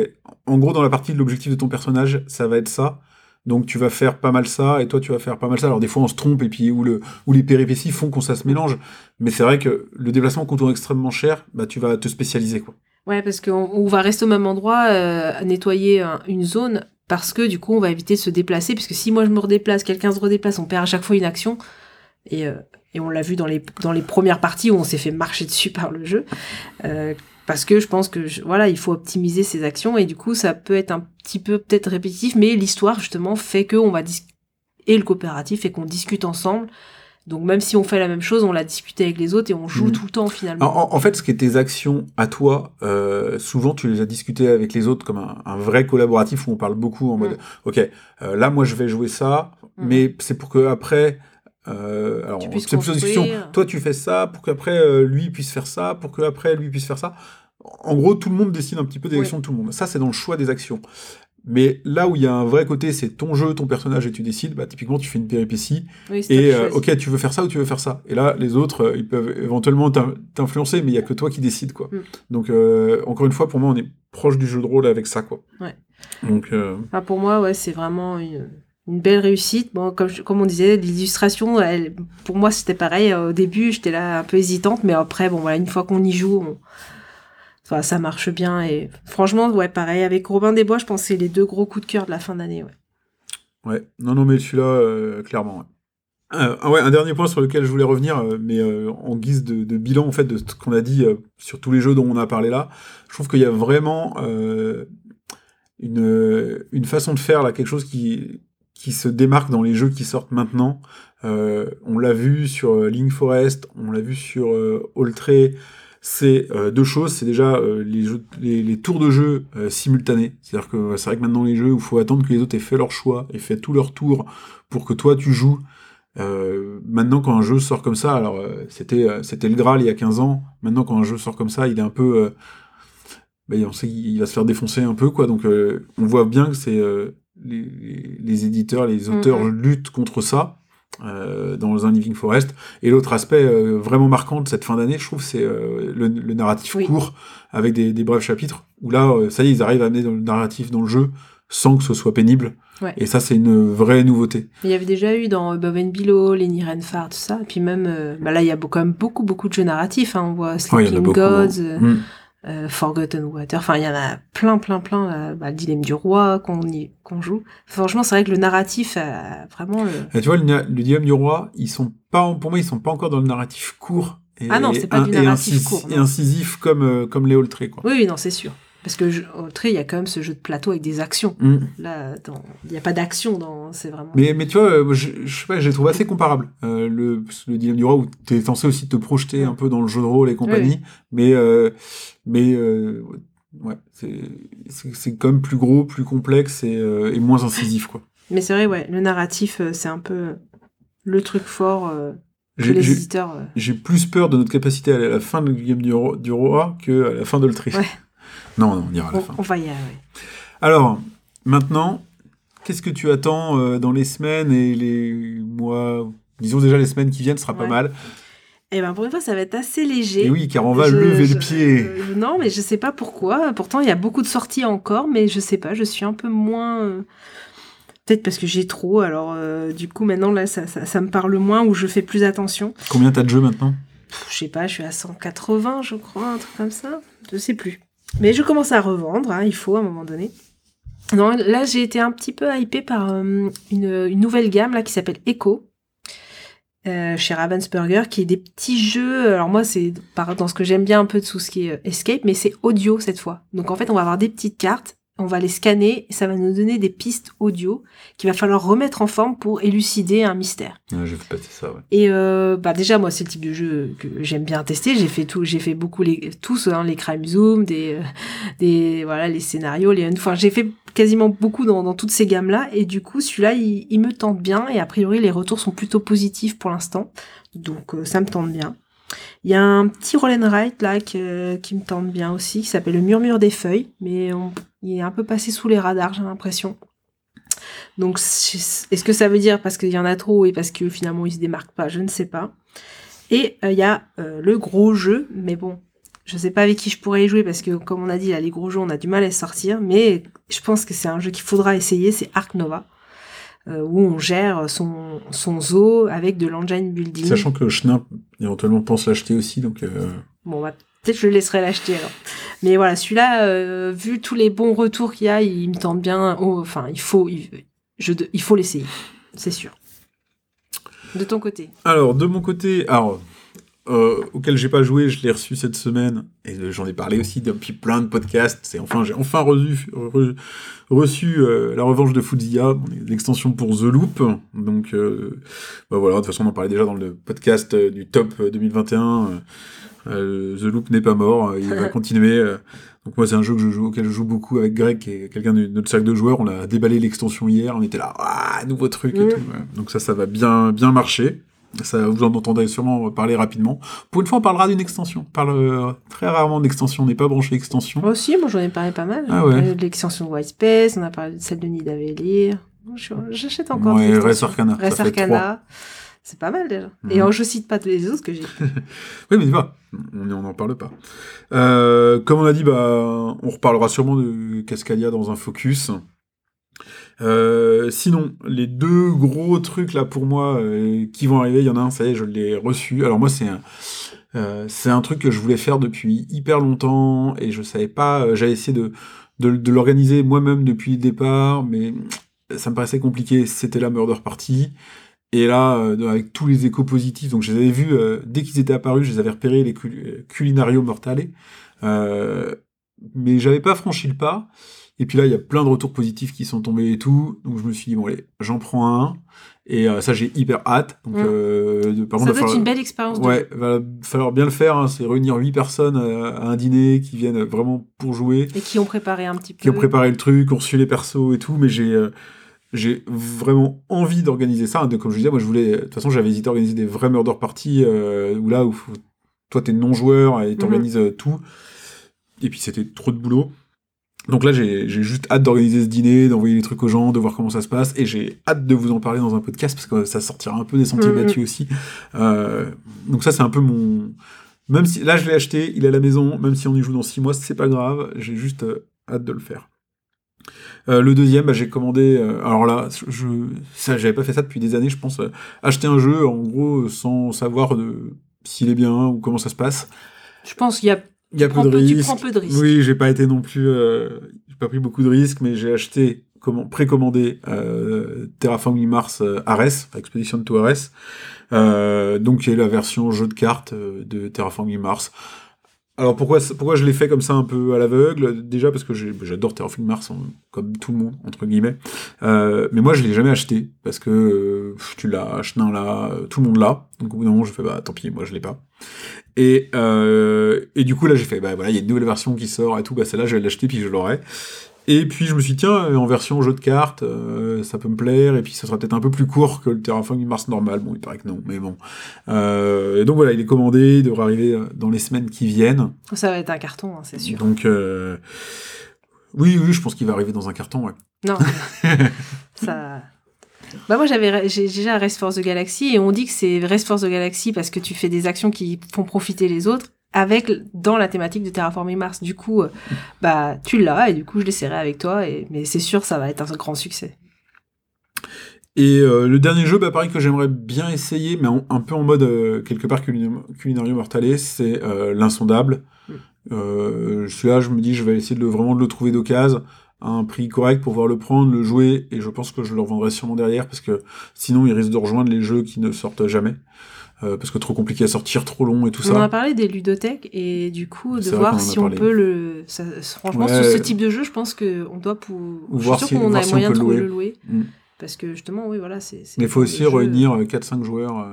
en gros, dans la partie de l'objectif de ton personnage, ça va être ça. Donc, tu vas faire pas mal ça, et toi, tu vas faire pas mal ça. Alors, des fois, on se trompe, et puis, où, le, où les péripéties font qu'on ça se mélange. Mais c'est vrai que le déplacement coûtant extrêmement cher, bah, tu vas te spécialiser, quoi. Ouais, parce qu'on on va rester au même endroit, euh, nettoyer un- une zone, parce que du coup, on va éviter de se déplacer. Puisque si moi je me redéplace, quelqu'un se redéplace, on perd à chaque fois une action. Et, euh, on l'a vu dans les, dans les premières parties où on s'est fait marcher dessus par le jeu. Euh, parce que je pense que je- voilà, il faut optimiser ses actions et du coup, ça peut être un petit peu peut-être répétitif, mais l'histoire justement fait que on va et le coopératif fait qu'on discute ensemble. Donc même si on fait la même chose, on l'a discuté avec les autres et on joue Mhm. tout le temps finalement. En, fait, ce qui est tes actions à toi, euh, souvent tu les as discutées avec les autres comme un, un vrai collaboratif où on parle beaucoup en mode, ok, euh, là moi je vais jouer ça, Mm. mais c'est pour que après, euh, alors c'est plus une discussion. Toi tu fais ça pour qu'après euh, lui puisse faire ça, pour que après lui puisse faire ça. En gros, tout le monde décide un petit peu des actions de tout le monde. Ça, c'est dans le choix des actions. Mais là où il y a un vrai côté, c'est ton jeu, ton personnage et tu décides. Bah, typiquement, tu fais une péripétie Oui, et euh, ok, tu veux faire ça ou tu veux faire ça? Et là, les autres, euh, ils peuvent éventuellement t'in- t'influencer, mais il y a que toi qui décides, quoi. Mm. Donc, euh, encore une fois, pour moi, on est proche du jeu de rôle avec ça, quoi. Ouais. Donc, Enfin, pour moi, ouais, c'est vraiment une, une belle réussite. Bon, comme, je- comme on disait, l'illustration, pour moi, c'était pareil. Au début, j'étais là un peu hésitante, mais après, bon, voilà, une fois qu'on y joue, on- ça marche bien. Et franchement, ouais, pareil. Avec Robin des Bois, je pense que c'est les deux gros coups de cœur de la fin d'année. Ouais. ouais. Non, non, mais celui-là, euh, clairement, ouais. Euh, ah ouais, un dernier point sur lequel je voulais revenir, euh, mais en guise de, bilan en fait de ce qu'on a dit sur tous les jeux dont on a parlé là, je trouve qu'il y a vraiment une, une façon de faire là, quelque chose qui, qui se démarque dans les jeux qui sortent maintenant. On l'a vu sur Link Forest, on l'a vu sur Alltray. C'est euh, deux choses, c'est déjà euh, les, jeux, les, les tours de jeu euh, simultanés. C'est-à-dire que c'est vrai que maintenant les jeux où il faut attendre que les autres aient fait leur choix et fait tout leur tour pour que toi tu joues. Euh, maintenant quand un jeu sort comme ça, alors euh, c'était euh, c'était le Graal il y a 15 ans. Maintenant quand un jeu sort comme ça, il est un peu, euh, ben, on sait qu'il va se faire défoncer un peu quoi. Donc euh, on voit bien que c'est euh, les, éditeurs, les auteurs Mhm. luttent contre ça euh, dans un Living Forest. Et l'autre aspect euh, vraiment marquant de cette fin d'année, je trouve, c'est euh, le, le narratif Oui. court avec des, des brefs chapitres où là, euh, ça y est, ils arrivent à amener dans le narratif dans le jeu sans que ce soit pénible. Ouais. Et ça, c'est une vraie nouveauté. Il y avait déjà eu dans Bob and Below, Lenny tout ça. Et puis même, euh, bah là, il y a quand même beaucoup, beaucoup de jeux narratifs. hein. On voit Ouais, Sleeping beaucoup, Gods, hein. Euh, euh, Forgotten Water. Enfin, il y en a plein, plein, plein. Là. Bah, le Dilemme du Roi qu'on y- qu'on joue. Franchement, c'est vrai que le narratif a vraiment le... Et tu vois, le, dilemme du roi, ils sont pas, pour moi, ils sont pas encore dans le narratif court. Et, Ah non, c'est pas du et narratif incis- court, non. Et incisif comme, euh, comme les quoi. Oui, oui, non, c'est sûr. Parce que je- au trait, il y a quand même ce jeu de plateau avec des actions. Mm. Là, il n'y a pas d'action dans. C'est vraiment. Mais, mais tu vois, euh, je, je sais pas, je les trouve assez comparables. Euh, le, le dilemme du roi où tu es censé aussi te projeter un peu dans le jeu de rôle et compagnie, mais, euh, mais euh, ouais, c'est quand même plus gros, plus complexe et, et moins incisif, quoi. Mais c'est vrai, ouais, le narratif, c'est un peu le truc fort J'ai- j'ai- J'ai plus peur de notre capacité à aller à la fin de Game du, Ro- du Roi que à la fin de l'Ultri. Ouais. Non, non, on ira à la on, fin. on va y arriver. Alors, maintenant, qu'est-ce que tu attends euh, dans les semaines et les mois Disons déjà les semaines qui viennent, ce sera pas mal. Et ben pour une fois, ça va être assez léger. Et oui, car on va Je- lever je- le pied. euh, non, mais je sais pas pourquoi. Pourtant, il y a beaucoup de sorties encore, mais je sais pas, je suis un peu moins. euh, Peut-être parce que j'ai trop, alors euh, du coup maintenant là ça, ça, ça me parle moins ou je fais plus attention. Combien t'as de jeux maintenant? Pff, Je sais pas, je suis à 180 je crois, un truc comme ça. Je sais plus. Mais je commence à revendre, hein, il faut à un moment donné. Non, là j'ai été un petit peu hypée par euh, une, nouvelle gamme là qui s'appelle Echo. euh, chez Ravensburger, qui est des petits jeux. Alors moi, c'est dans ce que j'aime bien un peu de tout ce qui est euh, escape, mais c'est audio cette fois. Donc en fait, on va avoir des petites cartes. On va les scanner et ça va nous donner des pistes audio qu'il va falloir remettre en forme pour élucider un mystère. Ouais, j'ai fait passer ça, ouais. Et euh, bah déjà moi c'est le type de jeu que j'aime bien tester. J'ai fait tout, j'ai fait beaucoup les tous hein, les crime zoom, des euh, des voilà les scénarios, les enfin j'ai fait quasiment beaucoup dans, dans toutes ces gammes là et du coup celui-là il, il me tente bien et a priori les retours sont plutôt positifs pour l'instant donc euh, ça me tente bien. Il y a un petit roll write là qui me tente bien aussi qui s'appelle le murmure des feuilles mais il est un peu passé sous les radars j'ai l'impression. Donc, est-ce que ça veut dire parce qu'il y en a trop et parce que finalement il se démarque pas? Je ne sais pas. Et euh, il y a euh, le gros jeu, mais bon, je sais pas avec qui je pourrais y jouer parce que comme on a dit là, les gros jeux on a du mal à sortir, mais je pense que c'est un jeu qu'il faudra essayer, c'est Ark Nova, où on gère son, son zoo avec de l'engine building. Sachant que Schnapp éventuellement pense l'acheter aussi, donc euh, Bon, bah, peut-être je le laisserai l'acheter alors. Mais voilà, celui-là, euh, vu tous les bons retours qu'il y a, il me tente bien. oh, enfin, il faut, il, je, il faut l'essayer, c'est sûr. De ton côté. Alors, de mon côté, alors, euh, auquel j'ai pas joué, je l'ai reçu cette semaine, et euh, j'en ai parlé aussi depuis plein de podcasts. C'est enfin, j'ai enfin reçu, re- reçu euh, la revanche de Fuzia, l'extension pour The Loop. Donc, euh, bah voilà, de toute façon, on en parlait déjà dans le podcast du top euh, 2021. euh, euh, The Loop n'est pas mort, il va <laughs> continuer. donc moi, c'est un jeu que je joue, auquel je joue beaucoup avec Greg, qui est quelqu'un de notre cercle de joueurs. On a déballé l'extension hier, on était là, ah, nouveau truc et tout. ouais. Donc ça, ça va bien, bien marcher. Ça, vous en entendrez sûrement parler rapidement. Pour une fois, on parlera d'une extension. On parle euh, très rarement d'extension. On n'est pas branché extension. Moi aussi, moi j'en ai parlé pas mal. Ah On a ouais. parlé de l'extension de White Space, on a parlé de celle de Nidavellir. J'achète encore Ouais, des Res. Arcana, Res Arcana. C'est pas mal déjà. Et Mhm. alors, je cite pas tous les autres que j'ai. <laughs> Oui, mais va, on n'en parle pas. Euh, comme on a dit, bah, on reparlera sûrement de Cascadia dans un focus. Euh, sinon, les deux gros trucs là pour moi euh, qui vont arriver, il y en a un, ça y est, je l'ai reçu. Alors moi, c'est un, euh, c'est un truc que je voulais faire depuis hyper longtemps et je savais pas. J'avais essayé de, de, l'organiser moi-même depuis le départ, mais ça me paraissait compliqué. C'était la Murder Party. Et là, avec tous les échos positifs, donc je les avais vus dès qu'ils étaient apparus, je les avais repérés, les cul- Culinario Mortale. Mais j'avais pas franchi le pas. Et puis là, il y a plein de retours positifs qui sont tombés et tout. Donc je me suis dit, bon, allez, j'en prends un. Et euh, ça, j'ai hyper hâte. Donc, Mm. euh, de- par Ça contre, doit va être une belle expérience de Ouais, jeu. va falloir bien le faire. hein. C'est réunir huit personnes euh, à un dîner qui viennent vraiment pour jouer Et qui ont préparé un petit peu. qui ont préparé le truc, ont reçu les persos et tout, mais j'ai euh, j'ai vraiment envie d'organiser ça. De, comme je disais, moi je voulais. De toute façon, j'avais hésité à organiser des vrais murder parties où là où faut- toi t'es non joueur et t'organises euh, tout. Et puis c'était trop de boulot. Donc là, j'ai juste hâte d'organiser ce dîner, d'envoyer les trucs aux gens, de voir comment ça se passe, et j'ai hâte de vous en parler dans un podcast parce que ça sortira un peu des sentiers Mhm. battus aussi. Euh, donc ça, c'est un peu mon. Même si là, je l'ai acheté, il est à la maison, même si on y joue dans six mois, c'est pas grave. J'ai juste euh, hâte de le faire. Euh, le deuxième, bah, j'ai commandé. euh, alors là, je, ça, j'avais pas fait ça depuis des années, je pense. euh, acheter un jeu, en gros, sans savoir s'il est bien ou comment ça se passe. Je pense qu'il y a. Il y a peu de risques. prends peu de risques. Oui, j'ai pas été non plus. euh, j'ai pas pris beaucoup de risques, mais j'ai acheté, comment, précommandé euh, Terraforming Mars euh, Ares, Expedition to Ares. Euh, donc, qui est la version jeu de cartes de Terraforming Mars. Alors pourquoi, pourquoi je l'ai fait comme ça un peu à l'aveugle? Déjà parce que j'adore Terraforming Mars, comme tout le monde, entre guillemets. Euh, mais moi je l'ai jamais acheté, parce que euh, tu l'as, Chenin là, tout le monde l'a. Donc au bout d'un moment je fais bah tant pis, moi je l'ai pas. Et, euh, et du coup là j'ai fait bah voilà, il y a une nouvelle version qui sort et tout, bah celle-là je vais l'acheter puis je l'aurai. Et puis je me suis dit, tiens, en version jeu de cartes, euh, ça peut me plaire, et puis ça sera peut-être un peu plus court que le Terraforming Mars normal. Bon, il paraît que non, mais bon. Euh, et donc voilà, il est commandé, il devrait arriver dans les semaines qui viennent. Ça va être un carton, hein, c'est sûr. Donc, euh, oui, oui, je pense qu'il va arriver dans un carton, ouais. Non. <laughs> ça. Bah moi j'avais j'ai déjà Rest for the Galaxy et on dit que c'est Rest for the Galaxy parce que tu fais des actions qui font profiter les autres avec dans la thématique de Terraforming Mars. Du coup, euh, bah tu l'as et du coup je l'essaierai avec toi et mais c'est sûr ça va être un grand succès. Et euh, le dernier jeu, bah, pareil, que j'aimerais bien essayer, mais en- un peu en mode euh, quelque part culin- Culinario Mortale, c'est euh, l'insondable. Mm. Euh, celui-là, je me dis, je vais essayer de le, vraiment de le trouver d'occasion à un prix correct pour pouvoir le prendre, le jouer, et je pense que je le revendrai sûrement derrière, parce que sinon, il risque de rejoindre les jeux qui ne sortent jamais. euh, parce que trop compliqué à sortir, trop long et tout On en a ça. parlé des ludothèques et du coup de qu'on voir si on peut le. ça- franchement, Ouais. sur ce type de jeu, je pense que on doit pour. Ou je voir suis si- sûr qu'on voir a si on moyen de le louer. le louer. Mm. Parce que justement, oui, voilà, c'est. Mais il faut aussi réunir euh, 4-5 joueurs euh,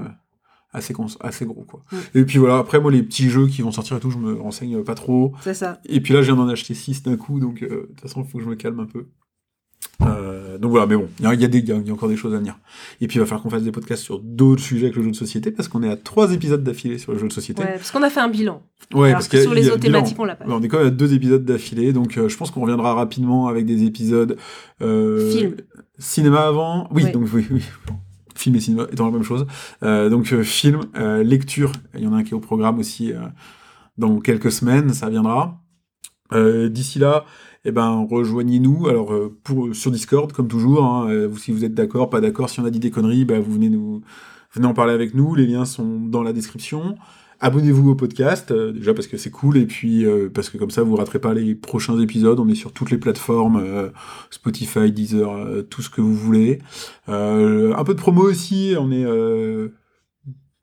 assez, gros, quoi. Et puis voilà, après, moi, les petits jeux qui vont sortir et tout, je me renseigne pas trop. C'est ça. Et puis là, je viens d'en acheter 6 d'un coup, donc euh, de toute façon, il faut que je me calme un peu. Euh, donc voilà, mais bon, il y, y, y a encore des choses à venir. Et puis il va falloir qu'on fasse des podcasts sur d'autres sujets que le jeu de société, parce qu'on est à 3 épisodes d'affilée sur le jeu de société. Ouais, parce qu'on a fait un bilan. Ouais, Alors parce que sur les autres bilan. thématiques, on l'a pas. On est quand même à deux épisodes d'affilée, donc euh, je pense qu'on reviendra rapidement avec des épisodes. Euh, Film. Cinéma avant. Oui, donc oui, oui. Film et cinéma étant la même chose. Euh, donc euh, film, euh, lecture, il y en a un qui est au programme aussi dans quelques semaines, ça viendra. D'ici là, eh ben, rejoignez-nous alors sur Discord, comme toujours. hein, si vous êtes d'accord, pas d'accord, si on a dit des conneries, bah, vous venez nous venez en parler avec nous. Les liens sont dans la description. Abonnez-vous au podcast, euh, déjà parce que c'est cool, et puis euh, parce que comme ça vous raterez pas les prochains épisodes. On est sur toutes les plateformes, euh, Spotify, Deezer, tout ce que vous voulez. Un peu de promo aussi, on est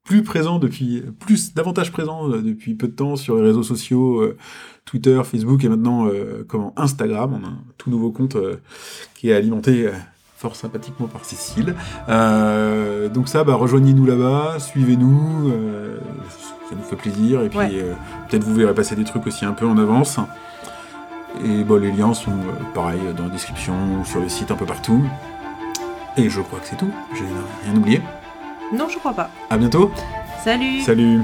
plus présent depuis, plus davantage présent depuis peu de temps sur les réseaux sociaux, Twitter, Facebook et maintenant comment Instagram. On a un tout nouveau compte qui est alimenté. fort sympathiquement par Cécile. Donc ça, bah, rejoignez-nous là-bas, suivez-nous, ça nous fait plaisir. Et puis Ouais. euh, peut-être vous verrez passer des trucs aussi un peu en avance. Et bon, les liens sont euh, pareils dans la description ou sur le site un peu partout. Et je crois que c'est tout. J'ai rien oublié. Non, je crois pas. À bientôt. Salut Salut.